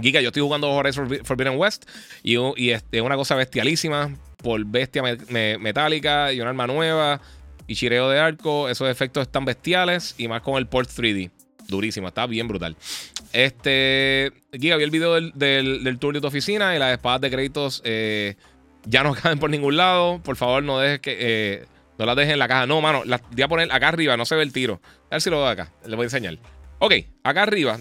Giga, yo estoy jugando Horizon Forbidden West y, es una cosa bestialísima por bestia metálica y un arma nueva y chireo de arco. Esos efectos están bestiales y más con el port 3D. Durísimo, está bien brutal. Este, Giga, vi el video del, del, tour de tu oficina y las espadas de créditos eh, ya no [laughs] caben por ningún lado. Por favor, no dejes que. Eh, no las dejes en la caja. No, mano, las voy a poner acá arriba, no se ve el tiro. A ver si lo veo acá. Les voy a enseñar. Ok, acá arriba.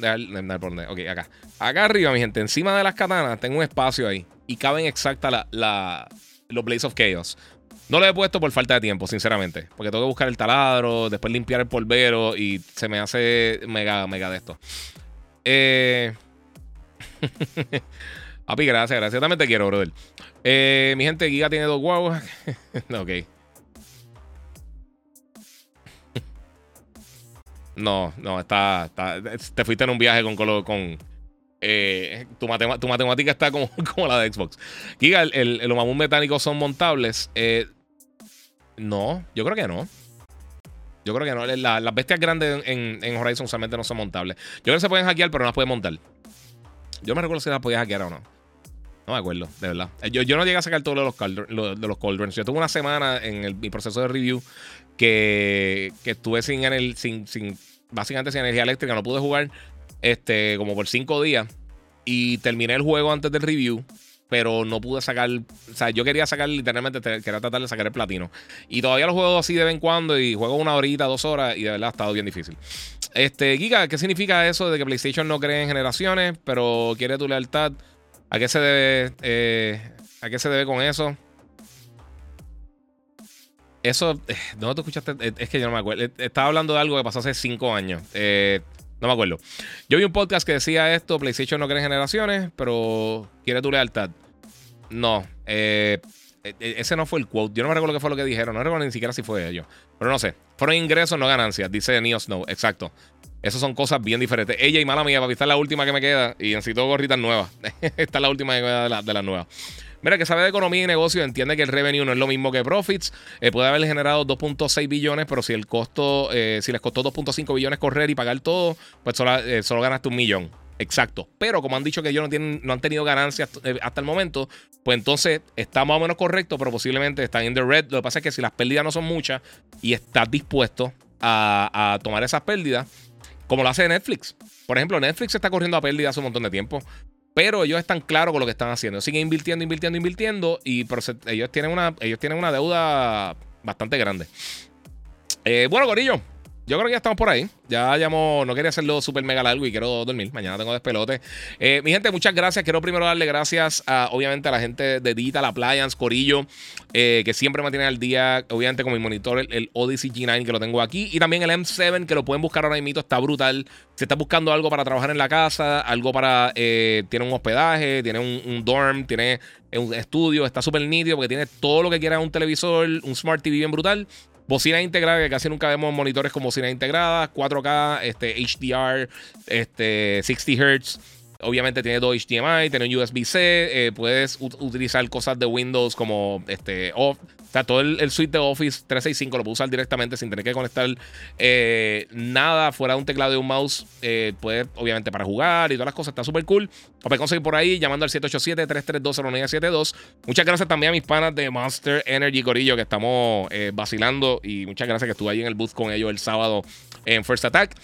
Ok, acá. Acá arriba, mi gente, encima de las katanas, tengo un espacio ahí. Y caben exacta la, los Blaze of Chaos. No lo he puesto por falta de tiempo, sinceramente. Porque tengo que buscar el taladro, después limpiar el polvero y se me hace mega, mega de esto. Eh. [laughs] Papi, gracias, gracias. También te quiero, brother. Eh, mi gente, Giga tiene dos guaguas. [laughs] ok. No, no, está, Te fuiste en un viaje con. con eh, tu, matemática está como, [laughs] como, la de Xbox. Giga, el, los mamuts metálicos son montables. Eh, no, yo creo que no. Yo creo que no. las bestias grandes en, en, Horizon usualmente no son montables. Yo creo que se pueden hackear, pero no las pueden montar. Yo me recuerdo si las podía hackear o no. No me acuerdo, de verdad. Eh, yo, yo no llegué a sacar todos los, de los cauldrons. Yo tuve una semana en mi proceso de review que, que estuve sin, el, sin, sin, básicamente sin energía eléctrica. No pude jugar este, como por cinco días. Y terminé el juego antes del review pero no pude sacar. O sea, yo quería sacar literalmente, quería tratar de sacar el platino. Y todavía lo juego así de vez en cuando y juego una horita, dos horas y de verdad ha estado bien difícil. Este, Giga, ¿qué significa eso de que PlayStation no cree en generaciones, pero quiere tu lealtad? ¿A qué se debe, eh, ¿a qué se debe con eso? Eso, eh, ¿dónde tú escuchaste? Eh, es que yo no me acuerdo. Estaba hablando de algo que pasó hace cinco años. no me acuerdo. Yo vi un podcast que decía esto: PlayStation no cree en generaciones, pero quiere tu lealtad. No. ese no fue el quote. Yo no me recuerdo qué fue lo que dijeron. No recuerdo ni siquiera si fue ellos. Pero no sé. Fueron ingresos, no ganancias, dice Neo Snow. Exacto. Esas son cosas bien diferentes. Ella y mala mía, papi, esta es la última que me queda. Y necesito gorritas nuevas. [laughs] esta es la última que me queda de, las nuevas. Mira, que sabe de economía y negocio, entiende que el revenue no es lo mismo que profits. Eh, puede haber generado 2.6 billones, pero si el costo, eh, si les costó 2.5 billones correr y pagar todo, pues solo, eh, solo, ganaste un millón. Exacto. Pero como han dicho que ellos no, tienen, no han tenido ganancias hasta el momento, pues entonces está más o menos correcto, pero posiblemente están en the red. Lo que pasa es que si las pérdidas no son muchas y estás dispuesto a, a tomar esas pérdidas, como lo hace Netflix. Por ejemplo, Netflix está corriendo a pérdida hace un montón de tiempo. Pero ellos están claros con lo que están haciendo. Siguen invirtiendo, invirtiendo, invirtiendo. Y ellos tienen una, ellos tienen una deuda bastante grande. Eh, bueno, Corillo. Yo creo que ya estamos por ahí. Ya llamo, no quería hacerlo súper mega largo y quiero dormir. Mañana tengo despelote. Eh, mi gente, muchas gracias. Quiero primero darle gracias a, obviamente, a la gente de Digital Appliance, Corillo, eh, que siempre me tienen al día, obviamente, con mi monitor, el, Odyssey G9, que lo tengo aquí. Y también el M7, que lo pueden buscar ahora mismo. Está brutal. Si está buscando algo para trabajar en la casa, algo para. Eh, tiene un hospedaje, tiene un, un dorm, tiene un estudio. Está súper nítido porque tiene todo lo que quiera un televisor, un Smart TV bien brutal. Bocina integrada, que casi nunca vemos monitores con bocina integrada, 4K, este, HDR, este, 60 Hz. Obviamente tiene dos HDMI, tiene un USB-C, eh, puedes utilizar cosas de Windows como este, off, o sea, todo el, suite de Office 365 lo puedo usar directamente sin tener que conectar eh, nada fuera de un teclado y un mouse. Eh, puede, obviamente, para jugar y todas las cosas. Está súper cool. Lo puedes conseguir por ahí llamando al 787-332-0972. Muchas gracias también a mis panas de Monster Energy Corillo que estamos eh, vacilando. Y muchas gracias que estuve ahí en el booth con ellos el sábado en First Attack.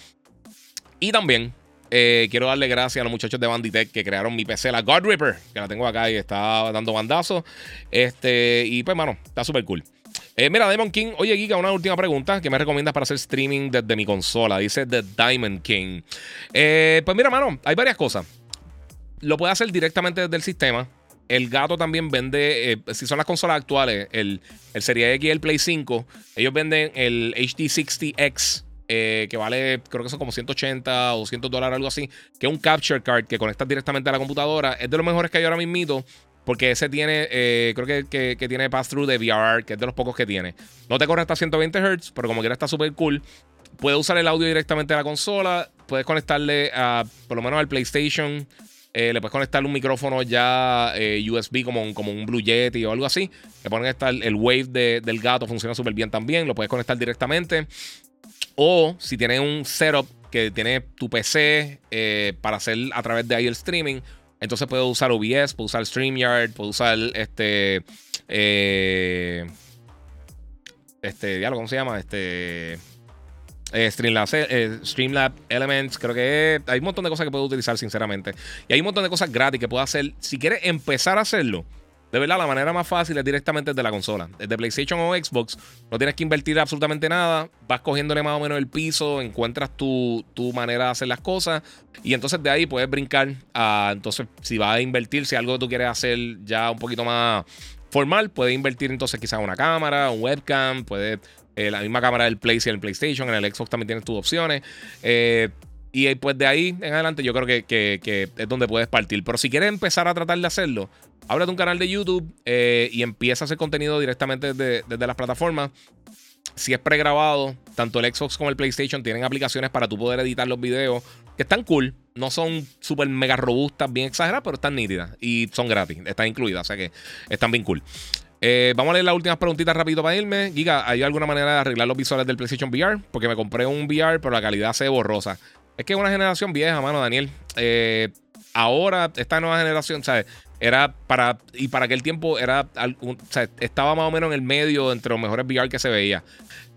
Y también eh, quiero darle gracias a los muchachos de Banditech que crearon mi PC, la God Ripper, que la tengo acá y está dando bandazos. Este, y pues, mano, está súper cool. Eh, mira, Diamond King, oye, Giga, una última pregunta. ¿Qué me recomiendas para hacer streaming desde mi consola? Dice The Diamond King. Eh, pues mira, mano, hay varias cosas. Lo puedes hacer directamente desde el sistema. El gato también vende, si son las consolas actuales, el, el Serie X y el Play 5, ellos venden el HD60X eh, que vale, creo que son como 180 o 200 dólares, algo así, que es un capture card que conectas directamente a la computadora. Es de los mejores que hay ahora mismo. Porque ese tiene, eh, creo que, que, tiene pass-through de VR, que es de los pocos que tiene. No te corre hasta 120 Hz, pero como quiera está súper cool. Puedes usar el audio directamente a la consola. Puedes conectarle a, por lo menos al PlayStation. Eh, le puedes conectar un micrófono ya USB como un, como un Blue Yeti o algo así. Le ponen estar el Wave del gato, funciona súper bien también. Lo puedes conectar directamente. O si tienes un setup que tiene tu PC eh, para hacer a través de ahí el streaming, entonces puedes usar OBS, puedes usar StreamYard, puedes usar este. Eh, este, diálogo, ¿cómo se llama? Este. Eh, Streamlab, Streamlab, Elements, creo que hay un montón de cosas que puedes utilizar, sinceramente. Y hay un montón de cosas gratis que puedes hacer. Si quieres empezar a hacerlo, de verdad, la manera más fácil es directamente desde la consola. Desde PlayStation o Xbox, no tienes que invertir absolutamente nada. Vas cogiéndole más o menos el piso, encuentras tu, manera de hacer las cosas. Y entonces de ahí puedes brincar a. Entonces, si vas a invertir, si algo que tú quieres hacer ya un poquito más formal, puedes invertir entonces quizás una cámara, un webcam, puedes. Eh, la misma cámara del Play el PlayStation, en el Xbox también tienes tus opciones. Eh, y pues de ahí en adelante yo creo que, es donde puedes partir. Pero si quieres empezar a tratar de hacerlo, ábrete un canal de YouTube eh, y empieza a hacer contenido directamente desde, las plataformas. Si es pregrabado, tanto el Xbox como el PlayStation tienen aplicaciones para tú poder editar los videos que están cool. No son súper mega robustas, bien exageradas, pero están nítidas y son gratis. Están incluidas, o que están bien cool. Eh, vamos a leer las últimas preguntitas rápido para irme. Giga, ¿hay alguna manera de arreglar los visuales del PlayStation VR? Porque me compré un VR, pero la calidad se ve borrosa. Es que es una generación vieja, mano, Daniel. Eh, ahora, esta nueva generación, ¿sabes? Era para. Y para aquel tiempo era. O sea, estaba más o menos en el medio entre los mejores VR que se veía.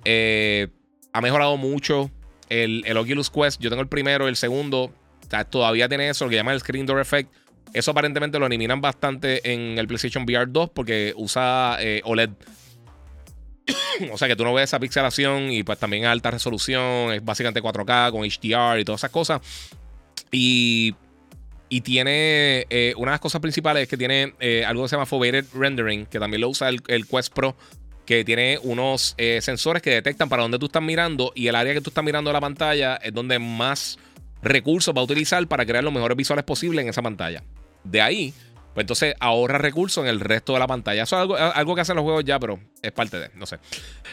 Eh, ha mejorado mucho el, el, Oculus Quest. Yo tengo el primero, el segundo. O sea, todavía tiene eso, lo que llaman el Screen Door Effect. Eso aparentemente lo eliminan bastante en el PlayStation VR 2 porque usa eh, OLED. [coughs] o sea que tú no ves esa pixelación y pues también alta resolución, es básicamente 4K con HDR y todas esas cosas. Y, y tiene eh, una de las cosas principales es que tiene eh, algo que se llama Foveated Rendering, que también lo usa el, Quest Pro, que tiene unos eh, sensores que detectan para dónde tú estás mirando y el área que tú estás mirando de la pantalla es donde más recursos va a utilizar para crear los mejores visuales posibles en esa pantalla. De ahí pues entonces ahorra recursos en el resto de la pantalla. Eso es algo, algo que hacen los juegos ya, pero es parte de, no sé.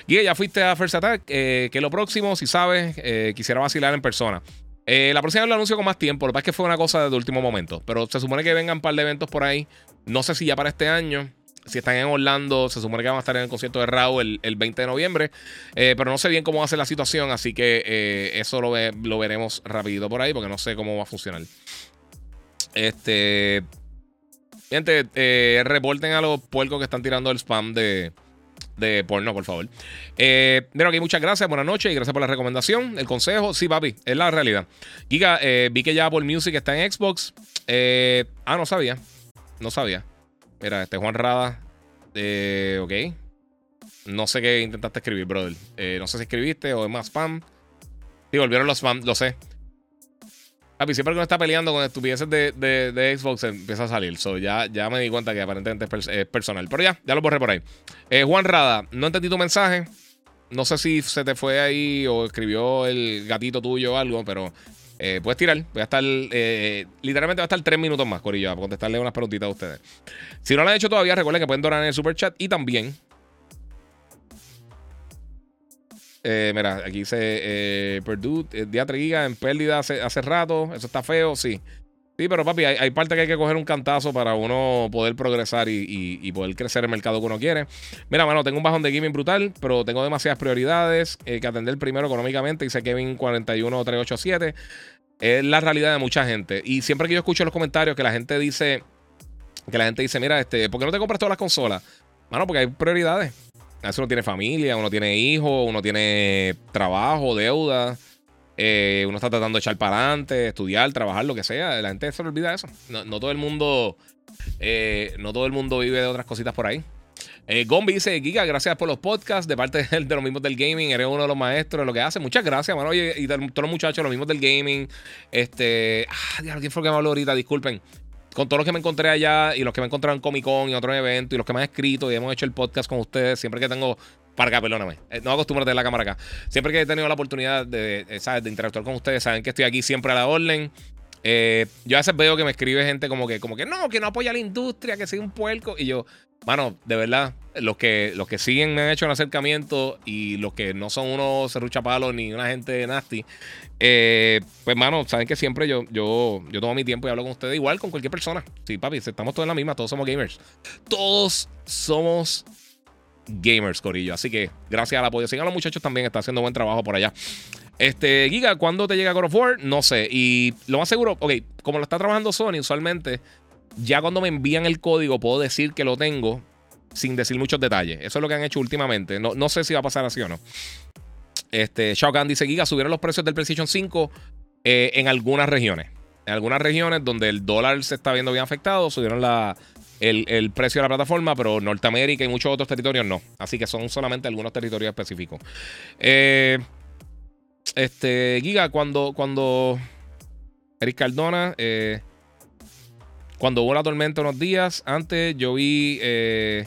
Guille, ya fuiste a First Attack. Eh, que lo próximo, si sabes, quisiera vacilar en persona. Eh, la próxima lo anuncio con más tiempo. Lo que pasa es que fue una cosa de último momento. Pero se supone que vengan un par de eventos por ahí. No sé si ya para este año. Si están en Orlando, se supone que van a estar en el concierto de Raúl el, 20 de noviembre. pero no sé bien cómo va a ser la situación. Así que eso lo, veremos rapidito por ahí. Porque no sé cómo va a funcionar. Este. Gente, eh, reporten a los puercos que están tirando el spam de, de porno, por favor. Eh, mira, aquí muchas gracias, buenas noches y gracias por la recomendación, el consejo. Sí, papi, es la realidad. Giga, eh, vi que ya Apple Music está en Xbox. Eh, ah, no sabía. No sabía. Mira, este Juan Rada. Eh, ok. No sé qué intentaste escribir, brother. Eh, no sé si escribiste o es más spam. Sí, volvieron los spam, lo sé. Papi, siempre que uno está peleando con estupideces de, de, Xbox empieza a salir. So, ya, ya me di cuenta que aparentemente es, personal. Pero ya, ya lo borré por ahí. Eh, Juan Rada, no entendí tu mensaje. No sé si se te fue ahí o escribió el gatito tuyo o algo, pero eh, puedes tirar. Voy a estar. Eh, literalmente va a estar tres minutos más, Corillo, para contestarle unas preguntitas a ustedes. Si no lo han hecho todavía, recuerden que pueden donar en el super chat y también. Eh, mira, aquí dice eh, Purdue, día Giga en pérdida hace, hace, rato. Eso está feo, sí. Sí, pero papi, hay, hay parte que hay que coger un cantazo para uno poder progresar y, poder crecer el mercado que uno quiere. Mira, mano, tengo un bajón de gaming brutal, pero tengo demasiadas prioridades eh, que atender primero económicamente. Dice Kevin 41387. Es la realidad de mucha gente. Y siempre que yo escucho los comentarios que la gente dice, que la gente dice, mira, este, ¿por qué no te compras todas las consolas? Mano, porque hay prioridades. A veces uno tiene familia, uno tiene hijos, uno tiene trabajo, deuda. Eh, uno está tratando de echar para adelante, estudiar, trabajar, lo que sea. La gente se le olvida eso. No, todo el mundo. Eh, no todo el mundo vive de otras cositas por ahí. Eh, Gombi dice: Giga, gracias por los podcasts. De parte [laughs] de, los mismos del gaming, eres uno de los maestros de lo que hace. Muchas gracias, mano. y todos los muchachos, los mismos del gaming. Este. Ah, Dios, ¿quién fue que me habló ahorita? Disculpen. Con todos los que me encontré allá y los que me encontraron en Comic Con y otros eventos y los que me han escrito y hemos hecho el podcast con ustedes, siempre que tengo para acá, perdóname. Eh, no acostumbro a tener la cámara acá. Siempre que he tenido la oportunidad de, ¿sabes? de interactuar con ustedes, saben que estoy aquí siempre a la orden. Eh, yo a veces veo que me escribe gente como que, como que no, que no apoya a la industria, que soy un puerco. Y yo, mano, de verdad, los que, los que siguen me han hecho un acercamiento y los que no son unos serruchapalos ni una gente nasty, eh, pues, mano, saben que siempre yo, yo, yo tomo mi tiempo y hablo con ustedes igual con cualquier persona. Sí, papi, estamos todos en la misma, todos somos gamers. Todos somos gamers, Corillo. Así que gracias al apoyo. Sigan los muchachos también, está haciendo buen trabajo por allá. Este, Giga, ¿cuándo te llega God of War? No sé. Y lo más seguro, ok, como lo está trabajando Sony, usualmente, ya cuando me envían el código, puedo decir que lo tengo sin decir muchos detalles. Eso es lo que han hecho últimamente. No, no sé si va a pasar así o no. Este, Shao Kahn dice: Giga, subieron los precios del PlayStation 5 eh, en algunas regiones. En algunas regiones donde el dólar se está viendo bien afectado, subieron la, el, precio de la plataforma, pero Norteamérica y muchos otros territorios no. Así que son solamente algunos territorios específicos. Eh, este, Giga, cuando, cuando Eric Cardona, eh, cuando hubo la tormenta unos días antes, yo vi, eh,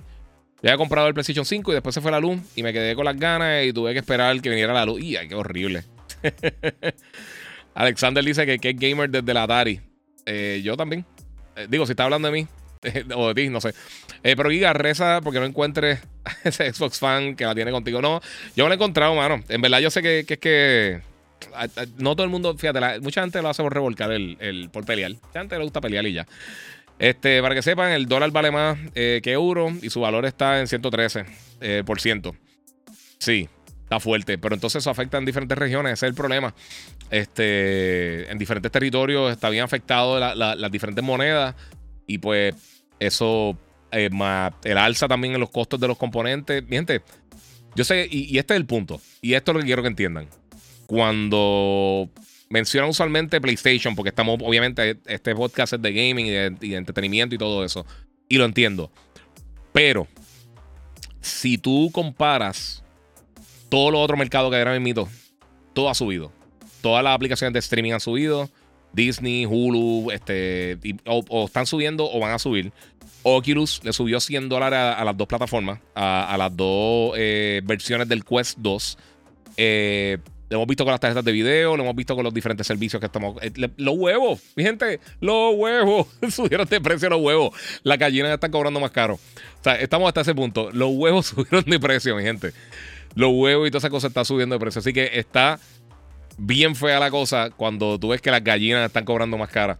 había comprado el PlayStation 5 y después se fue la luz y me quedé con las ganas y tuve que esperar que viniera la luz. Y qué horrible. [laughs] Alexander dice que, que, es gamer desde la Atari. yo también. digo, si está hablando de mí, [laughs] o de ti, no sé. Eh, pero Giga, reza porque no encuentres [laughs] ese Xbox fan que la tiene contigo. No, yo me lo he encontrado, mano. En verdad, yo sé que, es que. No todo el mundo, fíjate, mucha gente lo hace por revolcar el, por pelear. Mucha gente le gusta pelear y ya. Este, para que sepan, el dólar vale más eh, que euro y su valor está en 113%. Eh, por ciento. Sí, está fuerte. Pero entonces eso afecta en diferentes regiones. Ese es el problema. Este, en diferentes territorios está bien afectado las diferentes monedas. Y pues eso, eh, el alza también en los costos de los componentes. Mi gente, yo sé, y, este es el punto, y esto es lo que quiero que entiendan. Cuando mencionan usualmente PlayStation, porque estamos, obviamente, este podcast es de gaming y de, entretenimiento y todo eso, y lo entiendo. Pero, si tú comparas todos los otros mercados que eran mito, todo ha subido. Todas las aplicaciones de streaming han subido. Disney, Hulu, este, o, están subiendo o van a subir. Oculus le subió 100 dólares a, las dos plataformas, a, las dos eh, versiones del Quest 2. Eh, lo hemos visto con las tarjetas de video, lo hemos visto con los diferentes servicios que estamos. Eh, los huevos, mi gente, los huevos. [laughs] subieron de precio los huevos. Las gallinas están cobrando más caro. O sea, estamos hasta ese punto. Los huevos [laughs] subieron de precio, mi gente. Los huevos y toda esa cosa está subiendo de precio. Así que está bien fea la cosa cuando tú ves que las gallinas están cobrando más cara.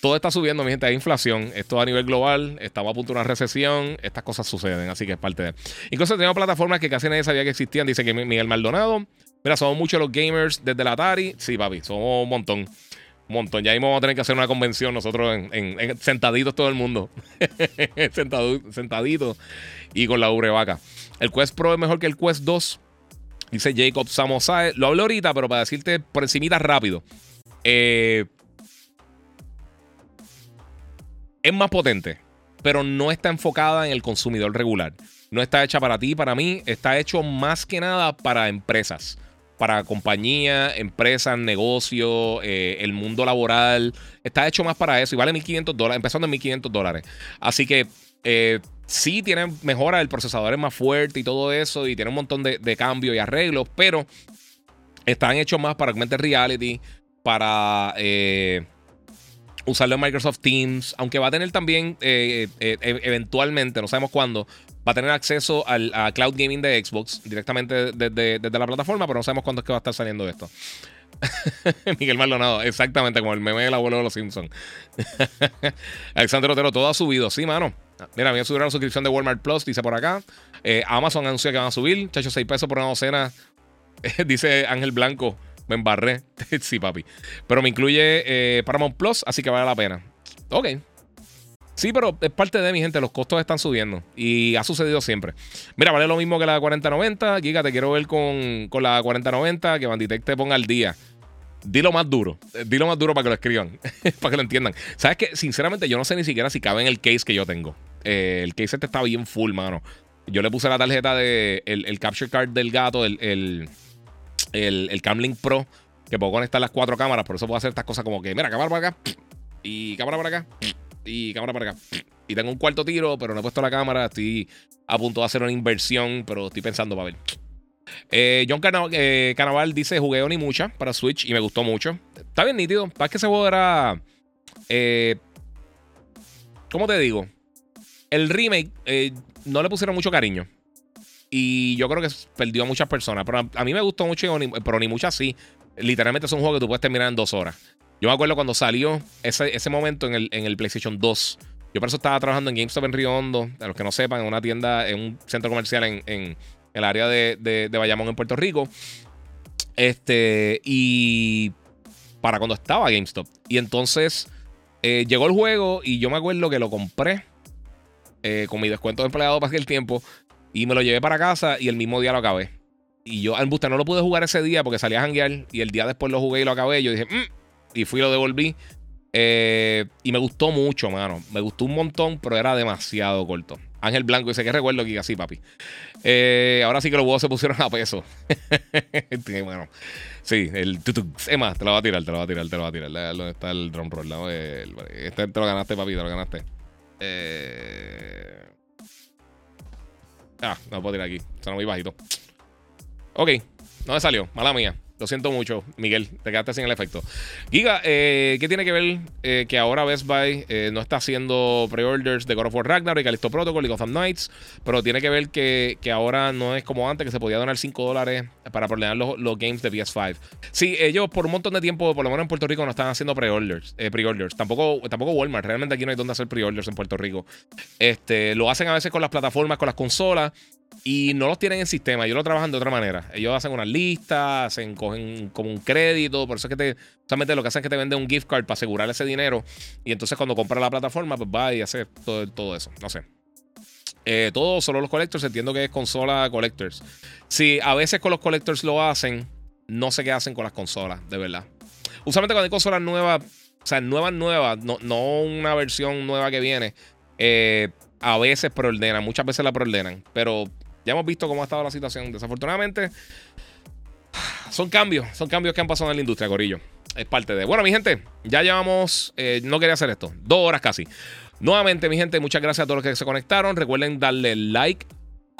Todo está subiendo, mi gente, hay inflación. Esto a nivel global, estamos a punto de una recesión. Estas cosas suceden, así que es parte de. Incluso tenemos plataformas que casi nadie sabía que existían. Dice que Miguel Maldonado. Mira, somos muchos los gamers desde la Atari. Sí, papi, somos un montón. Montón. Ya mismo vamos a tener que hacer una convención nosotros en, sentaditos todo el mundo. [laughs] sentaditos y con la ubrevaca. El Quest Pro es mejor que el Quest 2. Dice Jacob Samosae. Lo hablo ahorita, pero para decirte por encimita rápido. Eh, es más potente, pero no está enfocada en el consumidor regular. No está hecha para ti, para mí, está hecho más que nada para empresas para compañías, empresas, negocios, eh, el mundo laboral. Está hecho más para eso y vale 1.500 dólares, empezando en 1.500 dólares. Así que eh, sí tiene mejora, el procesador es más fuerte y todo eso, y tiene un montón de, cambios y arreglos, pero están hechos más para augmented reality, para eh, usarlo en Microsoft Teams, aunque va a tener también e-, eventualmente, no sabemos cuándo, va a tener acceso al, a Cloud Gaming de Xbox directamente desde, la plataforma, pero no sabemos cuándo es que va a estar saliendo esto. [laughs] Miguel Maldonado, exactamente como el meme del abuelo de los Simpsons. [laughs] Alexander Otero, todo ha subido. Sí, mano. Mira, voy a subir la suscripción de Walmart Plus, dice por acá. Eh, Amazon anunció que van a subir. Chacho, 6 pesos por una docena. [laughs] dice Ángel Blanco. Me embarré. [laughs] sí, papi. Pero me incluye eh, Paramount Plus, así que vale la pena. Ok, Sí, pero es parte de mi gente, los costos están subiendo y ha sucedido siempre. Mira, vale lo mismo que la 4090. Giga, te quiero ver con, la 4090, que Banditech te ponga al día. Dilo más duro, eh, dilo más duro para que lo escriban, [laughs] para que lo entiendan. Sabes que, sinceramente, yo no sé ni siquiera si cabe en el case que yo tengo. Eh, el case este está bien full, mano. Yo le puse la tarjeta de el, capture card del gato, el, el, el, Camlink Pro, que puedo conectar las cuatro cámaras. Por eso puedo hacer estas cosas como que, mira, cámara para acá y cámara para acá y cámara para acá. Y tengo un cuarto tiro, pero no he puesto la cámara. Estoy a punto de hacer una inversión, pero estoy pensando para ver. Eh, John eh, Carnaval, dice: Jugué ni mucha para Switch y me gustó mucho. Está bien nítido. Para que ese juego era. Eh, ¿Cómo te digo? El remake no le pusieron mucho cariño. Y yo creo que perdió a muchas personas. Pero a, mí me gustó mucho, pero ni muchas sí. Literalmente es un juego que tú puedes terminar en dos horas. Yo me acuerdo cuando salió ese, ese momento en el, en el PlayStation 2. Yo por eso estaba trabajando en GameStop en Río Hondo, a los que no sepan, en una tienda, en un centro comercial en, en el área de, de, Bayamón en Puerto Rico. Este, y para cuando estaba GameStop. Y entonces eh, llegó el juego y yo me acuerdo que lo compré eh, con mi descuento de empleado para aquel tiempo y me lo llevé para casa y el mismo día lo acabé. Y yo, al Busta, no lo pude jugar ese día porque salía a janguear y el día después lo jugué y lo acabé. Yo dije, mmm, y fui y lo devolví. Eh, y me gustó mucho, mano. Me gustó un montón, pero era demasiado corto. Ángel Blanco dice que recuerdo que así, papi. Eh, ahora sí que los huevos se pusieron a peso. [laughs] bueno, sí, el tutu. Es más, te lo va a tirar, te lo va a tirar, te lo va a tirar. ¿Dónde está el drum roll? este te lo ganaste, papi, te lo ganaste. Eh... Ah, no puedo tirar aquí. Está muy bajito. Ok, no me salió. Mala mía. Lo siento mucho, Miguel, te quedaste sin el efecto. Giga, eh, ¿qué tiene que ver eh, que ahora Best Buy eh, no está haciendo pre-orders de God of War Ragnarok y Protocol y Gotham Knights? Pero tiene que ver que, ahora no es como antes, que se podía donar 5 dólares para ordenar los, los, games de PS5. Sí, ellos por un montón de tiempo, por lo menos en Puerto Rico, no están haciendo pre-orders. pre-orders. Tampoco, tampoco Walmart. Realmente aquí no hay donde hacer pre-orders en Puerto Rico. Este, lo hacen a veces con las plataformas, con las consolas y no los tienen en sistema, ellos lo trabajan de otra manera. Ellos hacen unas listas, hacen, cogen como un crédito, por eso es que te, solamente lo que hacen es que te venden un gift card para asegurar ese dinero. Y entonces cuando compras la plataforma, pues va y hace todo, todo eso. No sé. Eh, todo, solo los collectors, entiendo que es consola collectors. Si a veces con los collectors lo hacen, no sé qué hacen con las consolas, de verdad. Usualmente cuando hay consolas nuevas, o sea, nuevas, nuevas, no, no una versión nueva que viene, eh, a veces preordenan, muchas veces la preordenan, pero ya hemos visto cómo ha estado la situación. Desafortunadamente, son cambios, son cambios que han pasado en la industria, Corillo. Es parte de. Bueno, mi gente, ya llevamos. Eh, no quería hacer esto, dos horas casi. Nuevamente, mi gente, muchas gracias a todos los que se conectaron. Recuerden darle like,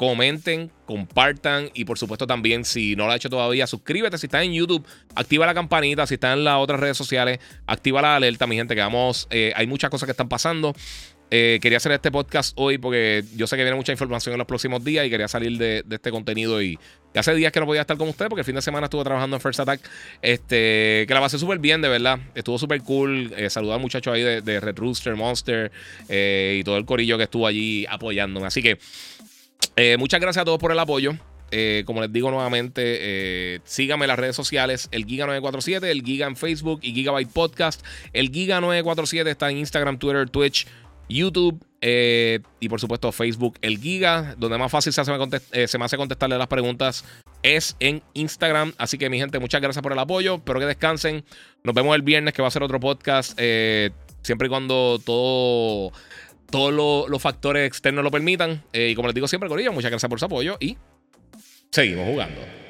comenten, compartan y por supuesto también si no lo ha hecho todavía, suscríbete si estás en YouTube, activa la campanita, si estás en las otras redes sociales, activa la alerta, mi gente, que vamos, eh, hay muchas cosas que están pasando. Eh, quería hacer este podcast hoy porque yo sé que viene mucha información en los próximos días y quería salir de, este contenido. Y, hace días que no podía estar con ustedes porque el fin de semana estuve trabajando en First Attack. Este, que la pasé súper bien, de verdad. Estuvo súper cool. Eh, saludar al muchacho ahí de, Red Rooster, Monster eh, y todo el corillo que estuvo allí apoyándome. Así que muchas gracias a todos por el apoyo. como les digo nuevamente, síganme en las redes sociales, el Giga947, el Giga en Facebook y Gigabyte Podcast. El Giga947 está en Instagram, Twitter, Twitch. YouTube eh, y por supuesto Facebook El Giga. Donde más fácil eh, se me hace contestarle las preguntas es en Instagram. Así que mi gente, muchas gracias por el apoyo. Espero que descansen. Nos vemos el viernes que va a ser otro podcast. Eh, siempre y cuando todo, todos los factores externos lo permitan. y como les digo siempre, Corillo, muchas gracias por su apoyo y seguimos jugando.